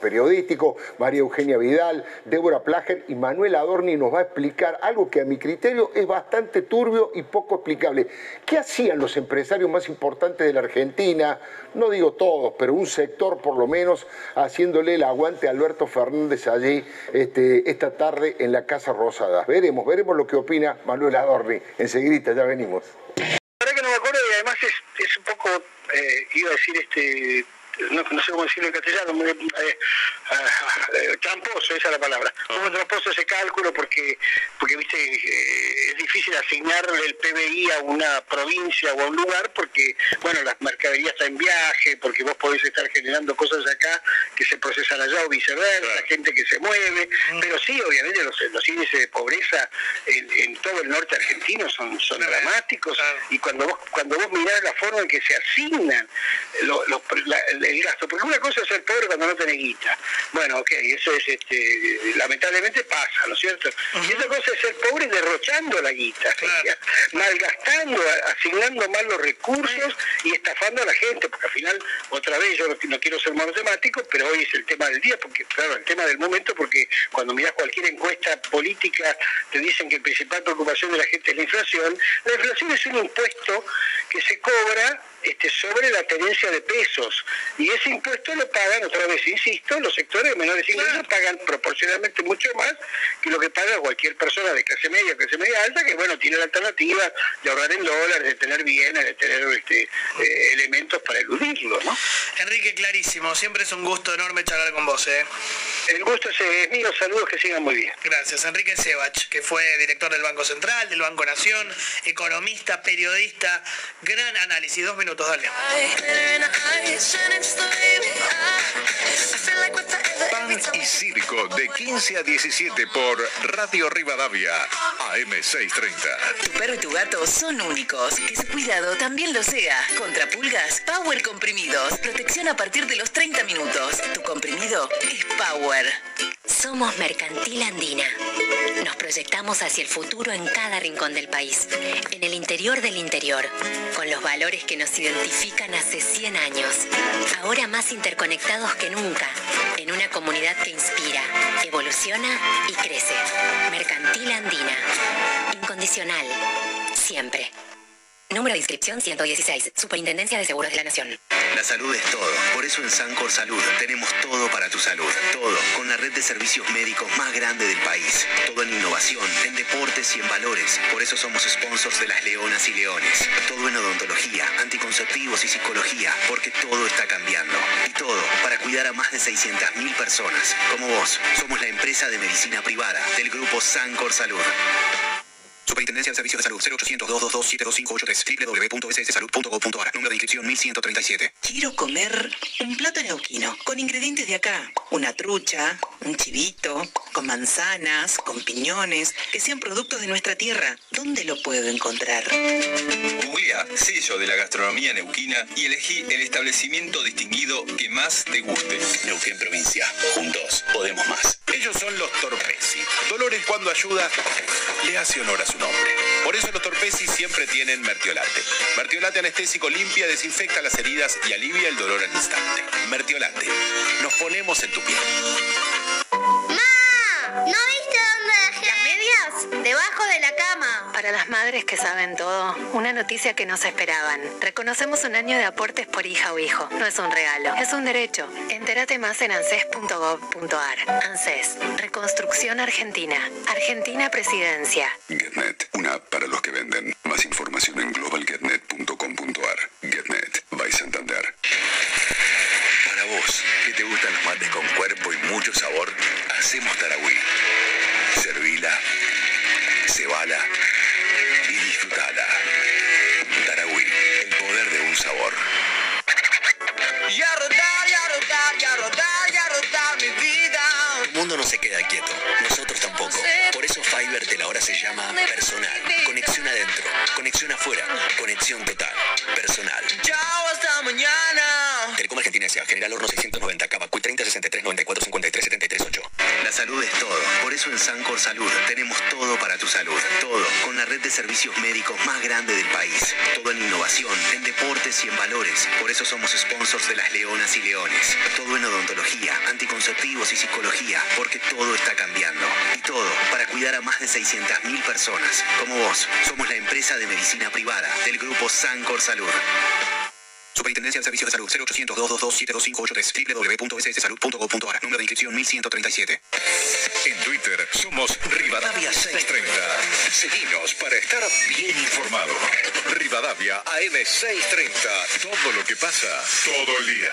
María Eugenia Vidal, Débora Plager y Manuel Adorni nos va a explicar algo que a mi criterio es bastante turbio y poco explicable. ¿Qué hacían los empresarios más importantes de la Argentina? No digo todos, pero un sector por lo menos, haciéndole el aguante a Alberto Fernández allí este, esta tarde en la Casa Rosada. Veremos, veremos lo que opina Manuel Adorni. Enseguida, ya venimos. Que no me acuerdo y además es, es un poco, eh, iba a decir, este no, no, sé cómo decirlo en castellano, muy, eh, eh, tramposo, esa es la palabra. Un poco tramposo ese cálculo porque, porque viste, eh, es difícil asignarle el PBI a una provincia o a un lugar porque, bueno, las mercaderías están en viaje, porque vos podés estar generando cosas acá que se procesan allá o viceversa, gente que se mueve, pero sí, obviamente los, los índices de pobreza en, en, todo el norte argentino son, son dramáticos. Y cuando vos, cuando vos mirás la forma en que se asignan los, los, la, el gasto, porque una cosa es ser pobre cuando no tenés guita. Bueno, ok, eso es, este, lamentablemente pasa, ¿no es cierto? Y otra cosa es ser pobre derrochando la guita, malgastando, asignando mal los recursos y estafando a la gente, porque al final, otra vez, yo no, no quiero ser matemático, pero hoy es el tema del día, porque claro, el tema del momento, porque cuando mirás cualquier encuesta política, te dicen que la principal preocupación de la gente es la inflación. La inflación es un impuesto que se cobra este, sobre la tenencia de pesos. Y ese impuesto lo pagan, otra vez insisto, los sectores de menores ingresos pagan proporcionalmente mucho más que lo que paga cualquier persona de clase media, clase media alta, que bueno, tiene la alternativa de ahorrar en dólares, de tener bienes, de tener este, eh, elementos para eludirlo, ¿no? Enrique, clarísimo, siempre es un gusto enorme charlar con vos, ¿eh? El gusto es, es mío, saludos, que sigan muy bien. Gracias. Enrique Sebach, que fue director del Banco Central, del Banco Nación, economista, periodista, gran análisis. Dos minutos, dale. Pan y Circo de 15 a 17 por Radio Rivadavia, AM630. Tu perro y tu gato son únicos. Que su cuidado también lo sea. Contra pulgas, Power Comprimidos. Protección a partir de los 30 minutos. Tu comprimido es Power. Somos Mercantil Andina. Nos proyectamos hacia el futuro en cada rincón del país, en el interior del interior, con los valores que nos identifican hace 100 años, ahora más interconectados que nunca, en una comunidad que inspira, evoluciona y crece. Mercantil Andina. Incondicional. Siempre. Número de inscripción 116. Superintendencia de Seguros de la Nación. La salud es todo. Por eso en Sancor Salud tenemos todo para tu salud. Todo. Con la red de servicios médicos más grande del país. Todo en innovación, en deportes y en valores. Por eso somos sponsors de las Leonas y Leones. Todo en odontología, anticonceptivos y psicología. Porque todo está cambiando. Y todo para cuidar a más de 600.000 personas. Como vos. Somos la empresa de medicina privada del grupo Sancor Salud. Superintendencia de Servicios de Salud 0800 222 72583 www.sssalud.gov.ar Número de inscripción 1137. Quiero comer un plato neuquino con ingredientes de acá. Una trucha, un chivito, con manzanas, con piñones, que sean productos de nuestra tierra. ¿Dónde lo puedo encontrar? Googlea sello de la gastronomía neuquina y elegí el establecimiento distinguido que más te guste. Neuquén Provincia. Juntos podemos más. Ellos son los Torpesi. Dolores cuando ayuda le hace honor a su nombre. Por eso los Torpesi siempre tienen Mertiolate. Mertiolate anestésico limpia, desinfecta las heridas y alivia el dolor al instante. Mertiolate. Nos ponemos en tu piel. ¡Ma! ¿No viste Debajo de la cama. Para las madres que saben todo, una noticia que no se esperaban. Reconocemos un año de aportes por hija o hijo. No es un regalo, es un derecho. Entérate más en anses.gov.ar. ANSES, Reconstrucción Argentina. Argentina Presidencia. GetNet, una app para los que venden. Más información en globalgetnet.com.ar. GetNet, by Santander. Para vos, que te gustan los mates con cuerpo y mucho sabor, hacemos Tarahui. Servila, cebala y disfrutala. Tarahui, el poder de un sabor. Yarda, yarda. rodar, y a rodar, y a rodar mi vida. Tu mundo no se queda quieto, nosotros tampoco. Por eso Fiverr la hora se llama personal. Conexión adentro, conexión afuera, conexión total. Personal. Chao, hasta mañana. Telecom Argentina S.A. General Horno 690, Cabacuy 30 63 94 53 73 8. La salud es todo. Por eso en Sancor Salud tenemos todo para tu salud. Todo. Con la red de servicios médicos más grande del país. Todo en innovación, en deportes y en valores. Por eso somos sponsors de las Leonas y Leones. Todo en odontología, anticonceptivos y psicología. Porque todo está cambiando. Y todo para cuidar a más de 600.000 personas. Como vos, somos la empresa de medicina privada del grupo Sancor Salud. Superintendencia de Servicios de Salud 0800 222 72583 www.sssalud.gov.ar Número de inscripción 1137. En Twitter somos Rivadavia 630. Seguimos para estar bien informado. Rivadavia AM630. Todo lo que pasa todo el día.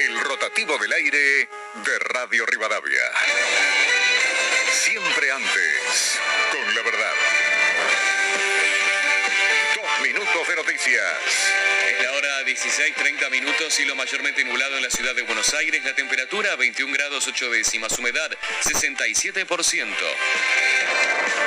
El rotativo del aire de Radio Rivadavia. Siempre antes, minutos de noticias. Es la hora 16, 30 minutos, cielo mayormente nublado en la ciudad de Buenos Aires, la temperatura 21 grados 8 décimas, humedad 67%.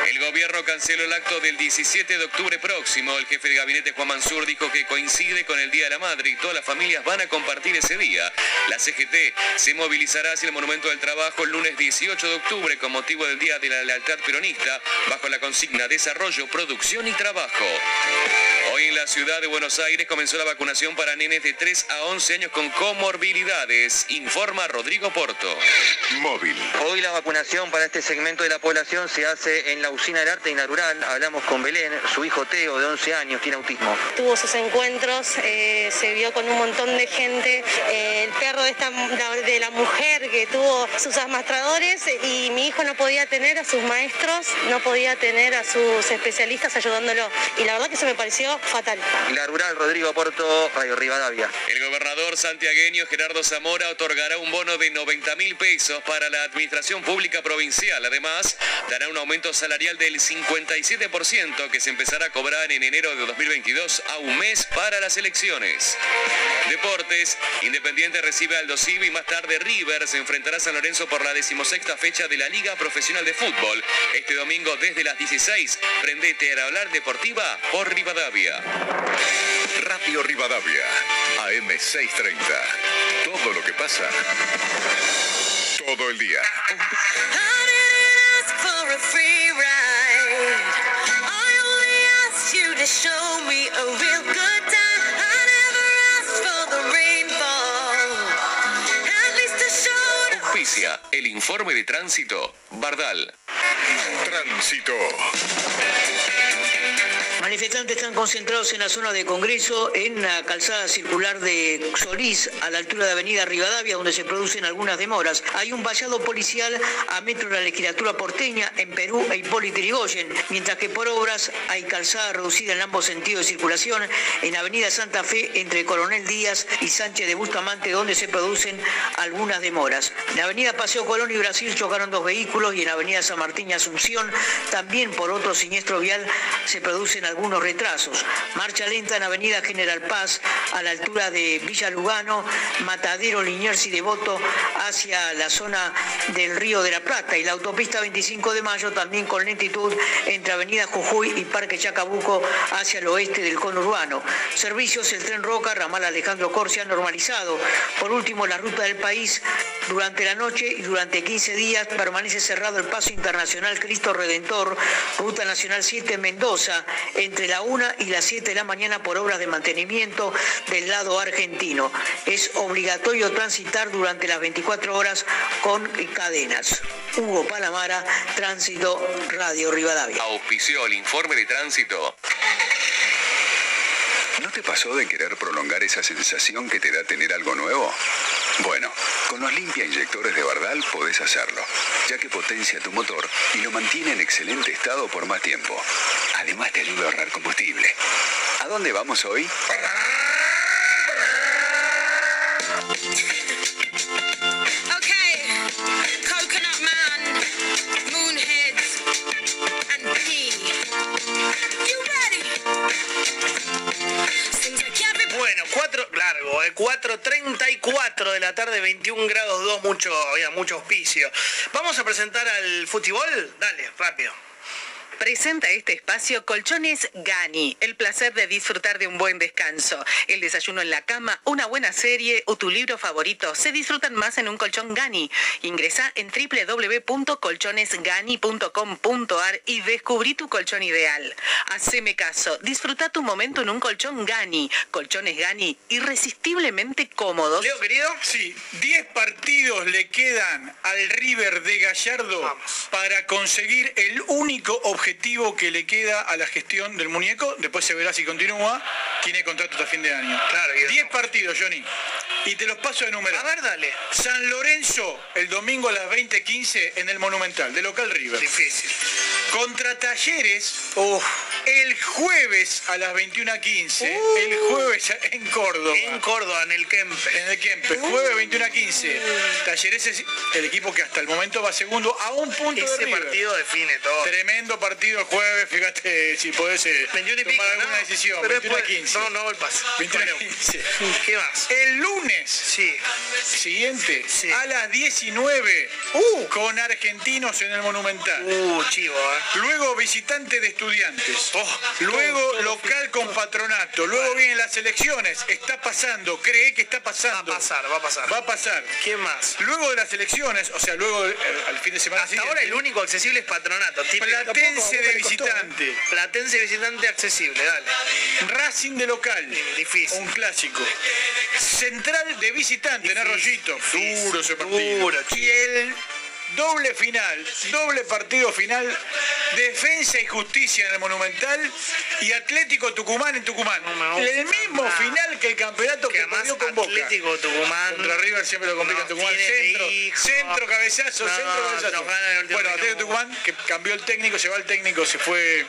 El gobierno canceló el acto del 17 de octubre próximo. El jefe de gabinete Juan Mansur dijo que coincide con el Día de la Madre y todas las familias van a compartir ese día. La CGT se movilizará hacia el Monumento del Trabajo el lunes 18 de octubre con motivo del Día de la Lealtad Peronista bajo la consigna Desarrollo, Producción y Trabajo. Hoy en la ciudad de Buenos Aires comenzó la vacunación para nenes de 3 a 11 años con comorbilidades, informa Rodrigo Porto. Móvil. Hoy la vacunación para este segmento de la población se hace en la usina del arte y natural. Hablamos con Belén, su hijo Teo, de 11 años, tiene autismo. Tuvo sus encuentros, eh, se vio con un montón de gente, eh, el perro de, esta, de la mujer que tuvo sus amastradores y mi hijo no podía tener a sus maestros, no podía tener a sus especialistas ayudándolo. Y la verdad que eso me pareció fatal. La rural Rodrigo Porto, Radio Rivadavia. El gobernador santiagueño Gerardo Zamora otorgará un bono de 90 mil pesos para la administración pública provincial. Además, dará un aumento salarial del 57% que se empezará a cobrar en enero de 2022 a un mes para las elecciones. Deportes, Independiente recibe al Civi y más tarde River se enfrentará a San Lorenzo por la decimosexta fecha de la Liga Profesional de Fútbol. Este domingo desde las 16, prendete a hablar deportiva por Rivadavia. Radio Rivadavia, AM630. Todo lo que pasa, todo el día. Auspicia el informe de tránsito Bardal. Tránsito. Manifestantes están concentrados en la zona de Congreso, en la calzada circular de Solís, a la altura de Avenida Rivadavia, donde se producen algunas demoras. Hay un vallado policial a metro de la legislatura porteña, en Perú e Hipólito Yrigoyen, mientras que por obras hay calzada reducida en ambos sentidos de circulación, en Avenida Santa Fe, entre Coronel Díaz y Sánchez de Bustamante, donde se producen algunas demoras. En Avenida Paseo Colón y Brasil chocaron dos vehículos y en Avenida San Martín y Asunción, también por otro siniestro vial, se producen algunos retrasos. Marcha lenta en Avenida General Paz, a la altura de Villa Lugano, Matadero, Liniers y Devoto, hacia la zona del Río de la Plata. Y la autopista 25 de Mayo también con lentitud entre Avenida Jujuy y Parque Chacabuco hacia el oeste del conurbano. Servicios, el tren Roca, ramal Alejandro Corsia normalizado. Por último, la ruta del país durante la noche y durante 15 días permanece cerrado el paso internacional Cristo Redentor, Ruta Nacional 7 Mendoza, entre la 1 y las 7 de la mañana por obras de mantenimiento del lado argentino. Es obligatorio transitar durante las 24 horas con cadenas. Hugo Palamara, Tránsito Radio Rivadavia. Auspició el informe de tránsito. ¿No te pasó de querer prolongar esa sensación que te da tener algo nuevo? Bueno, con los limpia inyectores de Bardal podés hacerlo, ya que potencia tu motor y lo mantiene en excelente estado por más tiempo. Además te ayuda a ahorrar combustible. ¿A dónde vamos hoy? Bueno, 4, largo, eh, 4.34 de la tarde, 21 grados 2, mucho, había mucho auspicio. Vamos a presentar al futibol, dale, rápido. Presenta este espacio Colchones Gani, el placer de disfrutar de un buen descanso. El desayuno en la cama, una buena serie o tu libro favorito se disfrutan más en un colchón Gani. Ingresa en www.colchonesgani.com.ar y descubrí tu colchón ideal. Haceme caso, disfruta tu momento en un colchón Gani. Colchones Gani, irresistiblemente cómodos. Leo, querido. Sí, 10 partidos le quedan al River de Gallardo para conseguir el único objetivo que le queda a la gestión del muñeco. Después se verá si continúa. Tiene contrato hasta fin de año. Claro, 10 partidos, Johnny. Y te los paso de número. A ver, dale. San Lorenzo, el domingo a las 20.15 en el Monumental, de local River. Difícil. Contra Talleres, el jueves a las 21.15. el jueves en Córdoba. En Córdoba, en el Kempe. En el Kempe. Jueves 21.15. Talleres es el equipo que hasta el momento va segundo a un punto Ese de River. partido define todo. Tremendo partido el jueves, fíjate si podés eh, 21 y tomar pico, alguna ¿no? decisión. Pero 21 a después- 15. No, no, el pase. 21 a Bueno, 15. ¿Qué más? El lunes Sí. siguiente, a las 19, con argentinos en el Monumental. Uh, chivo, ¿eh? Luego visitante de estudiantes. Oh, Luego local con patronato. Luego vienen las elecciones. Está pasando. Cree que está pasando. Va a pasar, va a pasar. Va a pasar. ¿Qué más? Luego de las elecciones, o sea, luego eh, al fin de semana Hasta ahora el único accesible es Patronato. Típico. Platense de visitante. Platense visitante accesible, dale. Racing de local. Difícil. Un clásico. Central de visitante en Arroyito. Duro ese partido. Duro, y el doble final, doble partido final, Defensa y Justicia en el Monumental y Atlético Tucumán en Tucumán. el mismo nada. final que el campeonato que, además perdió con Boca. Atlético Tucumán Contra River siempre lo complica nos Tucumán. Centro, hijo. centro, cabezazo, No, centro, cabezazo. Bueno, Atlético. Tucumán, que cambió el técnico, se va el técnico, se fue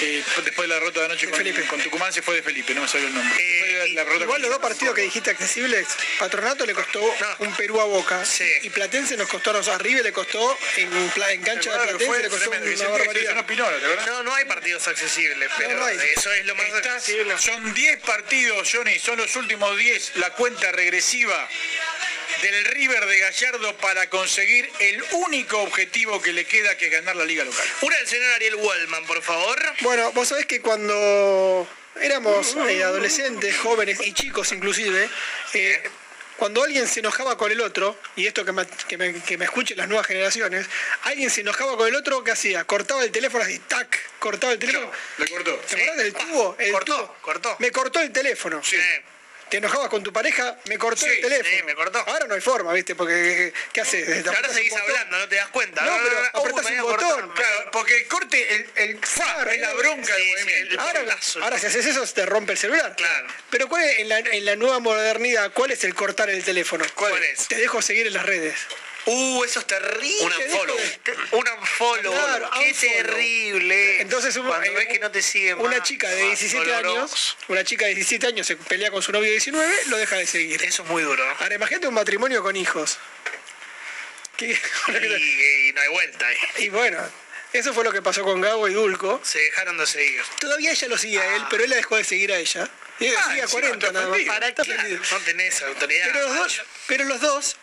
eh, después de la derrota de anoche con, con Tucumán, se fue de Felipe, no me salió el nombre. Después de la- la derrota Igual los dos partidos que dijiste accesibles, Patronato le costó un Perú a Boca y Platense nos costó, o sea, River le costó en, en cancha de Platense fue le costó tremendo. una. No, no hay partidos accesibles, pero no eso es lo más Estás- accesible. Son 10 partidos, Johnny, son los últimos 10, la cuenta regresiva del River de Gallardo para conseguir el único objetivo que le queda, que es ganar la liga local. Una del señor Ariel Wallman, por favor. Bueno, vos sabés que cuando éramos eh, adolescentes, jóvenes y chicos inclusive, eh, cuando alguien se enojaba con el otro, y esto que me, que me- que me escuchen las nuevas generaciones, alguien se enojaba con el otro, ¿qué hacía? Cortaba el teléfono así, tac, cortaba el teléfono. Le cortó. ¿Te acordás del tubo? El cortó, cortó. Me cortó el teléfono. Te enojabas con tu pareja, me cortó Sí, el teléfono. sí, me cortó. Ahora no hay forma, ¿viste? Porque, ¿qué haces? Ahora seguís hablando, no te das cuenta. No, pero apretás un cortar. botón. Claro, porque el corte, el, el es la bronca movimiento. Ahora, ahora si haces eso te rompe el celular. Claro. Pero ¿cuál es, en, la, en la nueva modernidad, cuál es el cortar el teléfono? ¿Cuál es? Te dejo seguir en las redes. Uh, eso es terrible. Un unfollow. Un unfollow. Claro, Qué unfollow. terrible. Entonces cuando eh, ves que no te siguen Una chica de más 17 doloroso. años, una chica de 17 años se pelea con su novio de 19, lo deja de seguir. Eso es muy duro. Ahora imagínate un matrimonio con hijos. Y, y no hay vuelta ahí. y bueno, eso fue lo que pasó con Gabo y Dulco. Se dejaron de seguir. Todavía ella lo sigue a él, pero él la dejó de seguir a ella. Y Ah, sigue a encima 40 está nada más. ¿Para ofendido. No tenés autoridad. Pero los dos, pero los dos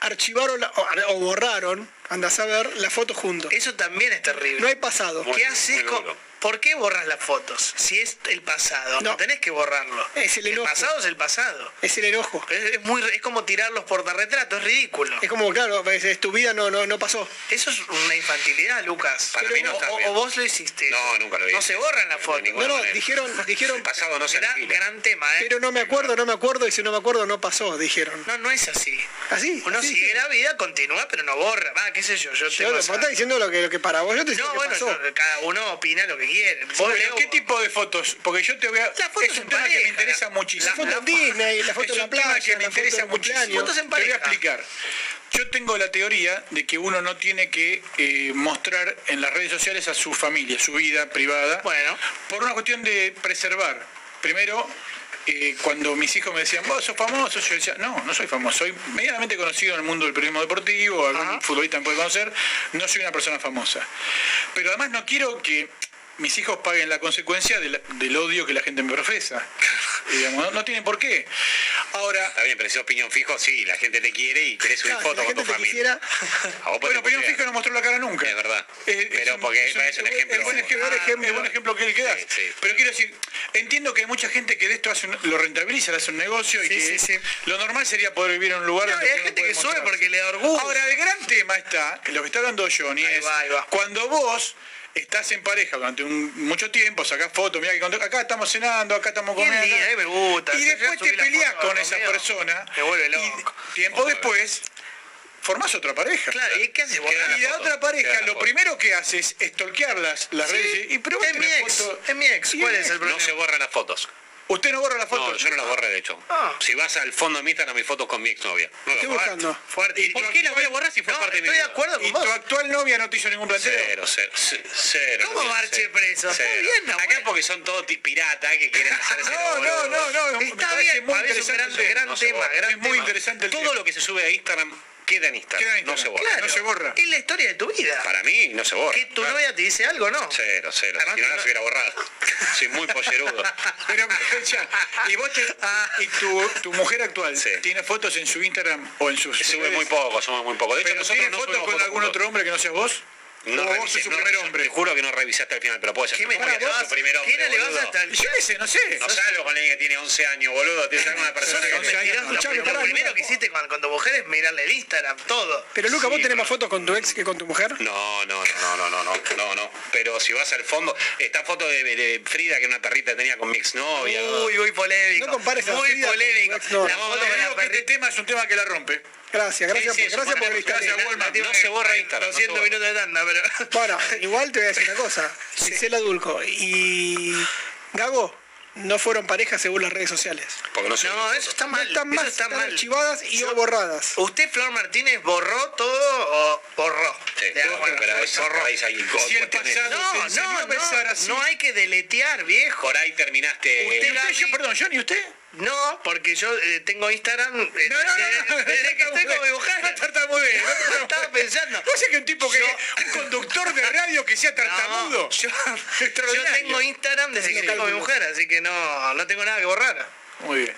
archivaron la- o, o borraron, anda a saber, la foto juntos. Eso también es terrible. No hay pasado. ¿Qué haces con.? ¿Por qué borras las fotos? Si es el pasado, no, tenés que borrarlo. Es el enojo. pasado es el pasado. Es el enojo. Es, es muy, es como tirar los portarretratos, es ridículo. Es como, claro, es, es tu vida no, no, no pasó. Eso es una infantilidad, Lucas. Para Pero mí no o- está o, bien. o vos lo hiciste. No, nunca lo hice. No se borran las fotos. ninguna No, no, manera. dijeron, dijeron, Pasado no se gran, alquila. gran tema, ¿eh? pero no me acuerdo, no me acuerdo, y si no me acuerdo no pasó, dijeron. No, no es así. ¿Así? Uno así sigue la vida, continúa, pero no borra. Va, qué sé yo, yo, Yo, tengo vos esa- estás diciendo lo que, lo que para vos, yo te No, bueno, cada uno opina lo que quiere. Vos, Leo, ¿Qué tipo de fotos? Porque yo te voy a... fotos es un en tema que me interesa la- muchísimo. La foto en Disney, la foto es un tema playa, que me interesa muchísimo. Fotos en Te voy a explicar. Yo tengo la teoría de que uno no tiene que eh, mostrar en las redes sociales a su familia, su vida privada, Bueno. por una cuestión de preservar. Primero, eh, cuando mis hijos me decían, vos sos famoso, yo decía, no, no soy famoso, soy medianamente conocido en el mundo del periodismo deportivo, algún futbolista me puede conocer, no soy una persona famosa. Pero además no quiero que mis hijos paguen la consecuencia del, del odio que la gente me profesa. Digamos, no, no tienen por qué. Ahora, Está bien, pero si sos piñón fijo, sí, la gente te quiere y querés subir Claro, si fotos la con tu familia. quisiera- A vos bueno, putea. Fijo no mostró la cara nunca. Es verdad. Pero porque es un- es un ejemplo. Es buen ejemplo, Ah, es buen ejemplo que el que das. Pero quiero decir, entiendo que hay mucha gente que de esto hace un- lo rentabiliza, le hace un negocio y Sí, que lo normal sería poder vivir en un lugar No, donde hay gente que sube porque le da orgullo. Ahora, el gran tema está, lo que está hablando Johnny es cuando vos estás en pareja durante un- mucho tiempo, sacás fotos, mirá que acá estamos cenando, acá estamos comiendo. acá- me gusta. Y después te peleas con esa persona. Vuelve y tiempo después formás otra pareja. Claro, ¿y qué haces? Y la otra pareja, la lo primero que hace es stalkear las, las Sí, redes. Y pero es mi ex, foto- es mi ex. ¿Cuál es es el problema? No se borran las fotos. ¿Usted no borra las No, fotos? yo no las borré, de hecho. Ah. Si vas al fondo de mi Instagram, mis fotos con mi exnovia. No Estoy buscando. Fuerte. ¿Y por qué las voy a borrar si fue No, parte de mi estoy de acuerdo con ¿Y vos. tu actual novia no te hizo ningún planteo? Cero, cero, cero. ¿Cómo no, marche preso? Está bien, Nahuel. Acá porque son todos piratas que quieren hacer ese No, no, no, no. Está bien, muy es un gran, gran No tema, gran es muy tema. interesante el Todo tema. lo que se sube a Instagram queda en Instagram. Queda en No se borra. Claro, No se borra. Es la historia de tu vida. Para mí no se borra. Que tu Claro. novia te dice algo, ¿no? Cero, cero. Además, si no no- las hubiera borrado. Soy muy pollerudo. Pero, y vos te- y tu, tu mujer actual Sí. tiene fotos en su Instagram o en sus Sube redes? muy poco, sube muy poco. De hecho, pero nosotros tiene no fotos con algún juntos. otro hombre que no seas vos No o vos revisé, su no primer hombre Te juro que no revisé hasta el final, pero puede ser. ¿Qué me tirás? su primer hombre, ¿Qué le vas hasta el yo qué sé no sé No salgo con alguien que tiene 11 años, boludo. Tienes alguna persona que 11 años, no, Lo, primero Luca. que hiciste con tu mujer es mirarle el Instagram, todo. Pero Luca, ¿vos Sí, tenés pero- más fotos con tu ex que con tu mujer? No, no, no, no, no, no, no, no. Pero si vas al fondo, esta foto de, de Frida, que una perrita tenía con mi exnovia. Uy, muy polémico. No compares a Muy polémico. no. La No, foto no, con la este perrita. tema es un tema que la rompe Gracias, gracias, Sí, sí, por, gracias por el gracias, Walmart. No se borra Instagram. no se 200 borra. minutos de tanda, pero... Bueno, igual te voy a decir una cosa. Gisela Dulco y Gago no fueron pareja según las redes sociales. Porque no se No, eso está No mal. están eso más, está están mal. archivadas y Yo- o borradas. ¿Usted, Flor Martínez, borró todo o borró? Sí, De acuerdo, pero eso borró. ahí hay Si el cuestiones. pasado te No, no, no, así. no hay que deletear, viejo. Por ahí terminaste. Usted, ¿Y usted, yo, perdón, Johnny, ¿usted? No, porque yo eh, tengo Instagram eh, No, no, no, desde, no, desde que estoy con mi mujer. No tartamudee, no. Estaba pensando. ¿Vos sabés que un tipo que Yo- un conductor de radio que sea tartamudo? No, yo, yo tengo Instagram desde que estoy con mi mujer, así que no, no tengo nada que borrar. Muy bien.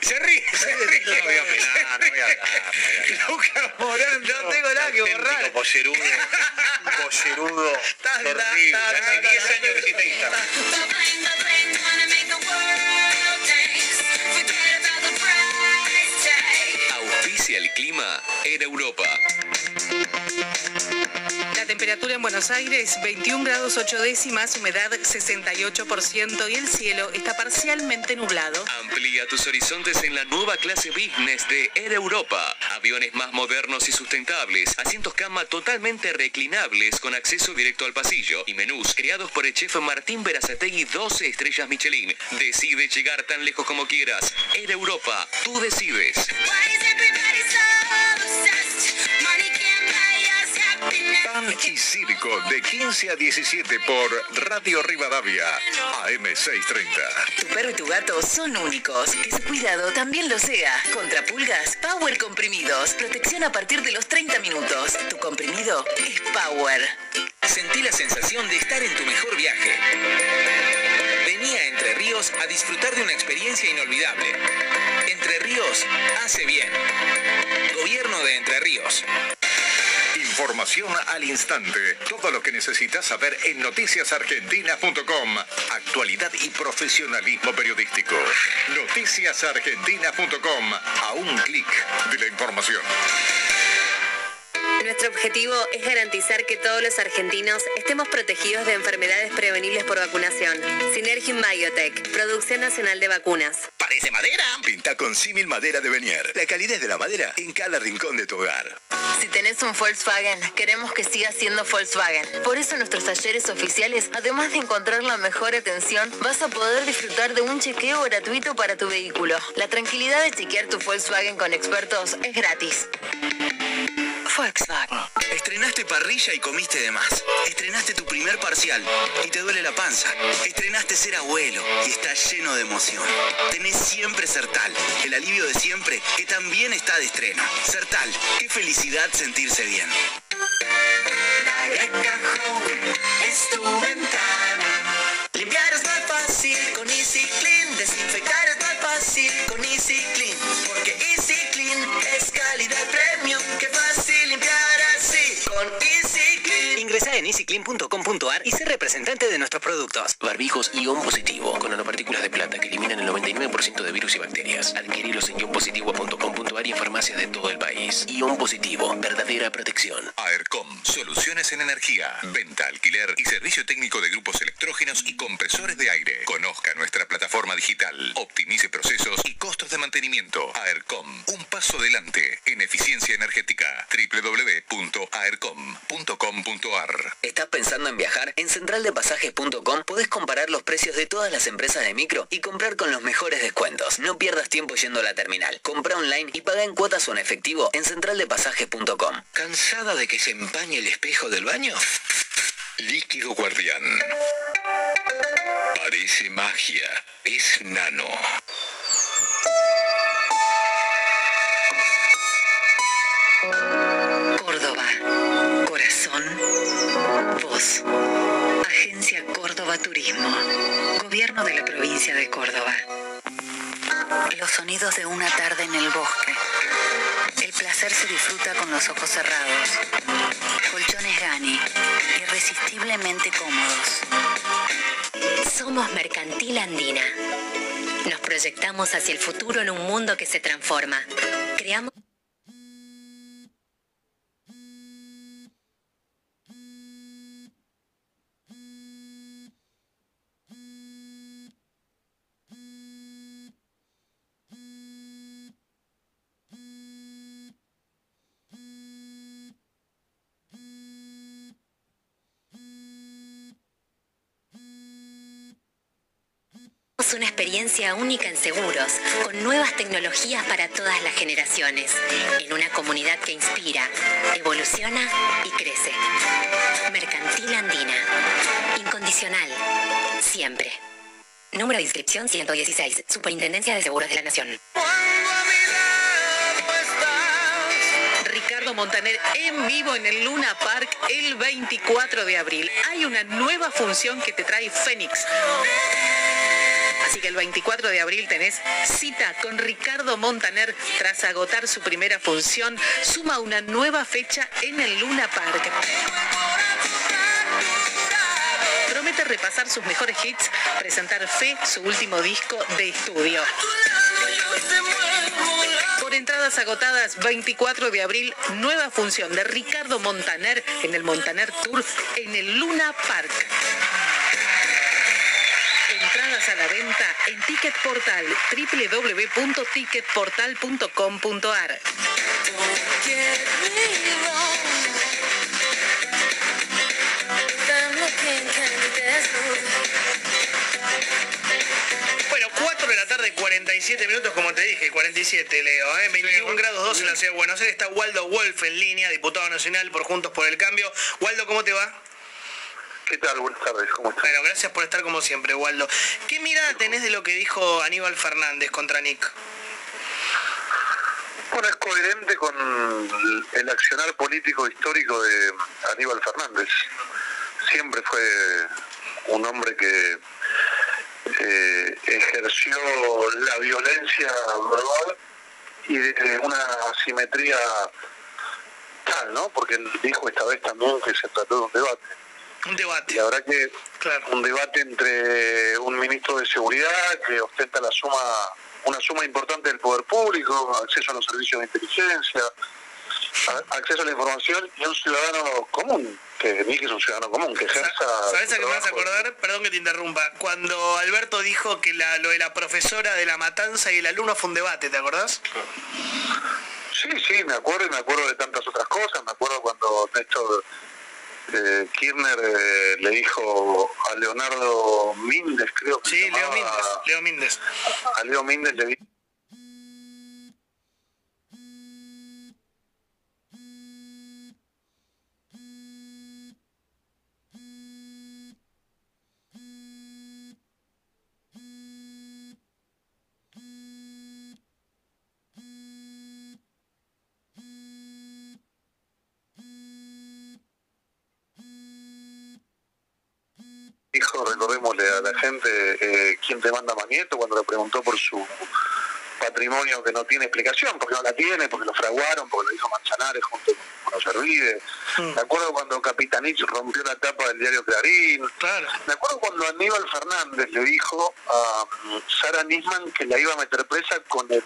Se ríe, se ríe. No voy a opinar, no voy a hablar. no voy a hablar. Lucas Morando. No tengo nada que borrar. Pollerudo. Pollerudo. Horrible. Hace ta, 10 ta. años que hiciste Instagram. Auspicia el clima en Europa. Temperatura en Buenos Aires 21 grados 8 décimas, humedad 68% y el cielo está parcialmente nublado. Amplía tus horizontes en la nueva clase business de Air Europa. Aviones más modernos y sustentables, asientos cama totalmente reclinables con acceso directo al pasillo y menús creados por el chef Martín Berazategui 12 estrellas Michelin. Decide llegar tan lejos como quieras. Air Europa, tú decides. Pan y Circo de 15 a 17 por Radio Rivadavia, AM630. Tu perro y tu gato son únicos. Que su cuidado también lo sea. Contra pulgas, Power Comprimidos. Protección a partir de los 30 minutos. Tu comprimido es Power. Sentí la sensación de estar en tu mejor viaje. Venía a Entre Ríos a disfrutar de una experiencia inolvidable. Entre Ríos hace bien. Gobierno de Entre Ríos. Información al instante. Todo lo que necesitas saber en noticiasargentina.com. Actualidad y profesionalismo periodístico. Noticiasargentina.com. A un clic de la información. Nuestro objetivo es garantizar que todos los argentinos estemos protegidos de enfermedades prevenibles por vacunación. Synergium Biotech, Producción Nacional de Vacunas. ¿Parece madera? Pinta con símil madera de Benier. La calidez de la madera en cada rincón de tu hogar. Si tenés un Volkswagen, queremos que siga siendo Volkswagen. Por eso en nuestros talleres oficiales, además de encontrar la mejor atención, vas a poder disfrutar de un chequeo gratuito para tu vehículo. La tranquilidad de chequear tu Volkswagen con expertos es gratis. Volkswagen. Estrenaste parrilla y comiste de más. Estrenaste tu primer parcial y te duele la panza. Estrenaste ser abuelo y estás lleno de emoción. Tenés siempre Sertal, el alivio de siempre que también está de estreno. Sertal, qué felicidad sentirse bien. Es tu ventana. Limpiar es más fácil con Easy Clean. Desinfectar Easy con Easy Clean. Así con Easy Clean. Ingresa en easyclean.com.ar y sé representante de nuestros productos. Barbijos ion positivo con nanopartículas de plata que eliminan el 99% de virus y bacterias. Adquirilos en ionpositivo.com.ar y en farmacias de todo el país. Ion positivo, verdadera protección. AERCOM, soluciones en energía, venta, alquiler y servicio técnico de grupos electrógenos y compresores de aire. Conozca nuestra plataforma digital, optimice procesos y costos de mantenimiento. AERCOM, un paso adelante en eficiencia energética. www.aercom.com.ar ¿Estás pensando en viajar? En centraldepasajes.com podés comparar los precios de todas las empresas de micro y comprar con los mejores descuentos. No pierdas tiempo yendo a la terminal. Compra online y paga en cuotas o en efectivo en centraldepasajes.com. ¿Cansada de que se empañe el espejo del baño? Líquido Guardián. Parece magia. Es nano. Córdoba. Corazón. Voz. Agencia Córdoba Turismo. Gobierno de la provincia de Córdoba. Los sonidos de una tarde en el bosque. El placer se disfruta con los ojos cerrados. Colchones Gani. Irresistiblemente cómodos. Somos Mercantil Andina. Nos proyectamos hacia el futuro en un mundo que se transforma. Creamos experiencia única en seguros, con nuevas tecnologías para todas las generaciones, en una comunidad que inspira, evoluciona y crece. Mercantil Andina. Incondicional. Siempre. Número de inscripción 116. Superintendencia de Seguros de la Nación. Ricardo Montaner en vivo en el Luna Park el 24 de abril. Hay una nueva función que te trae Fénix. Así que el 24 de abril tenés cita con Ricardo Montaner tras agotar su primera función. Suma una nueva fecha en el Luna Park. Promete repasar sus mejores hits, presentar Fe, su último disco de estudio. Por entradas agotadas, 24 de abril, nueva función de Ricardo Montaner en el Montaner Tour en el Luna Park. Entradas a la venta en Ticket Portal www.ticketportal.com.ar. Bueno, 4 de la tarde, 47 minutos, como te dije, 47, Leo. ¿eh? 21 grados 2 en la ciudad de Buenos Aires. Está Waldo Wolf en línea, diputado nacional por Juntos por el Cambio. Waldo, ¿cómo te va? ¿Qué tal? Buenas tardes, ¿cómo estás? Bueno, gracias por estar como siempre, Waldo. ¿Qué mirada tenés de lo que dijo Aníbal Fernández contra Nick? Bueno, es coherente con el- accionar político histórico de Aníbal Fernández. Siempre fue un hombre que eh, ejerció la violencia verbal y de una asimetría tal, ¿no? Porque él dijo esta vez también que se trató de un debate. Un debate. La verdad que un debate entre un ministro de seguridad que ostenta la suma, una suma importante del poder público, acceso a los servicios de inteligencia, acceso a la información y un ciudadano común, que Nick es un ciudadano común, que ejerza. ¿Sabes a qué me vas a acordar? Perdón que te interrumpa. Cuando Alberto dijo que la- lo de la profesora de la matanza y el alumno fue un debate, ¿te acordás? Sí, sí, me acuerdo y me acuerdo de tantas otras cosas. Me acuerdo cuando Néstor eh, Kirchner eh, le dijo a Leonardo Míndez, creo que Sí, Leo Míndez. Leo Míndez. A Leo Míndez le dijo. Dijo, recordémosle a la gente, eh, ¿quién te manda Manieto? Cuando le preguntó por su patrimonio que no tiene explicación, porque no la tiene, porque lo fraguaron, porque lo hizo Manzanares junto con los Hervides. Me acuerdo cuando Capitanich rompió la tapa del diario Clarín. Me acuerdo cuando Aníbal Fernández le dijo a mm, Sara Nisman que la iba a meter presa con el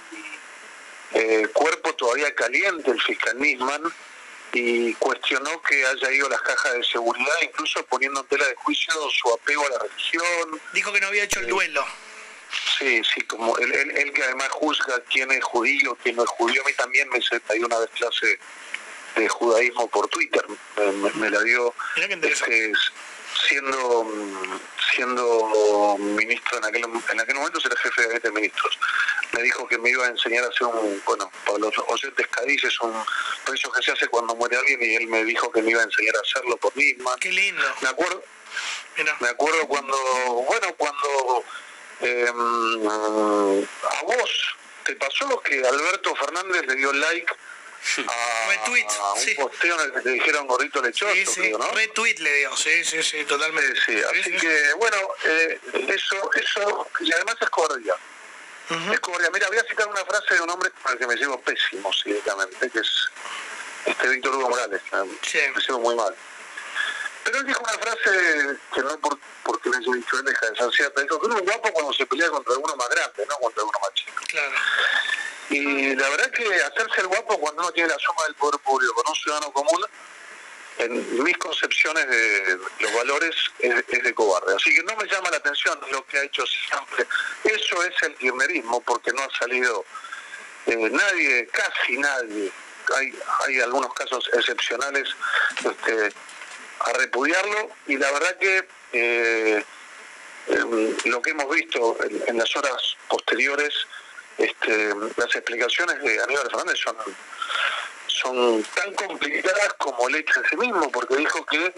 eh, cuerpo todavía caliente, el fiscal Nisman, y cuestionó que haya ido a las cajas de seguridad, incluso poniendo en tela de juicio su apego a la religión. Dijo que no había hecho el duelo. Sí, sí, como él, él- él que además juzga quién es judío, quién no es judío. A mí también me dio una vez clase de judaísmo por Twitter, me la dio este, siendo siendo ministro en aquel, en aquel momento, era jefe de gabinete de ministros. Me dijo que me iba a enseñar a hacer un, bueno, para los oyentes Cádiz es un proceso que se hace cuando muere alguien y él me dijo que me iba a enseñar a hacerlo por Nisman. Qué lindo. Me acuerdo, me acuerdo cuando, bueno, cuando eh, a vos te pasó que Alberto Fernández le dio like a, Retweet, a un posteo en el que te dijeron gordito lechoso, Sí, sí, creo, ¿no? retweet le dio, sí, sí, sí, totalmente. Sí, así que, bueno, eh, eso, eso, y además es cobardía. Es cobardía. Mira, voy a citar una frase de un hombre con el que me llevo pésimo, ciertamente, que es este Víctor Hugo Morales, me llevo muy mal. Pero él dijo una frase que no por, porque le haya dicho él deja de ser cierta, dijo que uno es guapo cuando se pelea contra uno más grande, no contra uno más chico. Claro. Y la verdad que hacerse el guapo cuando uno tiene la suma del poder público con un ciudadano común, en mis concepciones de los valores, es, de cobarde. Así que no me llama la atención lo que ha hecho siempre. Eso es el kirchnerismo, porque no ha salido eh, nadie, casi nadie. Hay, hay algunos casos excepcionales este, a repudiarlo y la verdad que eh, em, lo que hemos visto en las horas posteriores, este, las explicaciones de Aníbal Fernández son, son tan complicadas como el hecho en sí mismo, porque dijo que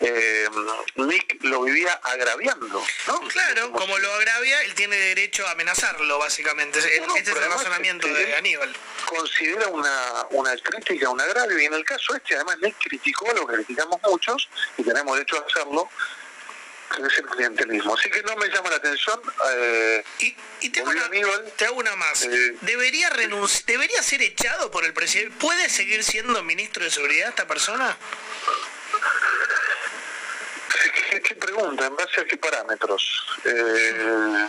eh, Nick lo vivía agraviando. ¿no? Claro, como lo agravia, él tiene derecho a amenazarlo, básicamente. Este es el razonamiento este, de Aníbal. considera una, una crítica, un agravio, y en el caso este, además, Nick criticó lo que criticamos muchos, y tenemos derecho a hacerlo, que es el clientelismo. Así que no me llama la atención. Eh, y te hago, una, te hago una más. ¿Debería, renunci- ¿Debería ser echado por el presidente? ¿Puede seguir siendo ministro de Seguridad esta persona? ¿Qué, qué pregunta? ¿En base a qué parámetros? Eh,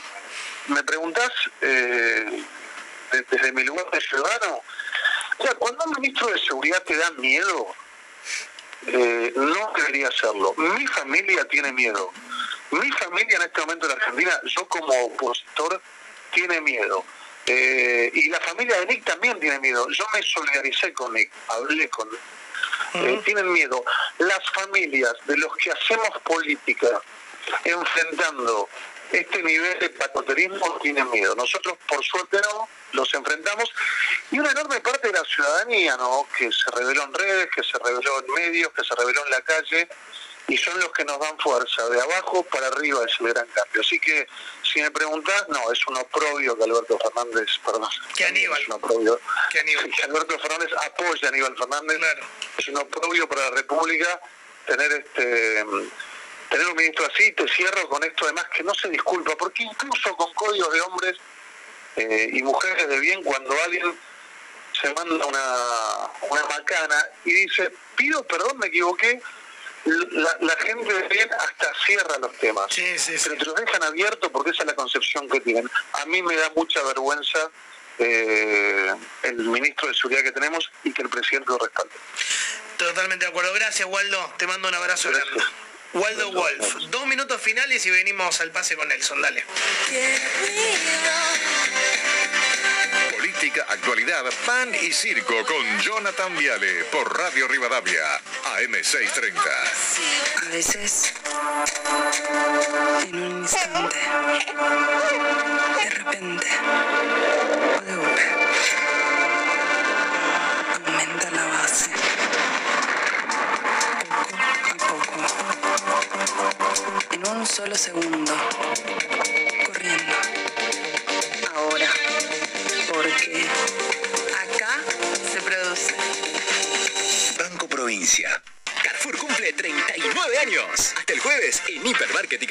¿Me preguntás eh, de- desde mi lugar de ciudadano? O sea, cuando un ministro de seguridad te da miedo, eh, no debería hacerlo. Mi familia tiene miedo. Mi familia en este momento en Argentina, yo como opositor, tiene miedo. Eh, y la familia de Nick también tiene miedo. Yo me solidaricé con Nick, hablé con Nick. Eh, tienen miedo. Las familias de los que hacemos política enfrentando este nivel de patrioterismo tienen miedo. Nosotros, por suerte, no los enfrentamos. Y una enorme parte de la ciudadanía, ¿no? Que se reveló en redes, que se reveló en medios, que se reveló en la calle, y son los que nos dan fuerza. De abajo para arriba es el gran cambio. Así que, si me preguntás, no, es un oprobio que Alberto Fernández, perdón, que Aníbal. es un oprobio, que Alberto Fernández apoya a Aníbal Fernández. Es un oprobio para la República tener este tener un ministro así, te cierro con esto además que no se disculpa, porque incluso con códigos de hombres eh, y mujeres de bien, cuando alguien se manda una, una macana y dice, pido perdón, me equivoqué, la, la gente de bien hasta cierra los temas, pero te los dejan abiertos porque esa es la concepción que tienen. A mí me da mucha vergüenza eh, el ministro de Seguridad que tenemos y que el presidente lo respalde. Totalmente de acuerdo. Gracias, Waldo. Te mando un abrazo grande. Waldo Wolf. Dos minutos finales y venimos al pase con Nelson. Dale. Política, actualidad, pan y circo con Jonathan Viale por Radio Rivadavia, AM630. A veces, en un instante, de repente, en un solo segundo, corriendo. Ahora, porque acá se produce. Banco Provincia. Carrefour cumple 39 años. Hasta el jueves, en Hipermarket y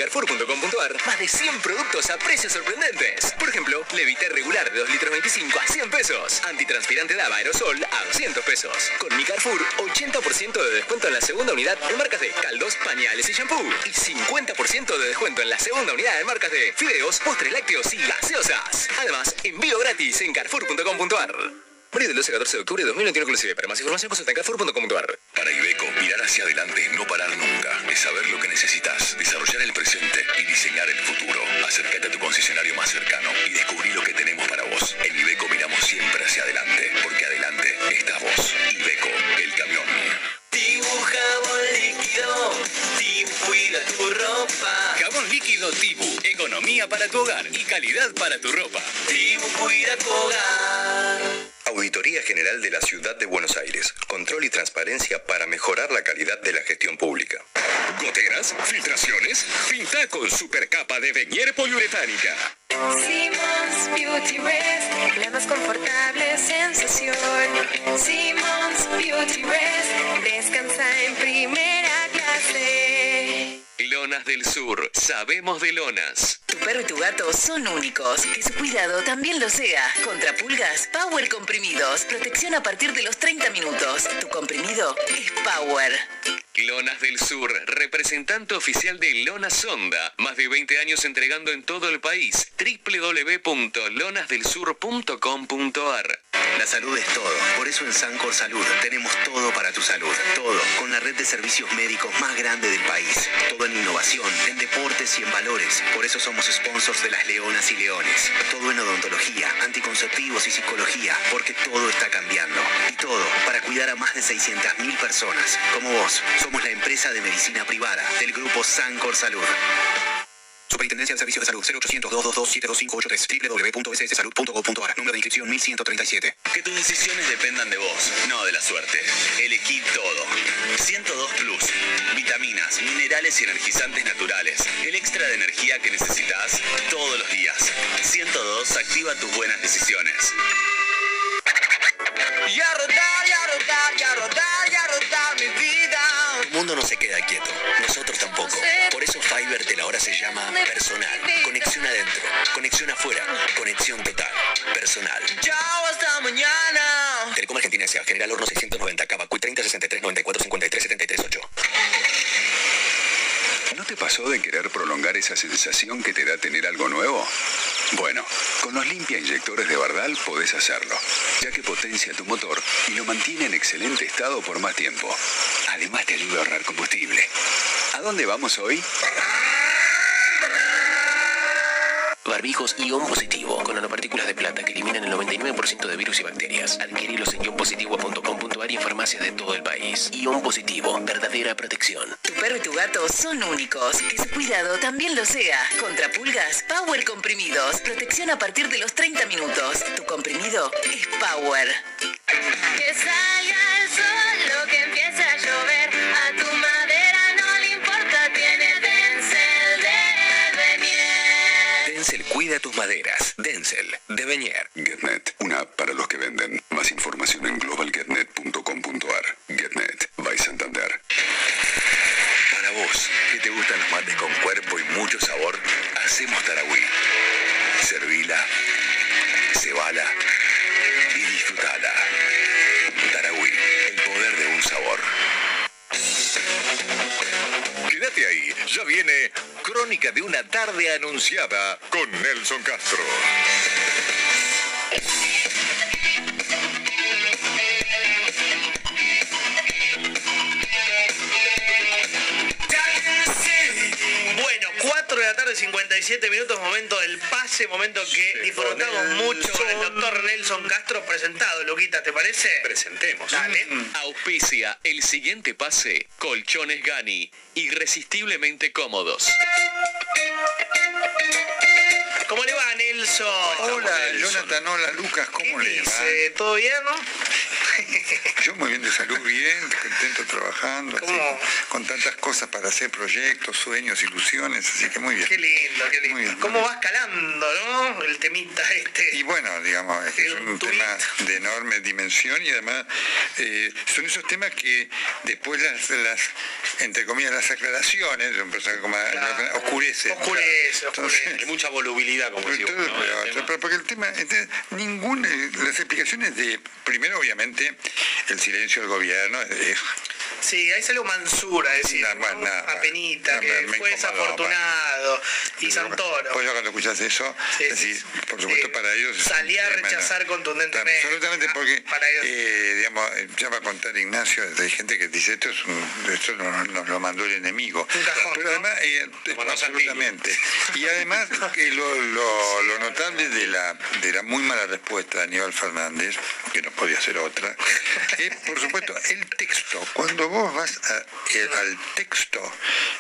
más de 100 productos a precios sorprendentes. Por ejemplo, levité regular de 2 litros 25 a 100 pesos. Antitranspirante Dava Aerosol a 200 pesos. Con mi Carrefour, 80% de descuento en la segunda unidad en marcas de caldos, pañales y shampoo. Y 50% de descuento en la segunda unidad en marcas de fideos, postres lácteos y gaseosas. Además, envío gratis en Carrefour.com.ar. Válido del 12 al 14 de octubre de 2021 inclusive. Para más información consulta en Carrefour.com.ar. Para Ibeco, mirar hacia adelante es no parar nunca. Es saber lo que necesitas, desarrollar el presente y diseñar el futuro. Acércate a tu concesionario más cercano y descubrí lo que tenemos para vos. En Ibeco miramos siempre hacia adelante, porque adelante estás vos. Ibeco, el camión. Tibu jabón líquido, cuida tu ropa. Jabón líquido Tibu. Economía para tu hogar y calidad para tu ropa. Tibu cuida tu hogar. Auditoría General de la Ciudad de Buenos Aires. Control y transparencia para mejorar la calidad de la gestión pública. Goteras, filtraciones, pinta con supercapa de Beñer poliuretánica. Simons Beauty Rest, la más confortable sensación. Simons Beauty Rest, descansa en primera clase. Lonas del Sur. Sabemos de lonas. Tu perro y tu gato son únicos. Que su cuidado también lo sea. Contra pulgas, Power Comprimidos. Protección a partir de los 30 minutos. Tu comprimido es Power. Lonas del Sur, representante oficial de Lona Sonda. Más de 20 años entregando en todo el país. www.lonasdelsur.com.ar La salud es todo. Por eso en Sancor Salud tenemos todo para tu salud. Todo. Con la red de servicios médicos más grande del país. Todo en innovación, en deportes y en valores. Por eso somos sponsors de las Leonas y Leones. Todo en odontología, anticonceptivos y psicología. Porque todo está cambiando. Y todo para cuidar a más de 600.000 personas. Como vos. Somos la empresa de medicina privada del grupo Sancor Salud. Superintendencia de Servicios de Salud 0800 222 72583 www.sssalud.gov.ar Número de inscripción 1137. Que tus decisiones dependan de vos, no de la suerte. Elegí todo. 102 Plus. Vitaminas, minerales y energizantes naturales. El extra de energía que necesitas todos los días. 102 activa tus buenas decisiones. Y a rodar, y a rodar, y a rodar, y a rodar mi vida. El mundo no se queda quieto, nosotros tampoco. Por eso Fiverr de la hora se llama personal. Conexión adentro, conexión afuera, conexión total. Personal. Chao, hasta mañana. Telecom Argentina S.A. General Horno 690 Cava 30 63 94 53 73 8. ¿No te pasó de querer prolongar esa sensación que te da tener algo nuevo? Bueno, con los limpia inyectores de Bardal podés hacerlo, ya que potencia tu motor y lo mantiene en excelente estado por más tiempo. Además te ayuda a ahorrar combustible. ¿A dónde vamos hoy? Barbijos ion positivo, con nanopartículas de plata que eliminan el 99% de virus y bacterias. Adquirilos en ionpositivo.com.ar y en farmacias de todo el país. Ion positivo, verdadera protección. Tu perro y tu gato son únicos. Que su cuidado también lo sea. Contra pulgas, Power Comprimidos. Protección a partir de los 30 minutos. Tu comprimido es Power. Que salga el sol, que empieza a llover. A tu Denzel cuida tus maderas. Denzel de Beñer. GetNet, una app para los que venden. Más información en globalgetnet.com.ar. GetNet, by Santander. Para vos, que te gustan los mates con cuerpo y mucho sabor, hacemos Tarahui. Servila, cebala y disfrutala. Tarahui, el poder de un sabor. Ya viene Crónica de una tarde anunciada con Nelson Castro. 47 minutos, momento del pase, momento que disfrutamos Nelson. mucho el doctor Nelson Castro presentado. Luquita, ¿te parece? Presentemos. Dale. Mm. Auspicia el siguiente pase, Colchones Gani, irresistiblemente cómodos. ¿Cómo le va, Nelson? Hola, Nelson? Jonathan, hola, Lucas, ¿cómo le va? ¿Todo bien, no? Yo muy bien de salud, bien, contento trabajando, así, ¿Cómo? con tantas cosas para hacer proyectos, sueños, ilusiones, así que muy bien. Qué lindo, qué lindo. Muy bien. ¿Cómo va escalando, no? El temita este. Y bueno, digamos, es que es un tema de enorme dimensión y además eh, son esos temas que después las, las entre comillas, las aclaraciones, de un personaje como oscurece. Oscurece, Entonces, Hay mucha volubilidad, como ¿no? tema. pero porque el tema, este, ninguna, las explicaciones de, primero obviamente, el silencio del gobierno, es, Sí, ahí salió Mansur a decir, ¿no? a Penita, No, que me- me fue desafortunado, y Santoro. Pues yo cuando escuchas eso, es decir, por supuesto para ellos... es Salí a rechazar contundentemente. Absolutamente, Ah, porque, para ellos. eh, digamos, eh, ya va a contar Ignacio, hay gente que dice, esto, es un- esto nos, nos lo mandó el enemigo. Pero además, eh, absolutamente. Y además, que lo, lo- lo notable de la, de la muy mala respuesta de Aníbal Fernández, que no podía ser otra, por supuesto, el texto. Cuando vos vas a- eh, al texto,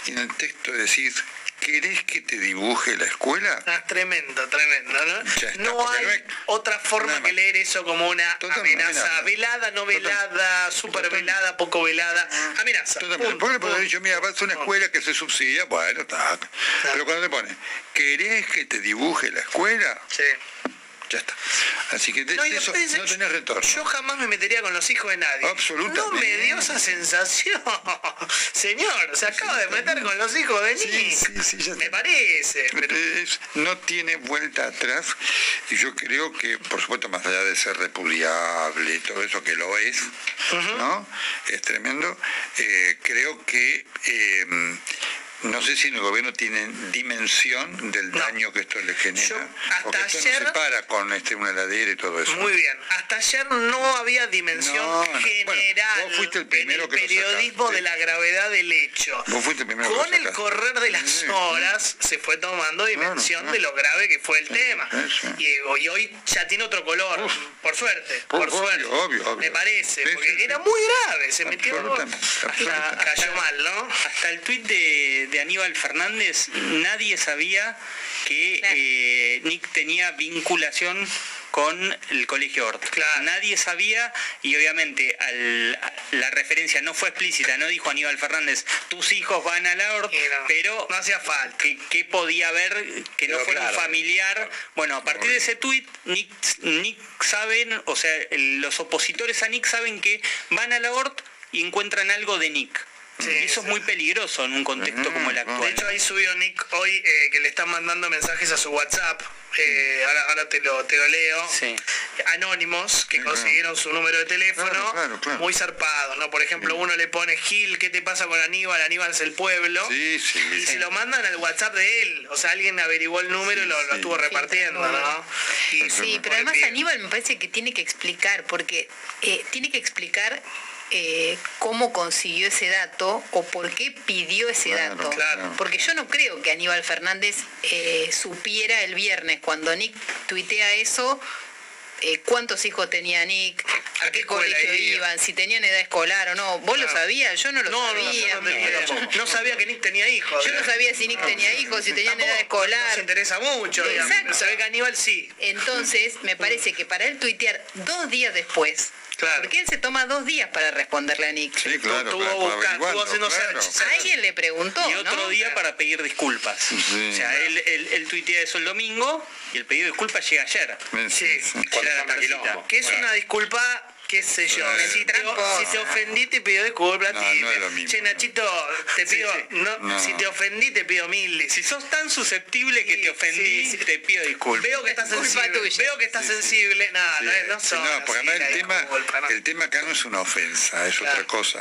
y en el texto decís, ¿querés que te dibuje la escuela? Ah, tremendo, tremendo, ¿no? no hay otra forma que leer eso como una amenaza. amenaza. Velada, no velada, super velada, poco velada. Amenaza. Totalmente. Podés haber dicho, mira, vas a una escuela que se subsidia, bueno, está. Pero cuando te pone, ¿querés que te dibuje la escuela? Sí. Ya está. Así que de, No, de eso no tenés retorno. Yo jamás me metería con los hijos de nadie. Absolutamente. No me dio esa sensación. Señor, se acaba de meter con los hijos de Nick. me parece. pero- Es- no tiene vuelta atrás y yo creo que, por supuesto, más allá de ser repudiable y todo eso que lo es, ¿no? Es tremendo. eh, creo que eh, no sé si en el gobierno tienen dimensión del daño que esto le genera. porque esto ayer- no se para con este, una heladera y todo eso. Muy bien. Hasta ayer no había dimensión No, general vos fuiste el primero en el periodismo de la gravedad del hecho. Vos fuiste el primero que lo Con el correr de las horas se fue tomando dimensión de lo grave que fue el tema. Y, y hoy ya tiene otro color, por suerte, por suerte. obvio, obvio. Me parece, porque era muy grave, se metió hasta, cayó mal, ¿no? Hasta el tuit de, de Aníbal Fernández, nadie sabía que eh, Nick tenía vinculación con el colegio Hort. Nadie sabía y obviamente al- la referencia no fue explícita, no dijo Aníbal Fernández, tus hijos van a la Hort, pero no hacía falta. Que, que podía haber que no fuera un claro. familiar. Bueno, a partir de ese tuit, Nick, Nick saben, o sea, los opositores a Nick saben que van a la Hort y encuentran algo de Nick. Y eso es muy peligroso en un contexto como el actual. De hecho, ahí subió Nick hoy eh, que le están mandando mensajes a su WhatsApp. eh, ahora, ahora te lo, te lo leo. Anónimos que consiguieron su número de teléfono. Muy zarpados, ¿no? Por ejemplo, uno le pone Gil, ¿qué te pasa con Aníbal? Aníbal es el pueblo. y se lo mandan al WhatsApp de él. O sea, alguien averiguó el número y lo, lo estuvo repartiendo, ¿no? Y Sí, pero además Aníbal me parece que tiene que explicar, porque eh, tiene que explicar eh, cómo consiguió ese dato o por qué pidió ese dato. Porque yo no creo que Aníbal Fernández eh, supiera el viernes cuando Nick tuitea eso. eh, ¿Cuántos hijos tenía Nick? ¿A qué colegio iban? Si tenían edad escolar o no. ¿Vos lo sabías? Yo no lo No, sabía. no sabía que Nick tenía hijos. Yo no sabía si Nick tenía hijos, si tenían edad escolar. No se interesa mucho, digamos. Exacto. Se ve que Aníbal sí. Entonces, me parece que para él tuitear dos días después, porque él se toma dos días para responderle a Nick. Sí, claro, Estuvo claro, buscando, estuvo haciendo claro. search. Alguien le preguntó. Y otro ¿no? día para pedir disculpas. O sea, él, él, él tuitea eso el domingo y el pedido de disculpas llega ayer. Sí, Llega la tardecita. Que es una disculpa, qué sé yo. Si te, si te ofendí, te pido disculpas. No, no es lo mismo. Che, Nachito, te pido. sí. no, No. Si te ofendí, te pido mil. Si sos tan susceptible que te ofendí, te pido disculpas. Veo que estás sensible. Veo que estás sensible. No, no, es- no Sí, son no, porque además el tema, disculpa, el tema acá no es una ofensa, es otra cosa,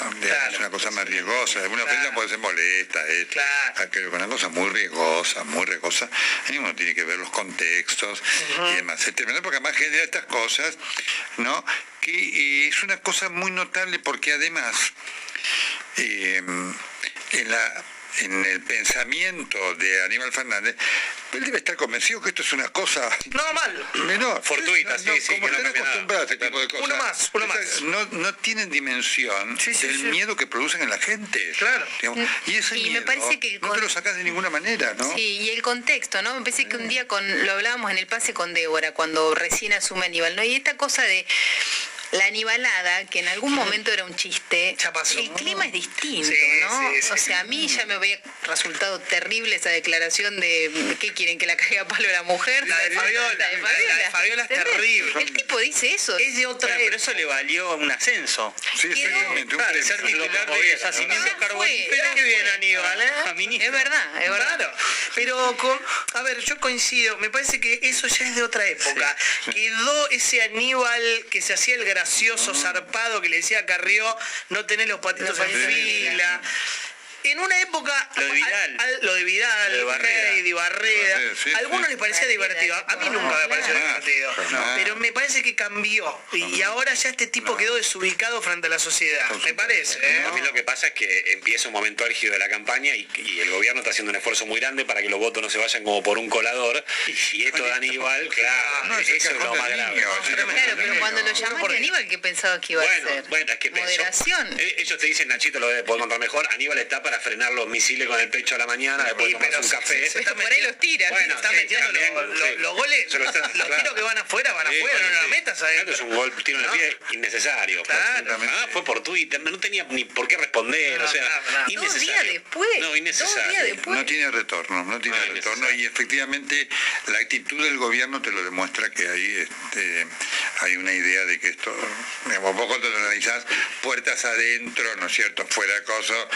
es una cosa más riesgosa. Una ofensa puede ser molesta, es aquello, una cosa muy riesgosa, muy riesgosa. Y uno tiene que ver los contextos y demás. Es tremendo porque además genera estas cosas, ¿no? Que eh, es una cosa muy notable porque además eh, en la en el pensamiento de Aníbal Fernández, él debe estar convencido que esto es una cosa No, mal. menor. Fortuita, sí, sí, como que no están nada. acostumbrados a este tipo de cosas. Uno más, uno Estas No, no tienen dimensión del miedo que producen en la gente. Claro. Y ese Y me miedo parece que no te lo sacas de ninguna manera, ¿no? Sí, y el contexto, ¿no? Me parece que un día con, lo hablábamos en el pase con Débora, cuando recién asume Aníbal, ¿no? Y esta cosa de la anibalada, que en algún momento era un chiste, el clima es distinto, ¿no? o sea, a mí ya me había resultado terrible esa declaración de ¿qué quieren que la caiga a palo la mujer? La de Fabiola, la de Fabiola, es terrible. El tipo dice eso. Es de otra Pero eso le valió un ascenso. Sí, exactamente. un premio. ser titular de yacimientos carboníferos. Pero qué bien, Aníbal, ¿eh? Es verdad, es verdad. Claro, pero con, a ver, yo coincido, me parece que eso ya es de otra época. Quedó ese Aníbal que se hacía el gracioso zarpado que le decía a Carrió, no tenés los patitos en fila. En una época. Lo de Vidal. al- al- lo de Vidal, Lo de sí, a algunos sí. les parecía divertido. A mí nunca me pareció divertido. Pero me parece que cambió. Y, y ahora ya este tipo quedó desubicado frente a la sociedad. Me parece, ¿eh? A mí lo que pasa es que empieza un momento álgido de la campaña y, y el gobierno está haciendo un esfuerzo muy grande para que los votos no se vayan como por un colador. Y esto de Aníbal, claro, No, es el eso es lo más grave. Claro, pero cuando lo llamaste a Aníbal, ¿qué pensaba que iba a hacer? bueno, es que Moderación. eh, ellos te dicen, Nachito lo debe poder contar mejor, Aníbal está para frenar los misiles con el pecho a la mañana, después Sí, tomarse pero un café. se está Por ahí los tira. Bueno, está sí, metiendo también, los, los- sí. los goles, Se lo está- los claro. tiros que van afuera, van Sí, afuera, no la metas ahí. Esto es un gol, tiro en el pie innecesario. Claro. Ah, fue por Twitter, no tenía ni por qué responder, No, o sea, innecesario. después. No, Dos innecesario. días después. No tiene retorno, no tiene retorno y efectivamente la actitud del gobierno te lo demuestra que ahí este, hay una idea de que esto, digamos, vos cuando lo analizás puertas adentro, ¿no es cierto? Fuera de coso,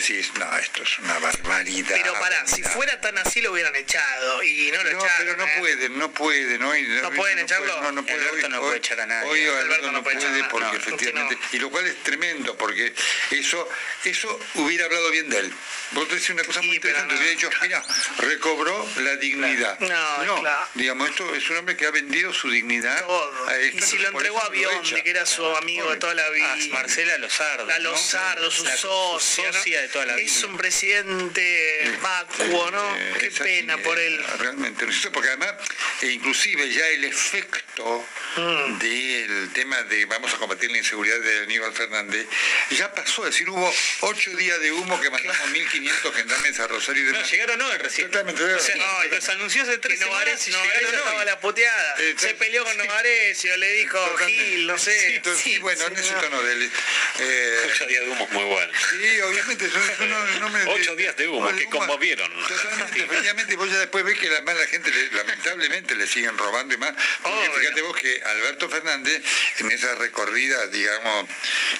decís, no, esto es una barbaridad. Pero pará, si barbaridad". fuera tan así lo hubieran echado y no lo No, echaron. pero no ¿eh? pueden, no pueden, hoy ¿No pueden echarlo? puede, No, no puede, Alberto hoy- no puede hoy- echar a nadie. Hoy Alberto Alberto no no puede echar porque No, efectivamente, y lo cual es tremendo porque eso, eso hubiera hablado bien de él. Vos te decís una cosa muy Sí, pero interesante, no, hubiera dicho, mira, recobró la dignidad. No, claro. digamos, esto es un hombre que ha vendido su dignidad Todo. a esto, Y si lo entregó a Biondi, que era su amigo de toda la vida. Ah, Marcela Lozardo. La ¿no? Lozardo, su socia, ¿no? Toda la vida. Es un presidente vacuo, ¿no? Eh, Qué es así, pena por eh, él. Realmente, ¿no porque además, eh, inclusive ya el efecto Mm. del tema de vamos a combatir la inseguridad de Aníbal Fernández, ya pasó, es decir, hubo ocho días de humo que mandamos 1.500 gendarmes a Rosario y No, demás. llegaron hoy recién. Totalmente, O sea, No, los anunció hace tres semanas llegaron estaba la puteada. Eh, Se peleó con Novarecio, le dijo Totalmente. Gil, no Sí, sé. entonces, Sí, sí, bueno, sí, en ese no. tono de él. eh, Ocho días de humo es muy bueno. Sí, obviamente, eso no, no me... Ocho días de humo que conmovieron. Totalmente, efectivamente, vos ya después ves que la, más la gente, le- lamentablemente, le siguen robando y más. Porque Obvio. fíjate vos que Alberto Fernández, en esa recorrida, digamos,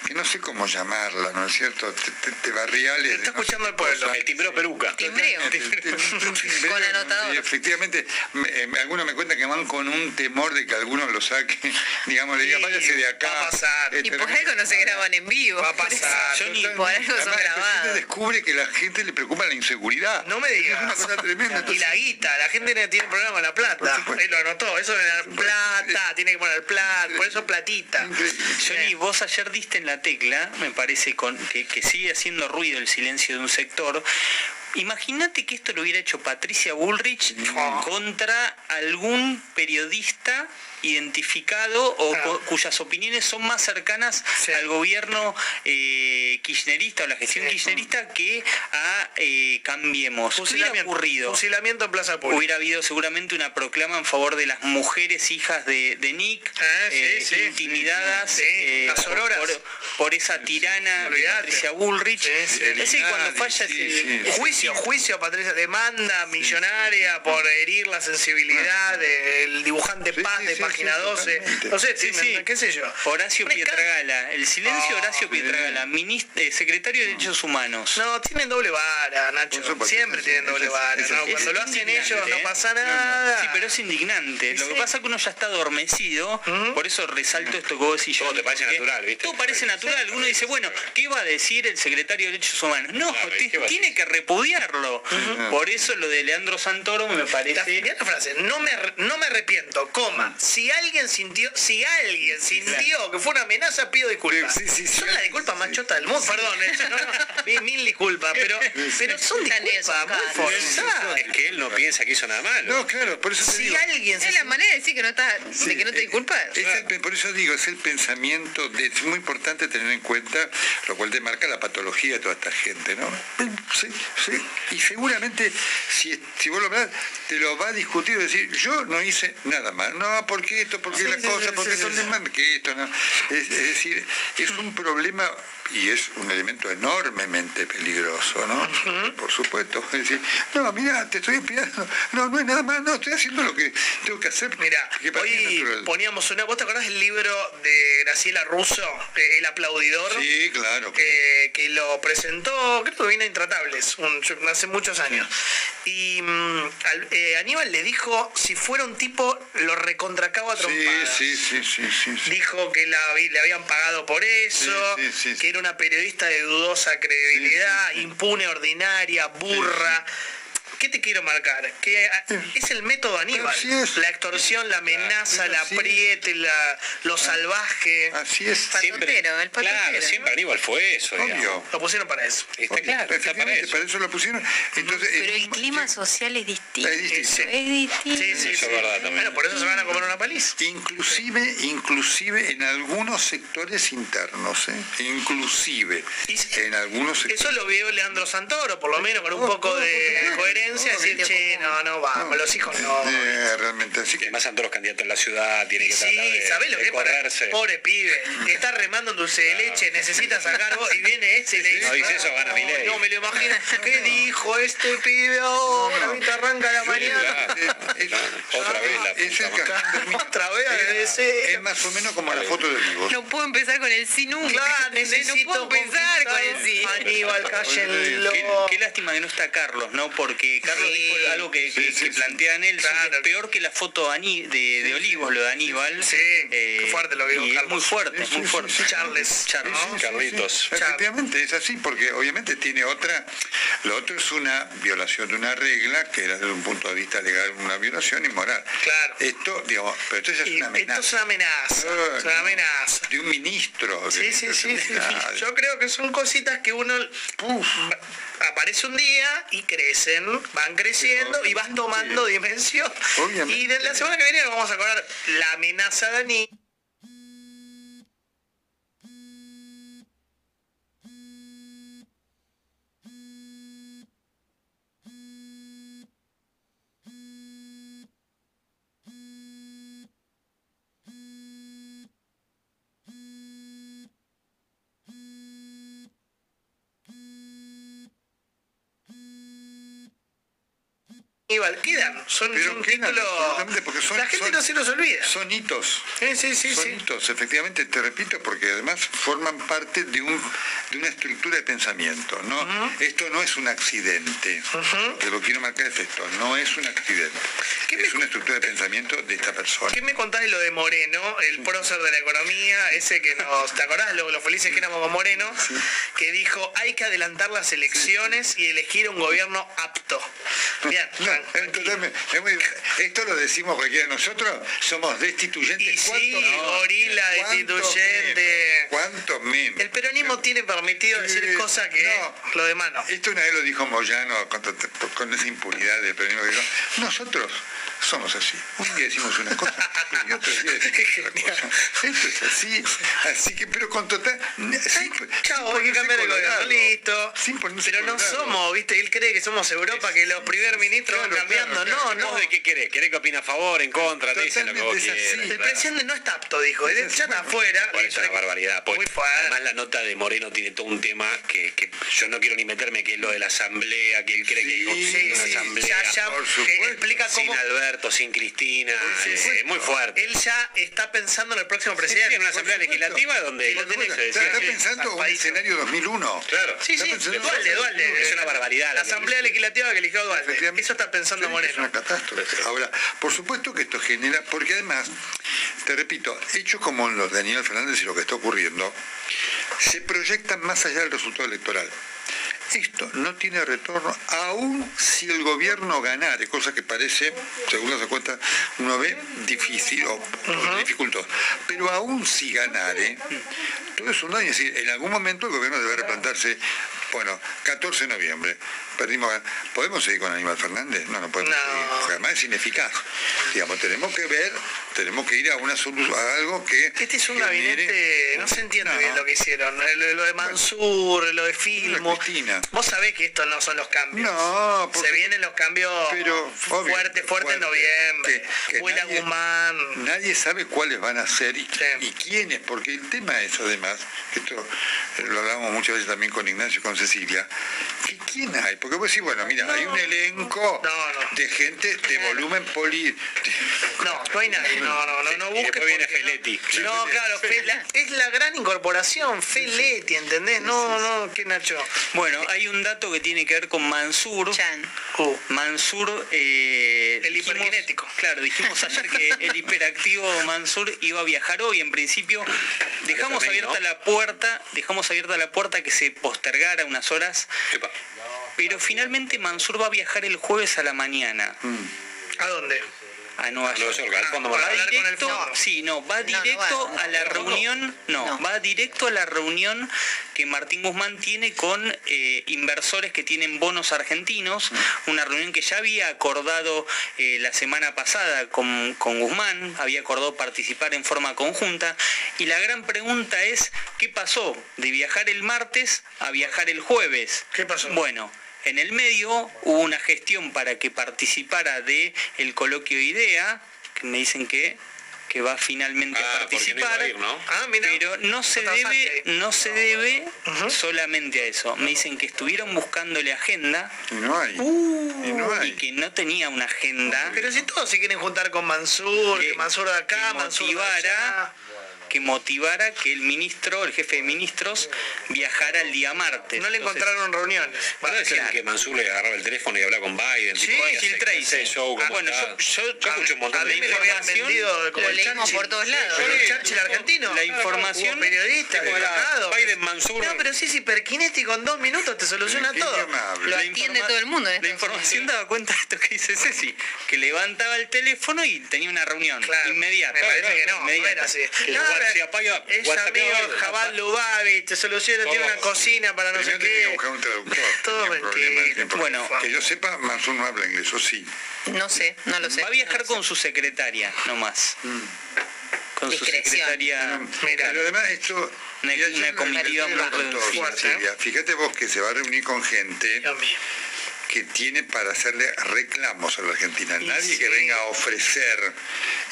que no sé cómo llamarla, ¿no es cierto? Te, te- te barriales. Está escuchando el pueblo. cosa. El timbreo peruca. Timbreo. Con anotador. Y efectivamente, me- eh, algunos me cuentan que van con un temor de que algunos lo saquen, digamos, le digan, Sí, váyase de acá. va a pasar. Y por algo no se graban en vivo. Va a pasar. Yo ni Totalmente. por algo son Además, descubre que la gente le preocupa la inseguridad. No me Es digas. una cosa tremenda. Y la guita, la gente no tiene problema con la plata. Él lo anotó, eso de la plata, tiene que poner plata, por eso platita. Johnny, vos ayer diste en la tecla, me parece con, que, que sigue haciendo ruido el silencio de un sector. Imagínate que esto lo hubiera hecho Patricia Bullrich contra algún periodista identificado o Ah. cuyas opiniones son más cercanas al gobierno eh, kirchnerista o la gestión Sí. kirchnerista que a eh, Cambiemos. ¿Qué hubiera Fusilamiento, ocurrido? fusilamiento en Plaza Pública. Hubiera habido seguramente una proclama en favor de las mujeres hijas de, de Nick, Ah, sí, intimidadas las por, esa tirana de. Patricia Bullrich. Sí, sí. Es decir, cuando falla Sí, ese- Juicio, juicio a Patricia, demanda millonaria por herir la sensibilidad del dibujante Sí, Paz sí, de sí, Página sí, 12. totalmente. No sé, Sí, qué sé yo. Horacio. Pietragala, el silencio de Oh, Horacio Pietragala, minist- eh, secretario de Derechos Humanos. No, tienen doble vara, Nacho. Supuesto, Siempre tienen doble es vara. ¿no? es. Cuando lo hacen ellos no ¿eh? pasa No, no. nada. Sí, pero es indignante. Lo que pasa es que uno ya está adormecido, por eso resalto esto que vos decís yo. Todo te parece natural, ¿viste? Todo parece natural. Uno dice, bueno, ¿qué va a decir el secretario de Derechos Humanos? No, Claro, te- ¿qué va a tiene que repudiarlo. Por eso lo de Leandro Santoro me parece... mirá la frase, no me, no me arrepiento, coma. Si alguien sintió, si alguien sintió que fue una amenaza, pido disculpas. Sí, sí, sí, son sí. las disculpas más chotas del mundo, perdón, eh, no, no, mil, disculpas, pero, pero son disculpas muy forzadas. Es que él no piensa que hizo nada malo. No, claro, por eso te Si digo. alguien se Es la manera de decir que no, está, de que no te eh, disculpas. es el pe- por eso digo, es el pensamiento, de, es muy importante tener en cuenta, lo cual te marca la patología de toda esta gente, ¿no? Sí, sí. Y seguramente, si, si vos lo ves, te lo va a discutir y decir, yo no hice nada mal. No, ¿por qué esto? ¿Por qué la cosa? ¿Por qué esto? que esto? No. Es, es decir, es un problema y es un elemento enormemente peligroso, ¿no? Por supuesto. Es decir, no, mira, te estoy espiando, no, no es nada más, no, estoy haciendo lo que tengo que hacer. Mira, hoy poníamos una, ¿vos te acordás del libro de Graciela Russo, El aplaudidor? Sí, claro. Que, que lo presentó, creo que viene Intratables, un- hace muchos años. Y mm, al- eh, Aníbal le dijo, si fuera un tipo, lo recontracaba a Sí, trompadas. sí, sí, sí, sí, sí. Dijo que la, le habían pagado por eso, que era una periodista de dudosa credibilidad, impune, ordinaria, burra. ¿Qué te quiero marcar? Que ah, es el método Aníbal. La extorsión, la amenaza, la apriete, la, lo salvaje. Así es. Siempre, claro, siempre Aníbal fue eso. digamos. Lo pusieron para eso. Está claro, está para eso. para eso lo pusieron. Entonces, Pero el clima social es distinto. Es distinto. Es distinto. Sí, sí, Eso sí. es verdad también. Bueno, por eso se van a comer una paliza. Inclusive, inclusive en algunos sectores internos, ¿eh? inclusive en algunos sectores. Eso lo vio Leandro Santoro, por lo menos con un poco de coherencia, decir, che, no, no, vamos, los hijos no. Eh, realmente, así que además Santoro es candidato en la ciudad, tiene que tratar Sí, de, ¿sabés lo de que es para correrse. pobre pibe? Está remando en dulce de leche, necesita sacar vos, y viene este y le dice. No dice eso, gana Milei. No me lo imagino. ¿Qué dijo este pibe ahora? Ahorita arranca la mañana. Otra vez la Es el Otra vez. Es más o menos como la foto de vivos. No puedo empezar con el sí nunca. Claro, no puedo empezar con el sí. Aníbal, cállenlo. Qué, qué lástima que no está Carlos, ¿no? Porque Carlos Sí. dijo algo que, que- que plantea Nelson, que es peor que la foto de, Aní- de, de Olivos, lo de Aníbal. Sí, qué fuerte lo es Carlos. muy fuerte, muy fuerte. Charles, Charles. Sí, Carlitos. sí. Efectivamente, es así, porque obviamente tiene otra. Lo otro es una violación de una regla que era desde un punto de vista legal una violación inmoral. Claro. Esto, digamos, pero esto ya es una amenaza. Esto es una amenaza. Ah, Es una amenaza. De un ministro. Sí, de- sí, sí, sí. Yo creo que son cositas que uno uf, aparece un día y crecen, van creciendo y van tomando dimensión. Obviamente. Y de la semana que viene nos vamos a acordar la amenaza de Ani. Aníbal, quedan, son, Pero son quedan, títulos- absolutamente, porque son- la gente son- no se los olvida. Son hitos. Sí, sí, sí, Son sí. hitos, efectivamente, te repito, porque además forman parte de, un, de una estructura de pensamiento. ¿no? Esto no es un accidente. Te lo quiero marcar es esto, no es un accidente. Es una estructura de pensamiento de esta persona. ¿Qué me contás de lo de Moreno, el prócer de la economía, ese que nos, ¿te acordás lo, lo felices que éramos con Moreno? Que dijo, hay que adelantar las elecciones y elegir un gobierno apto. Bien, No, entonces, es muy- esto lo decimos cualquiera de nosotros, somos destituyentes. sí, menos? gorila ¿Cuánto destituyente. ¿Cuánto menos? el peronismo tiene permitido decir cosas que lo demás no. Esto una vez lo dijo Moyano con, con esa impunidad del peronismo que dijo, nosotros somos así. Un día decimos una cosa y otro día decimos otra cosa. Esto es así, así que, pero con total... sin- Chao, sin hay que cambiar el gobierno, listo. Sin Pero no colorado. somos, viste, él cree que somos Europa, que los primer ministros van cambiando. no, no. ¿Vos de qué querés? ¿Querés que opine a favor, en contra? Te dicen lo que vos es así. El presidente no está apto, dijo. Él ya está afuera. Por eso es una barbaridad. Muy fuerte. Además la nota de Moreno tiene todo un tema que, que yo no quiero ni meterme, que es lo de la asamblea, que él cree que hay sí, una sí. asamblea. Ya, ya, por que supuesto. explica Sin cómo- Alberto, sin Cristina, eh, muy fuerte. Él ya está pensando en el próximo Sí, presidente. en una asamblea legislativa donde Y lo tenés que Está, pensando un escenario 2001. Claro. Sí, sí, Dualde, Dualde. Es una barbaridad. La que- asamblea legislativa que eligió Dualde. Eso está pensando Sí, Es Moreno. una catástrofe. Ahora, por supuesto que esto genera, porque además, te repito, hechos como los de Daniel Fernández y lo que está ocurriendo, se proyectan más allá del resultado electoral. Esto no tiene retorno, aun si el gobierno ganare, cosa que parece, según las cuentas, uno ve difícil o, o dificultoso. Pero aun si ganare, todo es un daño. Es decir, en algún momento el gobierno debe replantarse. Bueno, 14 de noviembre. Perdimos. ¿Podemos seguir con Aníbal Fernández? No, no podemos seguir. Porque además es ineficaz. Digamos, tenemos que ver, tenemos que ir a una solución, a algo que. Este es un genere- gabinete, no se entiende bien lo que hicieron. Lo, lo de Mansur, lo de Filmo. Vos sabés que estos no son los cambios. No, se vienen los cambios obvio, fuerte, fuerte, en noviembre. Huela nadie- Guzmán. Nadie sabe cuáles van a ser y, y quiénes, porque el tema es además, que esto lo hablamos muchas veces también con Ignacio y con Cecilia, que quién hay, porque vos decís, bueno, mira, hay un elenco de gente de volumen poli. No, no hay nadie. No, no, no, no busques. viene Feletti. No, claro, Fe- la- es la gran incorporación, Feletti, ¿entendés? No, no, ¿qué Nacho? Bueno, hay un dato que tiene que ver con Mansur. Mansur, eh, El dijimos- hiperkinético. Claro, dijimos ayer que el hiperactivo Mansur iba a viajar hoy. En principio, dejamos FMI, la puerta, dejamos abierta la puerta que se postergara unas horas. Pero finalmente Mansur va a viajar el jueves a la mañana. ¿A dónde? A Nueva Nueva York. York, al Fondo Va directo, Hablar con el fondo. sí, no, va directo a la reunión, no, va directo a la reunión que Martín Guzmán tiene con eh, inversores que tienen bonos argentinos, una reunión que ya había acordado eh, la semana pasada con, con Guzmán, había acordado participar en forma conjunta, y la gran pregunta es, ¿qué pasó de viajar el martes a viajar el jueves? ¿Qué pasó? Bueno, en el medio hubo una gestión para que participara de el coloquio IDEA, que me dicen que que va finalmente a Ah, porque no iba participar, a ir, ¿no? Ah, mira. pero no se debe, no se debe solamente a eso. Me dicen que estuvieron buscándole agenda Y no hay. Uh, y no y hay. que no tenía una agenda Pero si todos se quieren juntar con Mansur, que, Que- Mansur de acá, que Mansur de allá. Que motivara que el ministro, el jefe de ministros, viajara el día martes. No le Entonces, encontraron reuniones. ¿No decían que Mansur le agarraba el teléfono y hablaba con Biden? Sí, tipo, Gil ¿qué Tracy. Ah, bueno, está? yo- yo- escuché un montón A de me lo habían información, vendido como lo el leímos por todos lados. Sí, el Sí. Churchill argentino. La información- Como era destacados. Biden, Mansur. No, pero sí, sí, hiperkinético en dos minutos te soluciona ¿Qué todo. Lo atiende todo el mundo La información daba cuenta de esto que dice Ceci, que levantaba el teléfono y tenía una reunión Claro, inmediata. Me parece que no, no era así. WhatsApp era- apaga- es amigo Jabal Lubavi, te soluciona, tiene una cocina para no sé que qué. buscar un traductor. Todo mentira. Bueno. que yo sepa, Mansur no habla inglés, o sí. No sé, no lo sé. Va a viajar con su secretaria, nomás. Con su secretaria. Mira, pero además esto... Una- una comitiva muy reducida. Fíjate vos que se va a reunir con gente Dios mío. Que tiene para hacerle reclamos a la Argentina. Y Nadie que venga a ofrecer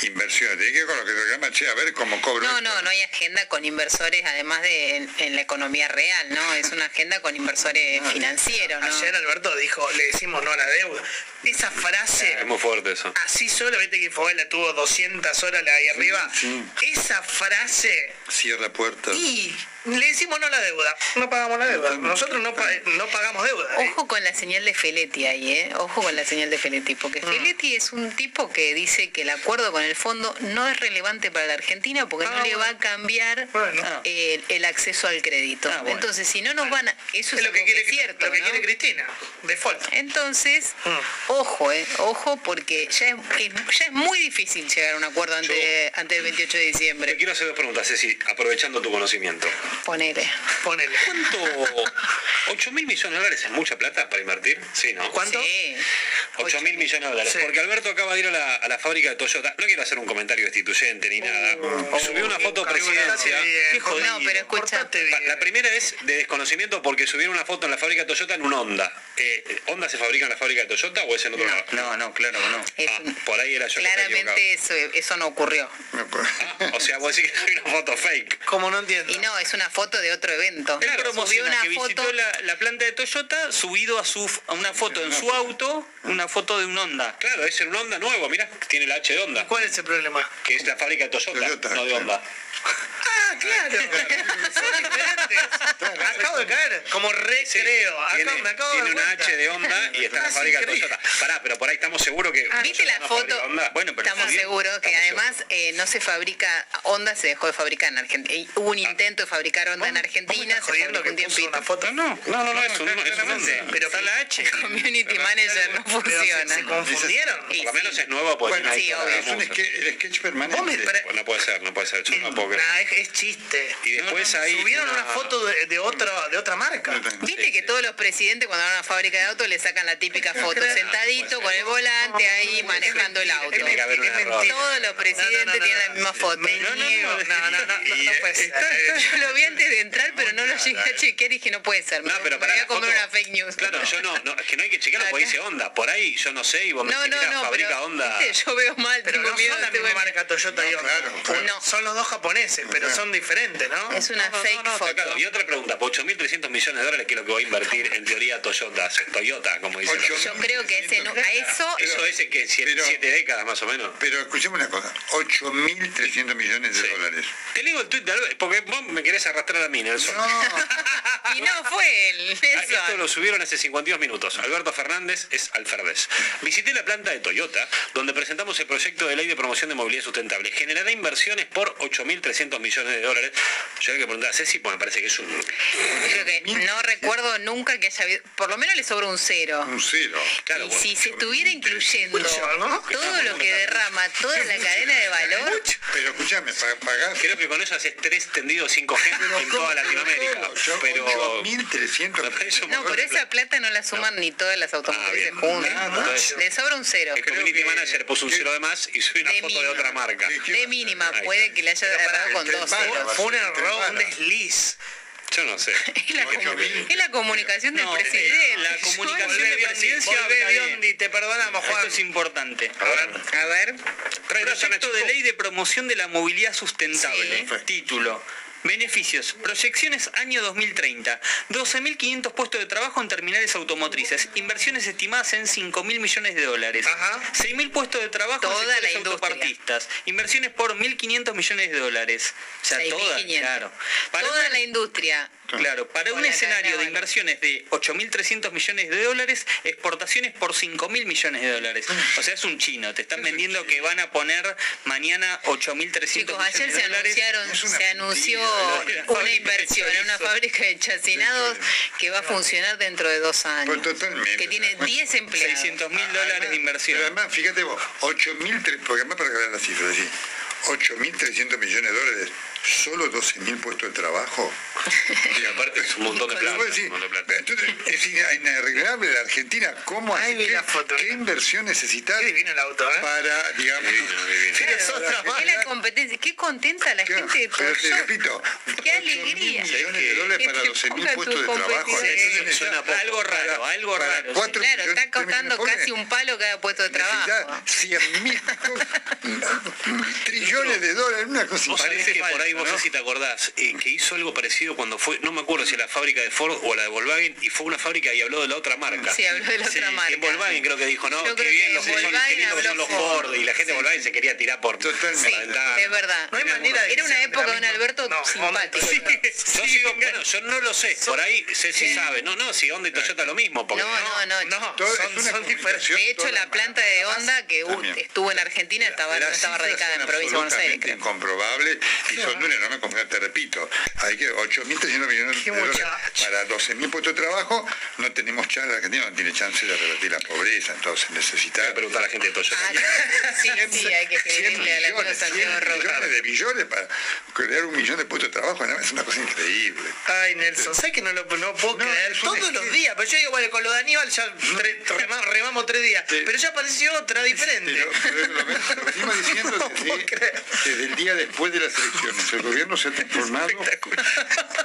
inversiones. Tiene que ver con lo que reclama, che, a ver cómo cobro. No, esto. no, no hay agenda con inversores, además de en, en la economía real, ¿no? Es una agenda con inversores financieros, ¿no? Ayer Alberto dijo, le decimos no a la deuda. Esa frase, Es muy fuerte eso. así solo, viste que Infobel la tuvo 200 horas la ahí arriba. sí. Esa frase, Cierra puertas. y le decimos no la deuda. No pagamos la deuda. Nosotros no, pa- no pagamos deuda. ¿eh? Ojo con la señal de Feletti ahí, ¿eh? Ojo con la señal de Feletti, porque Mm. Feletti es un tipo que dice que el acuerdo con el fondo no es relevante para la Argentina porque Ah, no le va a cambiar Bueno. el, el acceso al crédito. Ah, bueno. Entonces, si no nos van a... Eso es, es lo que quiere, es cierto, lo que ¿no? quiere Cristina. Default. Entonces, Mm. ojo, eh, ojo, porque ya es, ya es muy difícil llegar a un acuerdo antes, antes del 28 de Te diciembre. quiero hacer dos preguntas, Ceci, aprovechando tu conocimiento. Ponele. Ponele. ¿Cuánto? ¿8 mil millones de dólares es mucha plata para invertir? Sí, ¿no? ¿Cuánto? Sí. 8 mil millones de dólares. Sí. Porque Alberto acaba de ir a la, a la fábrica de Toyota. No quiero hacer un comentario destituyente ni nada. Subió una foto presidencia. bien. No, pero escucha. La primera es de desconocimiento porque subieron una foto en la fábrica de Toyota en un Honda. Eh, ¿Honda se fabrica en la fábrica de Toyota o es en otro lado? No, no, claro que no. Ah, un- por ahí era yo claramente eso, eso no ocurrió. Ah, o sea, vos decís que hay una foto fake. Como no entiendo. Y no, es una foto de otro evento. Él Subió promociona una que visitó foto. la, la planta de Toyota subido a su a una foto en su auto, una foto de un Honda. Claro, es un Honda nuevo, mirá, tiene la H de Honda, ¿Cuál es el problema? que es la fábrica de Toyota, Toyota, no de. Honda. Ah, claro. Son diferentes. acabo de caer, como recreo. Acá Tiene, me acabo de tiene una cuenta. H de Honda y está en la Es fábrica increíble. Toyota. Pará, pero por ahí estamos seguros que. Ah, ¿Viste la foto? Bueno, pero Estamos sí, seguros que estamos además eh, no se fabrica, Honda se dejó de fabricar en Argentina. Hubo Ah. un intento de fabricar Honda en Argentina, se fabricó un tiempito. una foto? No, no, no, no, es un, es un Honda. Pero está la H. Community Manager no funciona. se confundieron. Por lo menos es nuevo, pues sí, obvio. El sketch permanente. No puede ser, no puede ser. Yo no puedo creer. Es, chiste. Y después ahí Subieron una foto de, otra, de otra marca. Viste que todos los presidentes cuando van a una fábrica de autos le sacan la típica foto, sentadito con el volante ahí manejando el auto. Todos los presidentes tienen la misma foto. No, no, no, no, no puede ser. Yo lo vi antes de entrar, pero no lo llegué a chequear y dije, no puede ser. No, me- pero para voy a comer foto- una fake news. Claro, yo no, no, es que no hay que checarlo porque dice Honda. Por ahí yo no sé y vos me No, no, no, fabrica pero viste, yo veo mal, Pero tengo no miedo. son la misma marca Toyota y Honda. claro, claro. No. Son los dos japoneses, pero son diferentes, ¿no? Es una No, no, fake no, foto. claro. Y otra pregunta, por 8.300 millones de dólares, que es lo que va a invertir en teoría Toyota, Toyota, como dicen. Ocho. Yo creo que ese nu- a eso Eso es que siete, décadas más o menos. Pero escuchemos una cosa, 8.300 millones de dólares. Te leo el tuit de Alberto, porque vos me querés arrastrar a mí, Nelson. Y no fue él. Ah, Esto lo subieron hace 52 minutos. Alberto Fernández es Alferdes. Visité la planta de Toyota, donde presentamos el proyecto de ley de promoción de movilidad sustentable. Generará inversiones por 8.300 millones de dólares. Yo hay que preguntar a Ceci, pues me parece que es un... Creo que no recuerdo nunca que haya habido, por lo menos le sobra un cero. Un cero. Claro, Y si se estuviera incluyendo ¿no? todo lo que derrama toda la cadena de valor, Pero escuchame, pa- pagás Creo que con eso haces tres tendidos 5G en toda Latinoamérica. Yo, Pero... 8.300 Me parece un no, pero de esa plata no la suman ni todas las automotrices Ah, juntas. Le sobra un cero. El community manager puso un cero de más y subió una De foto de mínima. otra marca. De mínima, Ahí puede que le haya Pero agarrado con dos ceros. Fue un error, un desliz. Yo no sé. Es la, comu- es la comunicación del No, eh, presidente. la Yo comunicación de presidencia. Biondi, te perdonamos, Juan. Esto es importante. A ver. A ver, Proyecto de ley de promoción de la movilidad sustentable. Sí. Título. Beneficios. Proyecciones año 2030. 12.500 puestos de trabajo en terminales automotrices. Inversiones estimadas en 5.000 millones de dólares. Ajá. 6.000 puestos de trabajo Toda en sectores autopartistas. Inversiones por 1.500 millones de dólares. O sea, toda, 6.500. claro. Para toda una- la industria. Claro, para un escenario de de inversiones de 8.300 millones de dólares, exportaciones por 5.000 millones de dólares. O sea, es un chino. Te están vendiendo que van a poner mañana 8.300 Chicos, millones ayer de se dólares. anunciaron, se anunció una inversión en una fábrica de chacinados que va a funcionar dentro de dos años. Totalmente. Que tiene 10 empleados. 600 mil dólares de inversión. Pero además, fíjate vos, 8.000, porque además para ver las cifras, ¿sí? 8.300 millones de dólares, solo 12.000 puestos de trabajo. Y aparte es un montón de plata. entonces, es inarreglable la Argentina. ¿Cómo hace? vi ¿Qué, foto. qué inversión necesitas auto, ¿eh? para, digamos, Divino, para la competencia. Qué contenta la Claro, gente de pero te repito, Qué 8.000 alegría. millones de dólares Que para te 12.000 ponga puestos de trabajo. Suena poco. Algo raro, algo raro. Claro, está costando casi un palo cada puesto de trabajo. necesitas 100.000 trillones de dólares, una cosa que por ahí vos ¿no? sé si te acordás, eh, que hizo algo parecido cuando fue, no me acuerdo si la fábrica de Ford o la de Volkswagen, y fue una fábrica y habló de la otra marca. Sí, habló de la otra y marca. en Volkswagen creo que dijo, no, qué bien, que los, son, qué Volkswagen lindos son los Ford. Ford, y la gente de Volkswagen se quería tirar por, Totalmente. la ventana. Es verdad. No hay manera de Era una que época de un Alberto No, simpático. sí. Bueno, yo no lo sé, por ahí Ceci sabe, no, no, si Honda y Toyota lo mismo, porque No, no, no. No, Todo- son, es una son diferentes. De hecho, la planta de Honda que estuvo en Argentina estaba, radicada en provincia de Buenos Aires, incomprobables y son de una enorme complejidad, te repito. Hay que 8.300 millones de dólares para 12.000 puestos de trabajo. No tenemos chance, la Argentina no tiene chance de revertir la pobreza, entonces necesita Voy a preguntar a la gente de Toyota. Ah, sí, sí, hay que 100 escribirle al amigo millones, 100 Santiago Roca. millones de billones para crear un millón de puestos de trabajo, ¿no? es una cosa increíble. Ay, Nelson, ¿sabes que no lo no puedo No, creer? Todos los días, pero yo digo, bueno, con lo de Aníbal ya tre- rema- remamos tres días, Sí. pero ya apareció otra diferente. Pero, pero lo, lo venimos diciendo desde, desde el día después de las elecciones. El gobierno se ha transformado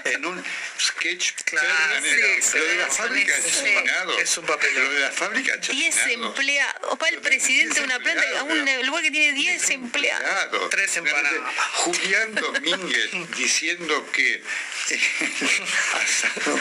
en un sketch Claro, sí, lo de la fábrica chacinado. es un papelón. Lo de la fábrica 10 chacinado. empleados. Va el presidente de una planta, a un lugar que tiene 10 empleados. Claro. Tres empanadas. Julián Domínguez diciendo que asado,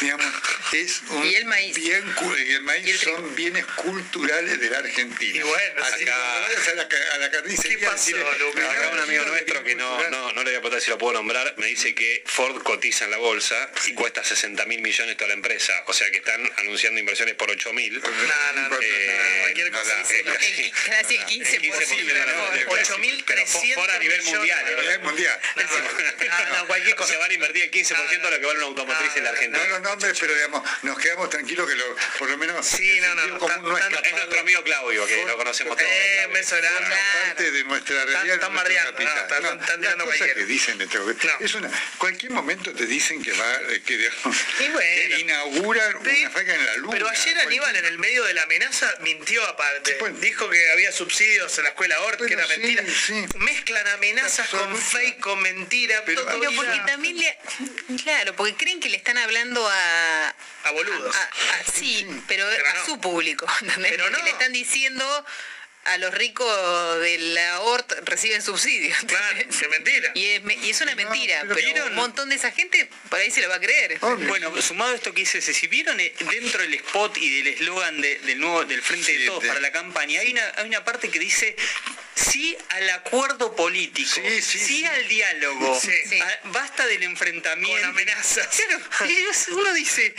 digamos, es un Y el maíz. bien y el maíz son bienes culturales de la Argentina. Y bueno, vayas a la, a la carnicería, ¿Qué pasó? Acá un amigo "No, nuestro que no, no, no le voy a preguntar si lo puedo nombrar, me dice que Ford cotiza en la bolsa y cuesta 60 mil millones toda la empresa. O sea que están anunciando inversiones por 8 mil. No, no, no, Eh, cualquier no cosa. da, dice, eh, casi- Casi el 15%. de la no, 8.300 Por a nivel mundial. de ¿eh? dólares. mundial. No, no, cualquier cosa. Se van a invertir el 15% de lo que vale una automotriz en la Argentina. No los nombres, pero digamos, nos quedamos tranquilos que lo, por lo menos Sí, no, no, común no es nuestro amigo Claudio, que lo conocemos todos. Eh, un beso grande. parte de nuestra realidad. están bardeando, no, están- No, tirando que dicen de esto, es una cualquier momento te dicen que va eh, que, digamos, Y bueno. que inauguran una fábrica en la luna. Pero ayer Aníbal en el medio de la amenaza mintió aparte. Dijo que había subsidios en la escuela Hort, que era sí, mentira. sí. Mezclan amenazas con fake, con mentira. Pero- todo Pero vida. porque también le... Claro, porque creen que le están hablando a... A boludos. a- a- sí, pero, Pero a no. su público. ¿entendés? Pero no. le están diciendo a los ricos de la ORT reciben subsidios. Claro, que mentira. Y es, y es una mentira, pero pero, vieron- un montón de esa gente por ahí se lo va a creer. Bueno, sumado a esto que dice si vieron eh, dentro del spot y del eslogan de- del nuevo del Frente de Todos para la campaña, hay una, hay una parte que dice sí al acuerdo político, sí, al diálogo, Sí. a- basta del enfrentamiento. Con amenazas. Claro, es- uno dice,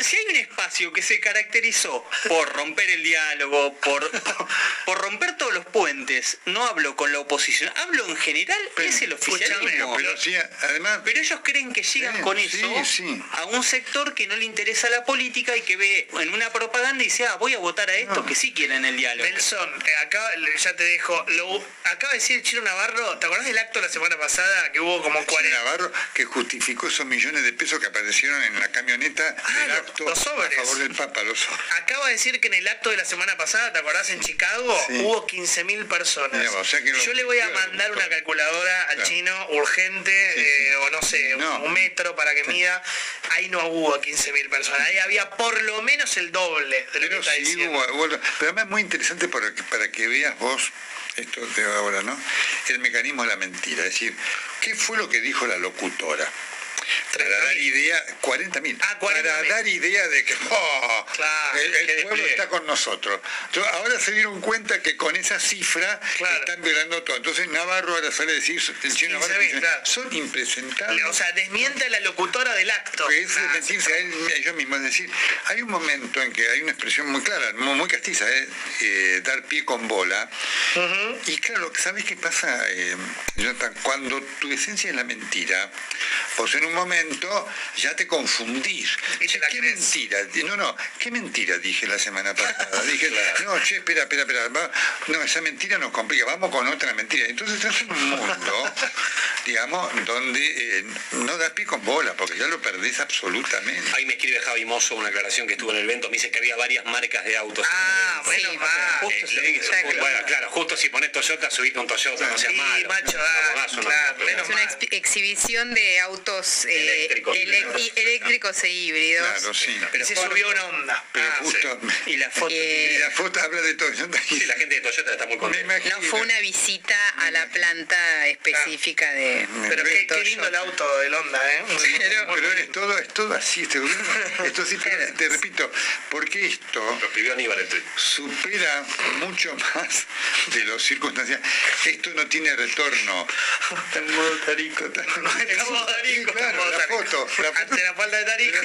si hay un espacio que se caracterizó por romper el diálogo, por, por, por romper todos los puentes, no hablo con la oposición, hablo en general, es el oficialismo. Pero además, Pero ellos creen que llegan Sí, con sí, eso sí. a un sector que no le interesa la política y que ve en una propaganda y dice, ah, voy a votar a esto que sí quieren el diálogo. Nelson, eh, acá ya te dejo. Lo, acaba de decir Chino Navarro, ¿te acordás del acto la semana pasada que hubo como Chino 40? Navarro que justificó esos millones de pesos que aparecieron en la camioneta los- acto los sobres. a favor del Papa. Los sobres. Acaba de decir que en el acto de la semana pasada, ¿te acordás en Chicago? Sí. Hubo 15.000 personas. Mira o sea que Yo le voy a mandar una calculadora al Claro. chino urgente, eh, o no sé, un- No. un metro para que mida. Ahí no hubo 15.000 personas. Ahí había por lo menos el doble de lo que Pero está sí, diciendo. hubo- hubo- pero además es muy interesante para que, para que veas vos, esto de ahora, ¿no? El mecanismo de la mentira. Es decir, ¿qué fue lo que dijo la locutora? Para dar idea, 40.000. Ah, para 40.000. dar idea de que oh, Claro, el, el que pueblo despliegue. está con nosotros. Entonces, ahora se dieron cuenta que con esa cifra Claro. están violando todo. Entonces Navarro ahora sale a decir, el chino Navarro 15.000, dice, claro. son impresentables. O sea, desmiente a la locutora del acto. Que es mentirse a él- a ellos mismos. Es decir, hay un momento en que hay una expresión muy clara, muy, castiza, ¿eh? Eh, dar pie con bola. Y claro, ¿sabes qué pasa, eh, Jonathan? Cuando tu esencia es la mentira, vos en un momento ya te confundís. Che, la ¿Qué crees. mentira? No, no, ¿qué mentira dije la semana pasada? Dije, no, che, espera, espera, espera. va- no, esa mentira nos complica, vamos con otra mentira. Entonces estás en un mundo, digamos, donde eh, no das pie con bola, porque ya lo perdés absolutamente. Ahí me escribe Javi Mozo una aclaración que estuvo en el evento, me dice que había varias marcas de autos. Ah, bueno, Sí, va. Eh, Justo bueno, claro. justo si pones Toyota, subite un Toyota, no seas Sí, malo. macho, No ah, claro, menos Es una ex- exhibición de autos eh, Eléctricos. y- eléctricos e híbridos. Claro, sí. Pero se subió una onda. Pero Ah, justo, Y la foto. Eh, y la foto habla de todo. Yo Sí, la gente de Toyota está muy contenta. No fue una visita a la planta específica de... Pero Me qué, Toyota. qué lindo el auto del Honda, ¿eh? Pero, pero es todo, es todo así, este gobierno, esto sí, pero te repito, porque esto Lo escribió Aníbal el tweet. supera mucho más de lo circunstancial. Esto no tiene retorno. Está en modo tarico. Está en modo tarico. Sí, claro, la foto, la foto. Ante la falta de tarico.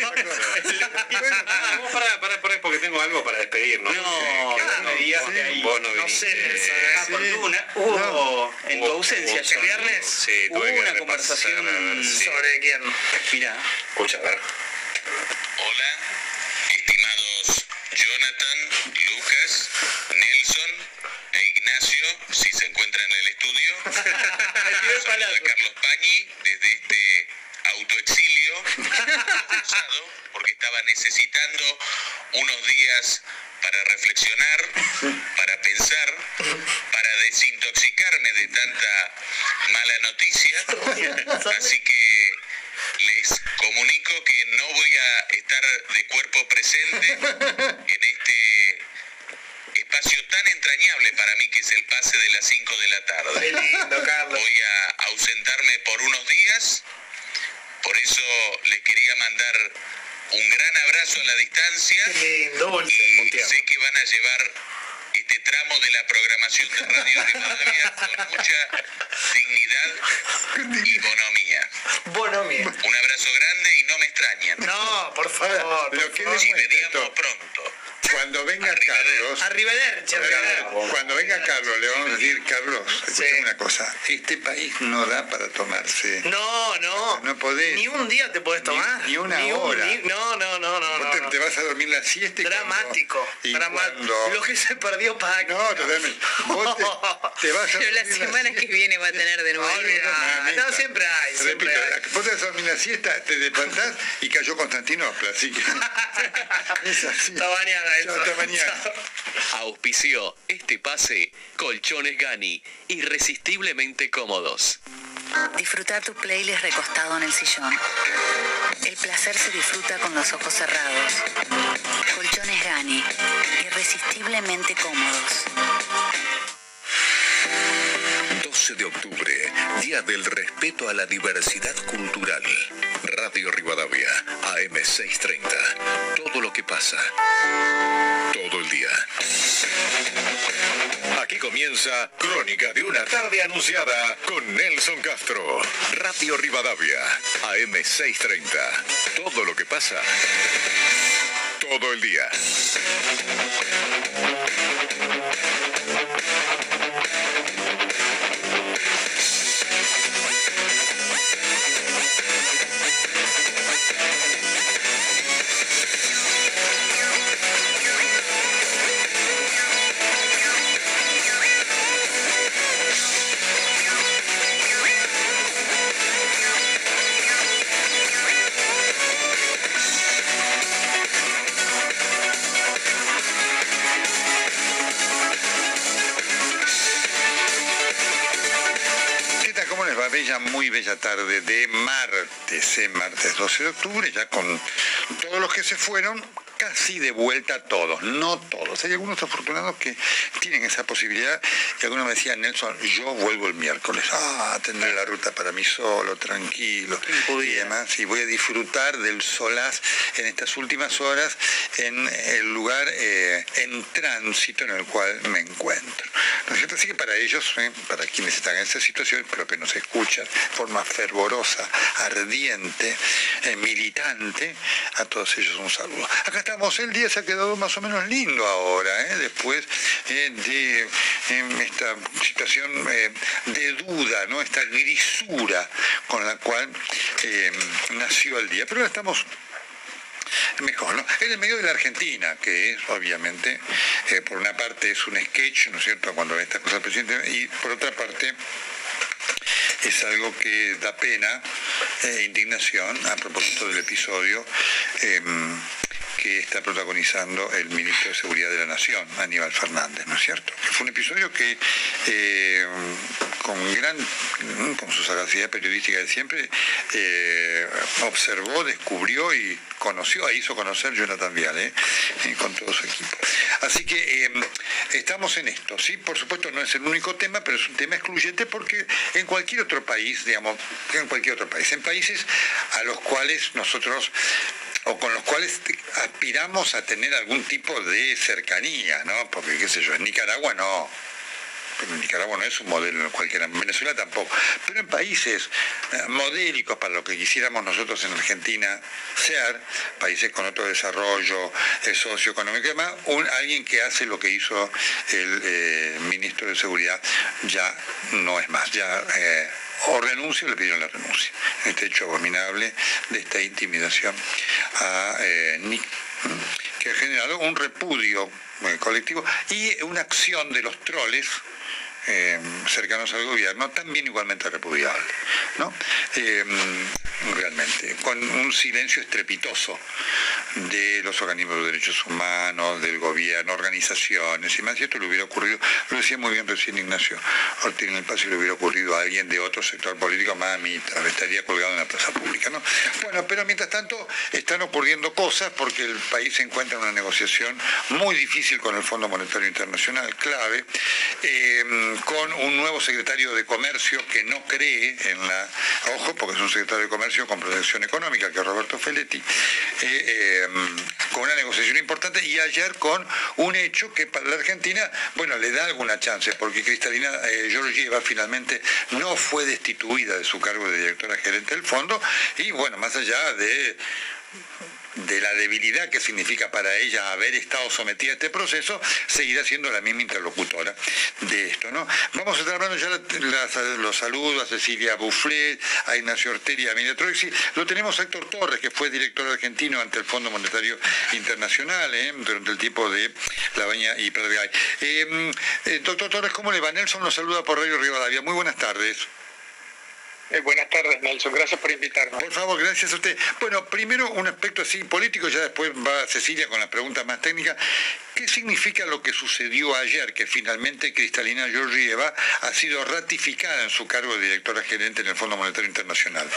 Pará, pará, pará, porque tengo algo para despedirnos. No, Eh, no no ahí- Vos no No viniste. sé, Ah, hubo, en tu ausencia, ¿El viernes? Sí, hubo que una conversación ver, sí. ¿Sobre quién? Mirá, Escucha, a ver. Hola, estimados Jonathan, Lucas, Nelson e Ignacio, si se encuentran en el estudio. Carlos Pañi desde este autoexilio porque estaba necesitando unos días para reflexionar, para pensar, para desintoxicarme de tanta mala noticia. Así que les comunico que no voy a estar de cuerpo presente en este espacio tan entrañable para mí que es el pase de las 5 de la Qué tarde. lindo, Carlos. Voy a ausentarme por unos días, por eso les quería mandar un gran abrazo a la distancia. y sé que van a llevar este tramo de la programación de Radio Rivadavia con mucha dignidad y bonomía. Bonomía. Un abrazo grande y no me extrañen. No, por favor. Lo que por favor. les muestro pronto. Cuando venga Carlos, Arrivederci, arrivederci. cuando venga Carlos, le vamos a decir, Carlos, escuchame una cosa, este país no da para tomarse. No, no. No podés. Ni un día te puedes tomar. Ni una un- hora. ni- no, no, no, no. Vos no, te, no. te vas a dormir la siesta y Dramático. cuando- y dramático. cuando- Lo que se perdió para No, totalmente. Vos te, te vas a Pero la semana que viene va a tener de nuevo. No, siempre hay, siempre Repito, hay. la- vos te vas a dormir la siesta, te despertás y cayó Constantinopla, así que... es así. Hasta mañana, Chao, eso. hasta mañana. Auspició este pase Colchones Gani, irresistiblemente cómodos. Disfrutar tu playlist recostado en el sillón. El placer se disfruta con los ojos cerrados. Colchones Gani, irresistiblemente cómodos. 12 de octubre, Día del Respeto a la Diversidad Cultural. Radio Rivadavia, AM630. Todo lo que pasa. Todo el día. Aquí comienza Crónica de una tarde anunciada con Nelson Castro. Radio Rivadavia, AM630. Todo lo que pasa. Todo el día. De martes, ¿eh? martes 12 de octubre, ya con todos los que se fueron, casi de vuelta todos, no todos. Hay algunos afortunados que tienen esa posibilidad y algunos me decían, Nelson, yo vuelvo el miércoles. Ah, tendré la ruta para mí solo, tranquilo. Y además, y voy a disfrutar del solaz en estas últimas horas en el lugar eh, en tránsito en el cual me encuentro. ¿No es cierto? Así que para ellos, eh, para quienes están en esta situación, pero que nos escuchan de forma fervorosa, ardiente, eh, militante, a todos ellos un saludo. Acá estamos, el día se ha quedado más o menos lindo ahora, eh, después eh, de eh, esta situación eh, de duda, ¿no? esta grisura con la cual eh, nació el día. Pero ahora estamos mejor, ¿no? En el medio de la Argentina, que es obviamente, por una parte es un sketch, ¿no es cierto?, cuando ve estas cosas presidente, y por otra parte es algo que da pena e indignación a propósito del episodio em, que está protagonizando el ministro de Seguridad de la Nación, Aníbal Fernández, ¿no es cierto? Fue un episodio que eh, con gran, con su sagacidad periodística de siempre, eh, observó, descubrió y conoció, e hizo conocer Jonathan Viale, eh, con todo su equipo. Así que eh, estamos en esto, ¿sí? Por supuesto no es el único tema, pero es un tema excluyente porque en cualquier otro país, digamos, en cualquier otro país, en países a los cuales nosotros o con los cuales aspiramos a tener algún tipo de cercanía, ¿no? Porque, qué sé yo, en Nicaragua no. Pero Nicaragua no es un modelo en Venezuela tampoco. Pero en países eh, modélicos para lo que quisiéramos nosotros en Argentina ser, países con otro desarrollo eh, socioeconómico y demás, alguien que hace lo que hizo el eh, ministro de Seguridad ya no es más, ya o renuncia o le pidieron la renuncia. En este hecho abominable de esta intimidación a Nick, que ha generado un repudio colectivo y una acción de los troles eh, cercanos al gobierno, también igualmente repudiable, ¿no? Eh, realmente, con un silencio estrepitoso de los organismos de derechos humanos, del gobierno, organizaciones y más, y esto le hubiera ocurrido, lo decía muy bien recién Ignacio Ortiz en el paso, le hubiera ocurrido a alguien de otro sector político, mamita, estaría colgado en la plaza pública, ¿no? Bueno, pero mientras tanto están ocurriendo cosas porque el país se encuentra en una negociación muy difícil con el Fondo Monetario Internacional, clave, eh, con un nuevo secretario de Comercio que no cree en la, ojo, porque es un secretario de Comercio con Protección Económica, que es Roberto Feletti, eh, em, con una negociación importante y ayer con un hecho que para la Argentina, bueno, le da alguna chance, porque Cristalina eh, Georgieva finalmente no fue destituida de su cargo de directora gerente del fondo y bueno, más allá de de la debilidad que significa para ella haber estado sometida a este proceso, seguirá siendo la misma interlocutora de esto. ¿no? Vamos a estar hablando ya los saludos a Cecilia Bufflet, a Ignacio Orteri, a Emilia Troixi. Lo tenemos a Héctor Torres, que fue director argentino ante el Fondo Monetario Internacional ¿eh? durante el tiempo de La Baña y Pradgay. Eh, eh, doctor Torres, ¿cómo le va? Nelson nos saluda por Radio Rivadavia. Muy buenas tardes. Eh, buenas tardes, Nelson. Gracias por invitarnos. Por favor, gracias a usted. Bueno, primero un aspecto así político, ya después va Cecilia con la pregunta más técnica. ¿Qué significa lo que sucedió ayer, que finalmente Cristalina Georgieva ha sido ratificada en su cargo de directora gerente en el Fondo Monetario Internacional?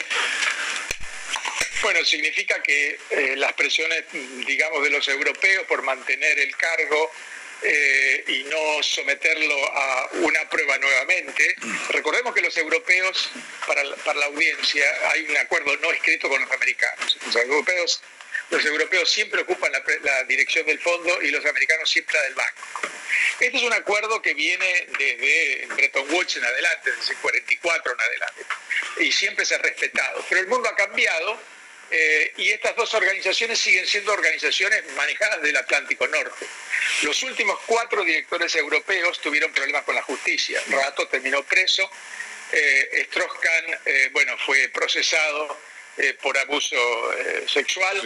Bueno, significa que eh, las presiones, digamos, de los europeos por mantener el cargo eh, y no someterlo a una prueba nuevamente. Recordemos que los europeos, para, la audiencia, hay un acuerdo no escrito con los americanos. Los europeos, los europeos siempre ocupan la, dirección del fondo y los americanos siempre la del banco. Este es un acuerdo que viene desde Bretton Woods en adelante, desde el 44 en adelante, y siempre se ha respetado. Pero el mundo ha cambiado eh, y estas dos organizaciones siguen siendo organizaciones manejadas del Atlántico Norte. Los últimos cuatro directores europeos tuvieron problemas con la justicia. Rato terminó preso, eh, Strauss-Kahn, eh, bueno, fue procesado eh, por abuso sexual,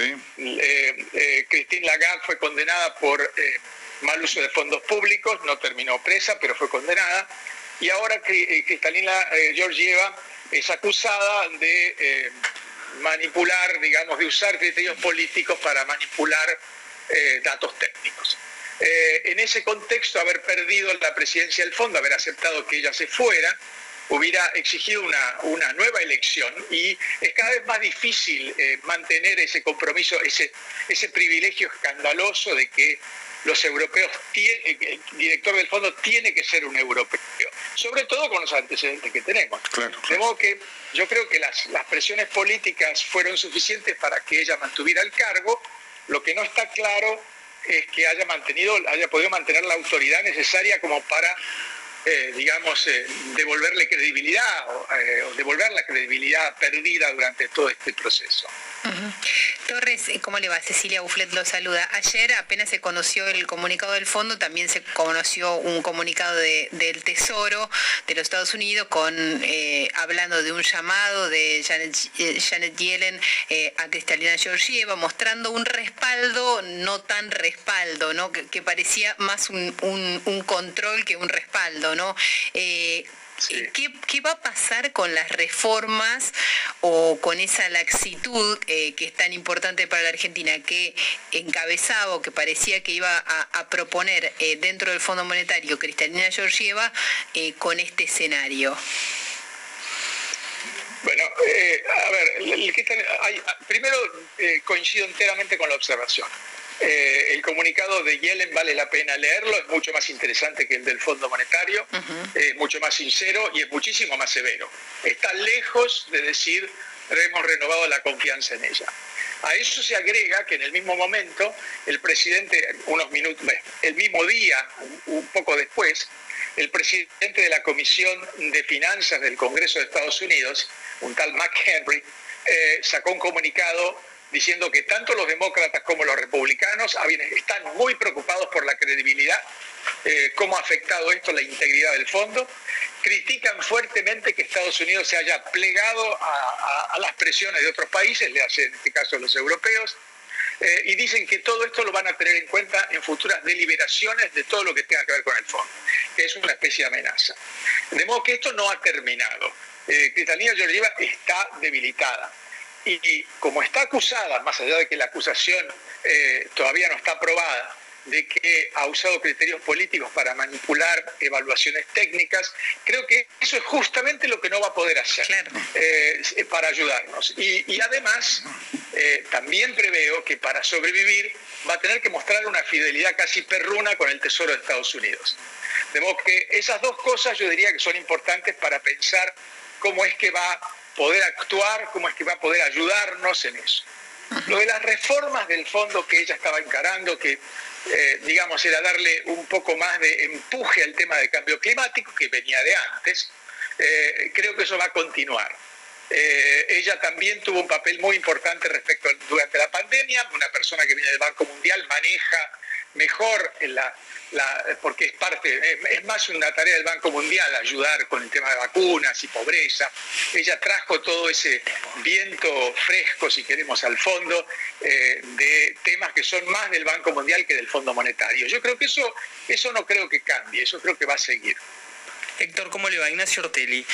Christine Lagarde fue condenada por mal uso de fondos públicos, no terminó presa, pero fue condenada, y ahora Cristalina Georgieva es acusada de manipular, digamos, de usar criterios políticos para manipular eh, datos técnicos. Eh, en ese contexto, haber perdido la presidencia del fondo, haber aceptado que ella se fuera, hubiera exigido una, nueva elección y es cada vez más difícil eh, mantener ese compromiso, ese, ese privilegio escandaloso de que los europeos, el director del fondo tiene que ser un europeo, sobre todo con los antecedentes que tenemos. De modo que yo creo que las, las presiones políticas fueron suficientes para que ella mantuviera el cargo, lo que no está claro es que haya mantenido, haya podido mantener la autoridad necesaria como para eh, digamos, eh, devolverle credibilidad eh, o, devolver la credibilidad perdida durante todo este proceso. Torres, ¿cómo le va? Cecilia Bufflet lo saluda. Ayer apenas se conoció el comunicado del fondo, también se conoció un comunicado del Tesoro de los Estados Unidos con hablando de un llamado de Janet, Yellen a Cristalina Georgieva, mostrando un respaldo, no tan respaldo, ¿no? Que, parecía más un, un control que un respaldo, eh, ¿qué, va a pasar con las reformas o con esa laxitud eh, que es tan importante para la Argentina, que encabezaba o que parecía que iba a, proponer eh, dentro del Fondo Monetario Cristalina Georgieva con este escenario? Bueno, a ver, primero coincido enteramente con la observación. Eh, el comunicado de Yellen vale la pena leerlo, es mucho más interesante que el del Fondo Monetario, es mucho más sincero y es muchísimo más severo. Está lejos de decir hemos renovado la confianza en ella. A eso se agrega que en el mismo momento el presidente, unos minutos, el mismo día, un poco después, el presidente de la Comisión de Finanzas del Congreso de Estados Unidos, un tal McHenry, eh, sacó un comunicado diciendo que tanto los demócratas como los republicanos están muy preocupados por la credibilidad, eh, cómo ha afectado esto la integridad del fondo, critican fuertemente que Estados Unidos se haya plegado a, las presiones de otros países, le hace en este caso los europeos, eh, y dicen que todo esto lo van a tener en cuenta en futuras deliberaciones de todo lo que tenga que ver con el fondo, que es una especie de amenaza. De modo que esto no ha terminado. Eh, Cristalina Georgieva está debilitada y como está acusada, más allá de que la acusación eh, todavía no está aprobada, de que ha usado criterios políticos para manipular evaluaciones técnicas, creo que eso es justamente lo que no va a poder hacer eh, para ayudarnos. Y, además, eh, también preveo que para sobrevivir va a tener que mostrar una fidelidad casi perruna con el Tesoro de Estados Unidos. De modo que esas dos cosas yo diría que son importantes para pensar cómo es que va poder actuar, cómo es que va a poder ayudarnos en eso. Lo de las reformas del fondo que ella estaba encarando, que eh, digamos era darle un poco más de empuje al tema de cambio climático, que venía de antes, eh, creo que eso va a continuar. Eh, ella también tuvo un papel muy importante respecto durante la pandemia, una persona que viene del Banco Mundial maneja mejor la, porque es parte, es más una tarea del Banco Mundial ayudar con el tema de vacunas y pobreza. Ella trajo todo ese viento fresco, si queremos, al fondo eh, de temas que son más del Banco Mundial que del Fondo Monetario. Yo creo que eso, eso no creo que cambie, eso creo que va a seguir. Héctor, ¿cómo le va? Ignacio Ortelli.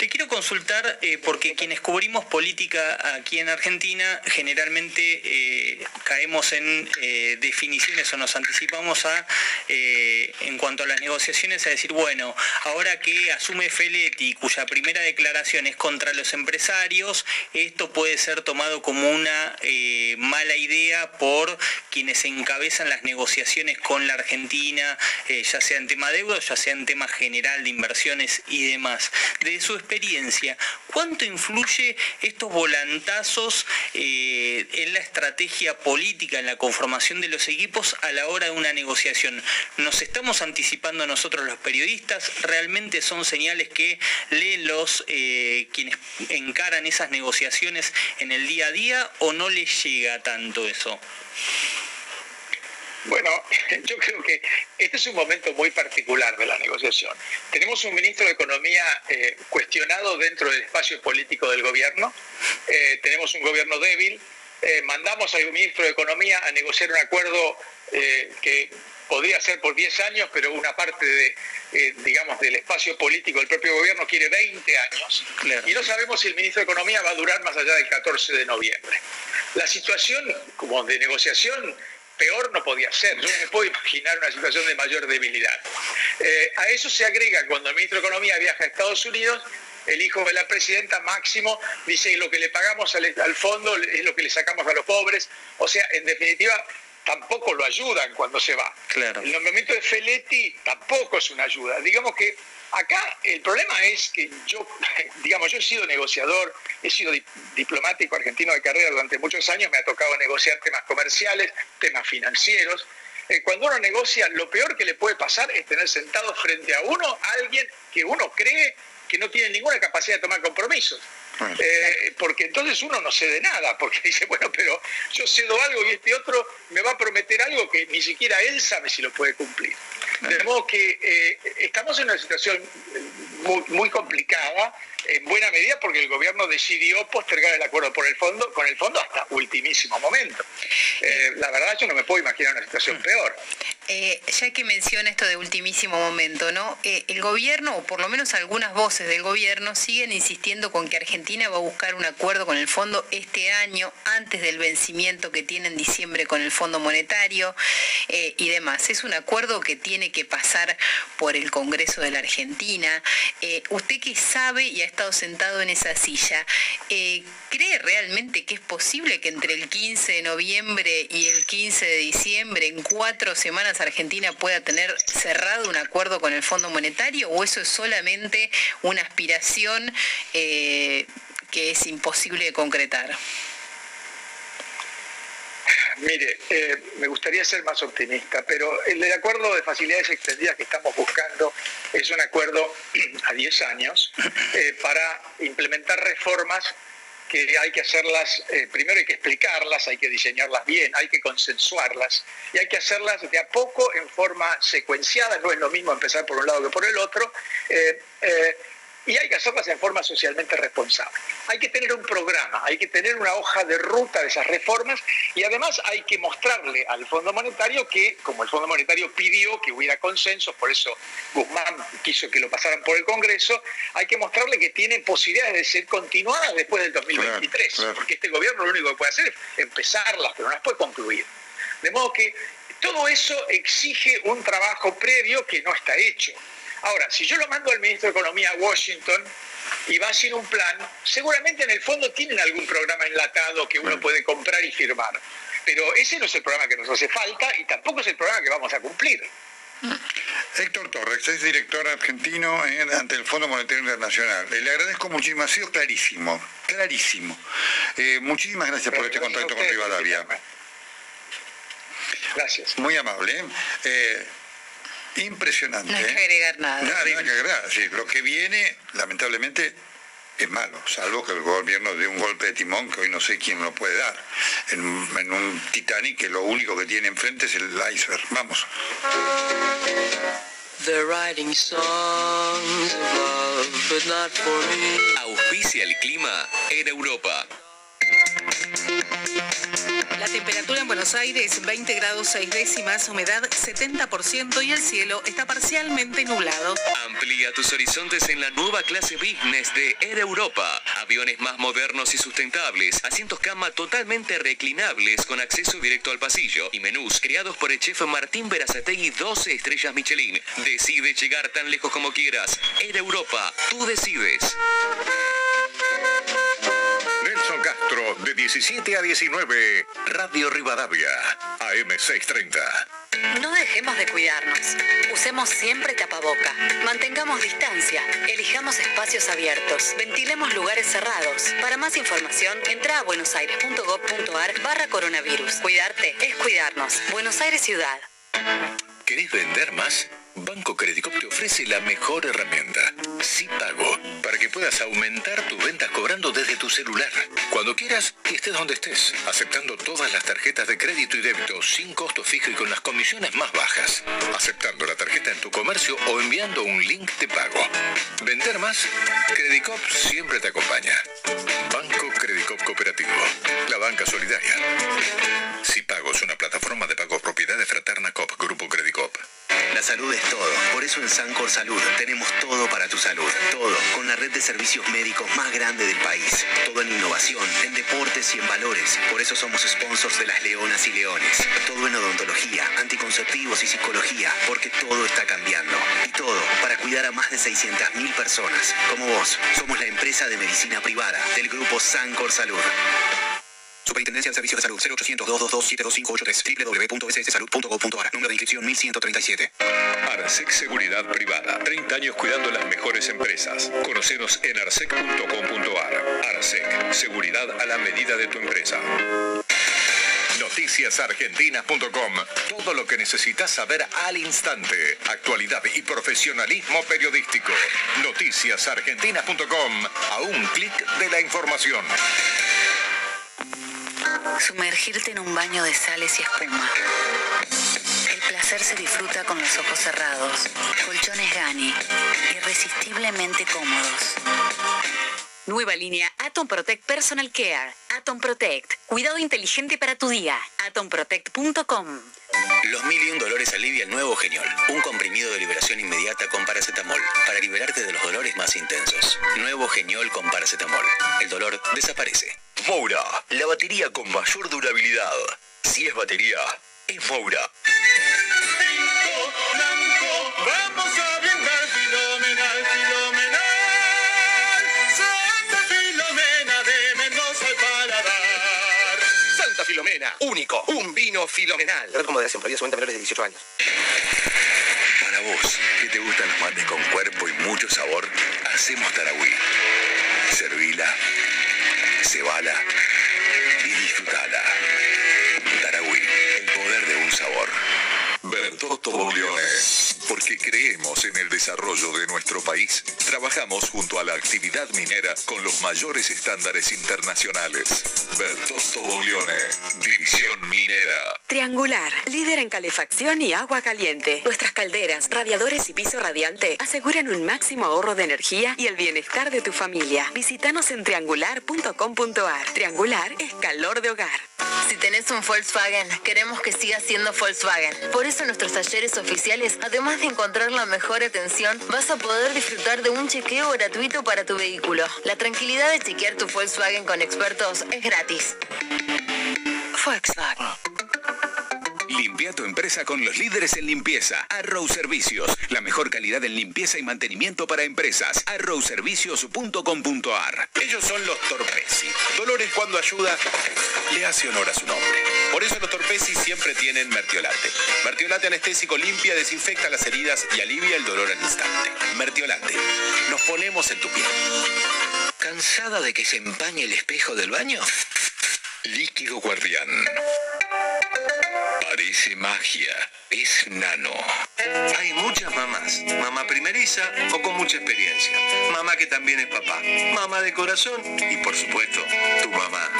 Le quiero consultar, eh, porque quienes cubrimos política aquí en Argentina, generalmente eh, caemos en eh, definiciones o nos anticipamos a, en cuanto a las negociaciones, a decir, bueno, ahora que asume Feletti, cuya primera declaración es contra los empresarios, esto puede ser tomado como una mala idea por quienes encabezan las negociaciones con la Argentina, ya sea en tema de deuda, ya sea en tema general de inversión y demás, de su experiencia, ¿cuánto influye estos volantazos eh, en la estrategia política, en la conformación de los equipos a la hora de una negociación? ¿Nos estamos anticipando nosotros los periodistas? ¿Realmente son señales que leen los eh, quienes encaran esas negociaciones en el día a día o no les llega tanto eso? Bueno, yo creo que este es un momento muy particular de la negociación. Tenemos un ministro de Economía eh, cuestionado dentro del espacio político del gobierno, eh, tenemos un gobierno débil, eh, mandamos al ministro de Economía a negociar un acuerdo que podría ser por 10 años, pero una parte de, digamos, del espacio político del propio gobierno quiere 20 años. Y no sabemos si el ministro de Economía va a durar más allá del 14 de noviembre. La situación como de negociación peor no podía ser. Yo me puedo imaginar una situación de mayor debilidad. Eh, a eso se agrega cuando el ministro de Economía viaja a Estados Unidos, el hijo de la presidenta, Máximo, dice lo que le pagamos al, fondo es lo que le sacamos a los pobres. O sea, en definitiva, tampoco lo ayudan cuando se va. El nombramiento de Feletti tampoco es una ayuda. Digamos que Acá el problema es que yo, digamos, yo he sido negociador, he sido diplomático argentino de carrera durante muchos años, me ha tocado negociar temas comerciales, temas financieros. Eh, cuando uno negocia, lo peor que le puede pasar es tener sentado frente a uno a alguien que uno cree que no tiene ninguna capacidad de tomar compromisos. Eh, porque entonces uno no cede nada, porque dice, bueno, pero yo cedo algo y este otro me va a prometer algo que ni siquiera él sabe si lo puede cumplir. De modo que eh, estamos en una situación muy, complicada, en buena medida porque el gobierno decidió postergar el acuerdo por el fondo, con el fondo hasta ultimísimo momento. Eh, la verdad yo no me puedo imaginar una situación mm. peor. Eh, ya que menciona esto de ultimísimo momento, ¿no? el gobierno, o por lo menos algunas voces del gobierno, siguen insistiendo con que Argentina va a buscar un acuerdo con el fondo este año, antes del vencimiento que tiene en diciembre con el Fondo Monetario y demás. Es un acuerdo que tiene que pasar por el Congreso de la Argentina. Eh, usted que sabe y ha estado sentado en esa silla, eh, ¿cree realmente que es posible que entre el 15 de noviembre y el 15 de diciembre, en cuatro semanas, Argentina pueda tener cerrado un acuerdo con el Fondo Monetario o eso es solamente una aspiración eh, que es imposible de concretar? Mire, eh, me gustaría ser más optimista, pero el acuerdo de facilidades extendidas que estamos buscando es un acuerdo a 10 años eh, para implementar reformas que hay que hacerlas, eh, primero hay que explicarlas, hay que diseñarlas bien, hay que consensuarlas y hay que hacerlas de a poco en forma secuenciada, no es lo mismo empezar por un lado que por el otro y hay que hacerlas en forma socialmente responsable. Hay que tener un programa, hay que tener una hoja de ruta de esas reformas y además hay que mostrarle al Fondo Monetario que, como el Fondo Monetario pidió que hubiera consenso, por eso Guzmán quiso que lo pasaran por el Congreso, hay que mostrarle que tiene posibilidades de ser continuadas después del 2023, porque este gobierno lo único que puede hacer es empezarlas, pero no las puede concluir. De modo que todo eso exige un trabajo previo que no está hecho. Ahora, si yo lo mando al ministro de Economía a Washington y va sin un plan, seguramente en el fondo tienen algún programa enlatado que uno puede comprar y firmar. Pero ese no es el programa que nos hace falta y tampoco es el programa que vamos a cumplir. Héctor Torres, es director argentino ante el Fondo Monetario Internacional. Le agradezco muchísimo, ha sido clarísimo, clarísimo. Eh, muchísimas gracias por este contacto con Rivadavia. Gracias. Muy amable. ¿eh? Eh, impresionante. No hay que agregar nada. Nada, nada que agregar. Sí, lo que viene, lamentablemente, es malo, salvo que el gobierno dé un golpe de timón que hoy no sé quién lo puede dar. En, en un Titanic que lo único que tiene enfrente es el iceberg. Vamos. They're writing songs of love, but not for me. Auspicia el clima en Europa. La temperatura en Buenos Aires 20 grados 6 décimas, humedad 70% y el cielo está parcialmente nublado. Amplía tus horizontes en la nueva clase business de Air Europa. Aviones más modernos y sustentables, asientos cama totalmente reclinables con acceso directo al pasillo y menús creados por el chef Martín Berazategui 12 estrellas Michelin. Decide llegar tan lejos como quieras. Air Europa, tú decides. De 17 a 19, Radio Rivadavia, AM630. No dejemos de cuidarnos. Usemos siempre tapaboca. Mantengamos distancia. Elijamos espacios abiertos. Ventilemos lugares cerrados. Para más información, entra a buenosaires.gov.ar barra coronavirus. Cuidarte es cuidarnos. Buenos Aires Ciudad. ¿Querés vender más? Banco Credicop te ofrece la mejor herramienta, Sí Pago, para que puedas aumentar tus ventas cobrando desde tu celular. Cuando quieras y estés donde estés, aceptando todas las tarjetas de crédito y débito sin costo fijo y con las comisiones más bajas. Aceptando la tarjeta en tu comercio o enviando un link de pago. ¿Vender más? Credicop siempre te acompaña. Banco Credicop Cooperativo, la banca solidaria. Sí Pago es una plataforma de pago propiedad de Fraterna Cop. La salud es todo. Por eso en Sancor Salud tenemos todo para tu salud. Todo. Con la red de servicios médicos más grande del país. Todo en innovación, en deportes y en valores. Por eso somos sponsors de las Leonas y Leones. Todo en odontología, anticonceptivos y psicología. Porque todo está cambiando. Y todo para cuidar a más de 600.000 personas. Como vos, somos la empresa de medicina privada del grupo Sancor Salud. Superintendencia de Servicios de Salud 0800 222 72583 www.sssalud.gov.ar Número de inscripción 1137. Arsec Seguridad Privada. 30 años cuidando las mejores empresas. Conocenos en arsec.com.ar. Arsec. Seguridad a la medida de tu empresa. Noticiasargentinas.com. Todo lo que necesitas saber al instante. Actualidad y profesionalismo periodístico. Noticiasargentinas.com. A un clic de la información. Sumergirte en un baño de sales y espuma. El placer se disfruta con los ojos cerrados. Colchones Gani. Irresistiblemente cómodos. Nueva línea Atom Protect Personal Care. Atom Protect. Cuidado inteligente para tu día. AtomProtect.com. Los mil y un dolores alivia el nuevo Geniol. Un comprimido de liberación inmediata con paracetamol. Para liberarte de los dolores más intensos. Nuevo Geniol con paracetamol. El dolor desaparece. Moura, la batería con mayor durabilidad. Si es batería, es Moura. Filomena, único, un vino filomenal. Red con moderación, prohibida su venta a menores de 18 años. Para vos, que te gustan los mates con cuerpo y mucho sabor, hacemos Tarahui. Servila, cebala y disfrutala. Tarahui, el poder de un sabor. Bertotto Boglione, porque creemos en el desarrollo de nuestro país. Trabajamos junto a la actividad minera con los mayores estándares internacionales. Bertotto Boglione, División Minera. Triangular, líder en calefacción y agua caliente. Nuestras calderas, radiadores y piso radiante aseguran un máximo ahorro de energía y el bienestar de tu familia. Visítanos en triangular.com.ar. Triangular es calor de hogar. Si tenés un Volkswagen, queremos que siga siendo Volkswagen. Por eso nuestros talleres oficiales, además de encontrar la mejor atención, vas a poder disfrutar de un chequeo gratuito para tu vehículo. La tranquilidad de chequear tu Volkswagen con expertos es gratis. Volkswagen. Limpia tu empresa con los líderes en limpieza. Arrow Servicios. La mejor calidad en limpieza y mantenimiento para empresas. arrowservicios.com.ar Ellos son los Torpesi. Dolores cuando ayuda le hace honor a su nombre. Por eso los Torpesi siempre tienen Mertiolate. Mertiolate anestésico limpia, desinfecta las heridas y alivia el dolor al instante. Mertiolate. Nos ponemos en tu piel. ¿Cansada de que se empañe el espejo del baño? Líquido Guardián. Parece magia. Es nano. Hay muchas mamás. Mamá primeriza o con mucha experiencia. Mamá que también es papá. Mamá de corazón y por supuesto, tu mamá.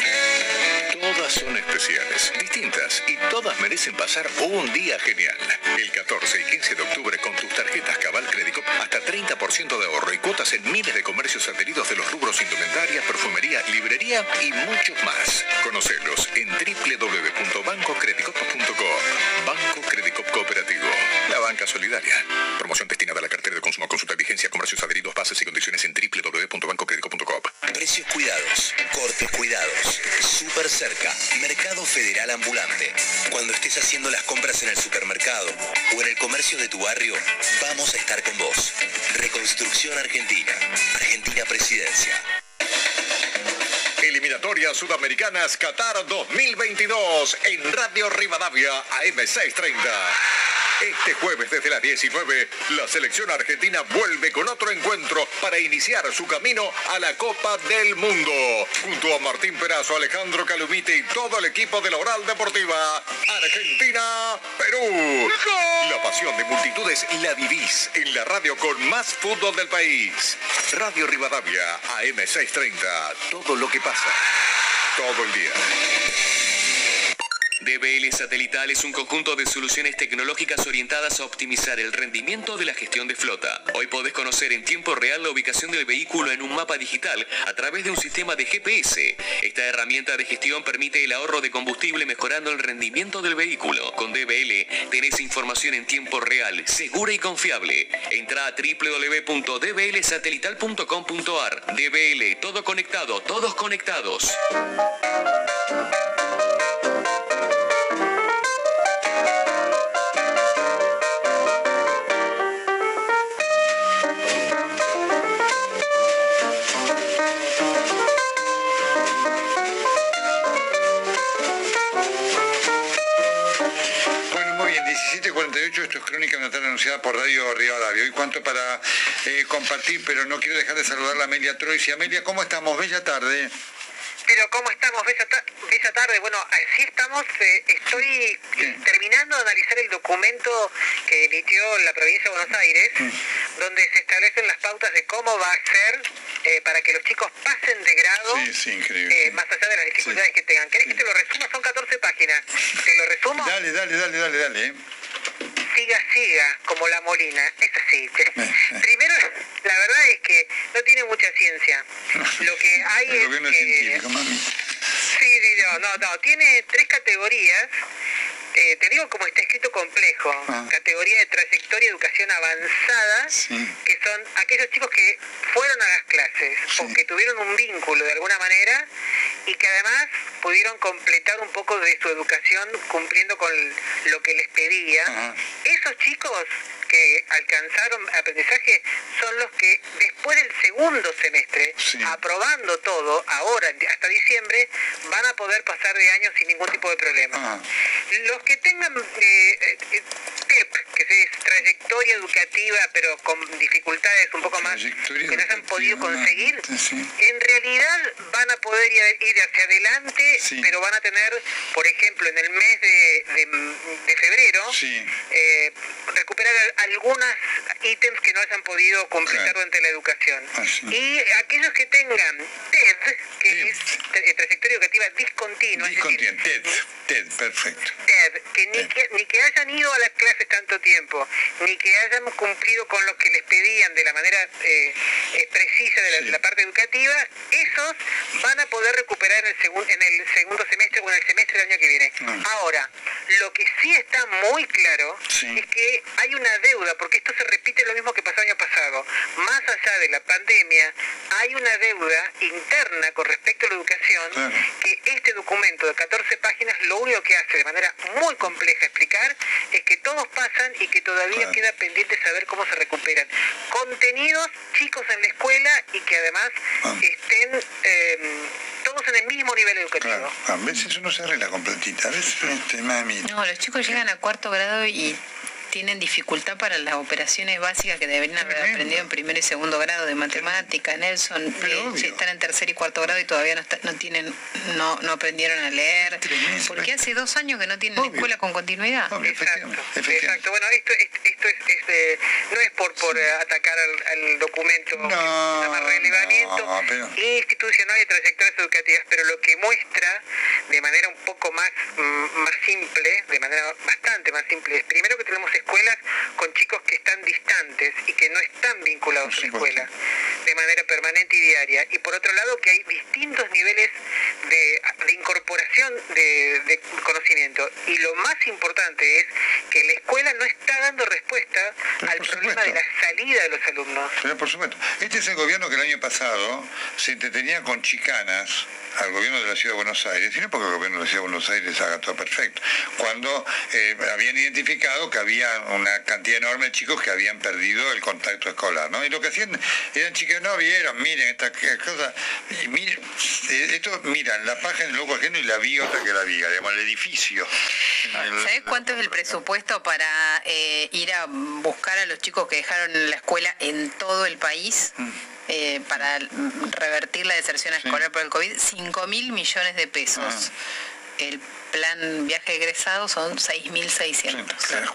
Todas son especiales, distintas y todas merecen pasar un día genial. El 14 y 15 de octubre con tus tarjetas Cabal Crédito hasta 30% de ahorro y cuotas en miles de comercios adheridos de los rubros indumentaria, perfumería, librería y muchos más. Conocelos en www.bancocredicop.com. Banco Credicop Cooperativo. La banca solidaria. Promoción destinada a la cartera de consumo. Consulta vigencia, comercios adheridos, bases y condiciones en www.bancocredicop.com. Precios cuidados, cortes cuidados, súper cerca, Mercado Federal Ambulante. Cuando estés haciendo las compras en el supermercado o en el comercio de tu barrio, vamos a estar con vos. Reconstrucción Argentina. Argentina Presidencia. Eliminatorias Sudamericanas Qatar 2022 en Radio Rivadavia AM630. Este jueves desde las 19, la selección argentina vuelve con otro encuentro para iniciar su camino a la Copa del Mundo. Junto a Martín Perazo, Alejandro Calumite y todo el equipo de la Oral Deportiva. Argentina, Perú. La pasión de multitudes la vivís en la radio con más fútbol del país. Radio Rivadavia, AM630. Todo lo que pasa. Todo el día. DBL Satelital es un conjunto de soluciones tecnológicas orientadas a optimizar el rendimiento de la gestión de flota. Hoy podés conocer en tiempo real la ubicación del vehículo en un mapa digital a través de un sistema de GPS. Esta herramienta de gestión permite el ahorro de combustible mejorando el rendimiento del vehículo. Con DBL tenés información en tiempo real, segura y confiable. Entra a www.dblsatelital.com.ar. DBL, todo conectado, todos conectados. 17.48, esto es Crónica tarde anunciada por Radio Rivadavia. Hoy cuánto para eh, compartir, pero no quiero dejar de saludar a Amelia Troisi. Amelia, ¿cómo estamos? Bella tarde. Pero ¿cómo estamos? Ta- bella tarde. Bueno, así estamos. eh, estoy terminando de analizar el documento que emitió la provincia de Buenos Aires, donde se establecen las pautas de cómo va a ser eh, para que los chicos pasen de grado, Sí, sí, eh, más allá de las dificultades que tengan. ¿Querés que te lo resuma? Son 14 páginas. ¿Te lo resumo? Dale, dale, dale, dale, dale. Eh. siga, siga, como la molina. Es así. Primero, la verdad es que no tiene mucha ciencia. Lo que hay es que... Sí, sí, no, no, no. Tiene tres categorías. Eh, te digo como está escrito complejo. Ah. Categoría de trayectoria educación avanzada, que son aquellos chicos que fueron a las clases o que tuvieron un vínculo de alguna manera y que además pudieron completar un poco de su educación cumpliendo con lo que les pedía. Esos chicos que alcanzaron aprendizaje son los que después del segundo semestre, aprobando todo, ahora hasta diciembre, van a poder pasar de año sin ningún tipo de problema. Los que tengan eh, eh, TEP, que es trayectoria educativa, pero con dificultades un poco más que no hayan podido conseguir, en realidad van a poder ir hacia adelante, pero van a tener, por ejemplo, en el mes de, de- de febrero, eh, recuperar al- algunas ítems que no hayan podido completar durante la educación. Y aquellos que tengan TED, que es tra- trayectoria educativa discontinua, Discontinuo. TED, TED, perfecto. TED, que ni, que ni que hayan ido a las clases tanto tiempo, ni que hayan cumplido con lo que les pedían de la manera eh, eh, precisa de la, parte educativa, esos van a poder recuperar en el, segun- en el segundo semestre o en el semestre del año que viene. Ahora, lo que sí está muy claro es que hay una deuda, porque esto se repite lo mismo que pasó el año pasado. Más allá de la pandemia, hay una deuda interna con respecto a la educación que este documento de 14 páginas lo único que hace de manera muy compleja explicar es que todos pasan y que todavía queda pendiente saber cómo se recuperan. Contenidos chicos en la escuela y que además estén eh, todos en el mismo nivel educativo. Claro, a veces uno se arregla con platita, a veces este, mami. No, los chicos llegan a cuarto grado y tienen dificultad para las operaciones básicas que deberían haber aprendido en primer y segundo grado de matemática. Nelson eh, están en tercer y cuarto grado y todavía no, está- no tienen, no, no aprendieron a leer. Porque hace dos años que no tienen escuela con continuidad. Exacto, bueno, esto, esto, esto es, es, eh, no es por, por eh, atacar al, al documento que se llama relevamiento institucional y trayectorias educativas, pero lo que muestra de manera un poco más, mm, más simple, de manera bastante más simple, es primero que tenemos escuelas con chicos que están distantes y que no están vinculados a la escuela de manera permanente y diaria, y por otro lado que hay distintos niveles de, de incorporación de, de conocimiento, y lo más importante es que la escuela no está dando respuesta al problema de la salida de los alumnos. Pero por supuesto, este es el gobierno que el año pasado se entretenía con chicanas al gobierno de la Ciudad de Buenos Aires, y no porque el gobierno de la Ciudad de Buenos Aires haga todo perfecto, cuando eh, habían identificado que había una cantidad enorme de chicos que habían perdido el contacto escolar, ¿no? Y lo que hacían eran chicas, no vieron, miren esta cosa, y miren, eh, esto, miran, la página del loco ajeno y la vi otra que la viga, digamos, el edificio. El- ¿Sabes cuánto es el presupuesto para eh, ir a buscar a los chicos que dejaron la escuela en todo el país? eh, para mm, revertir la deserción escolar por el COVID, 5 mil millones de pesos. El plan viaje egresado son 6.600.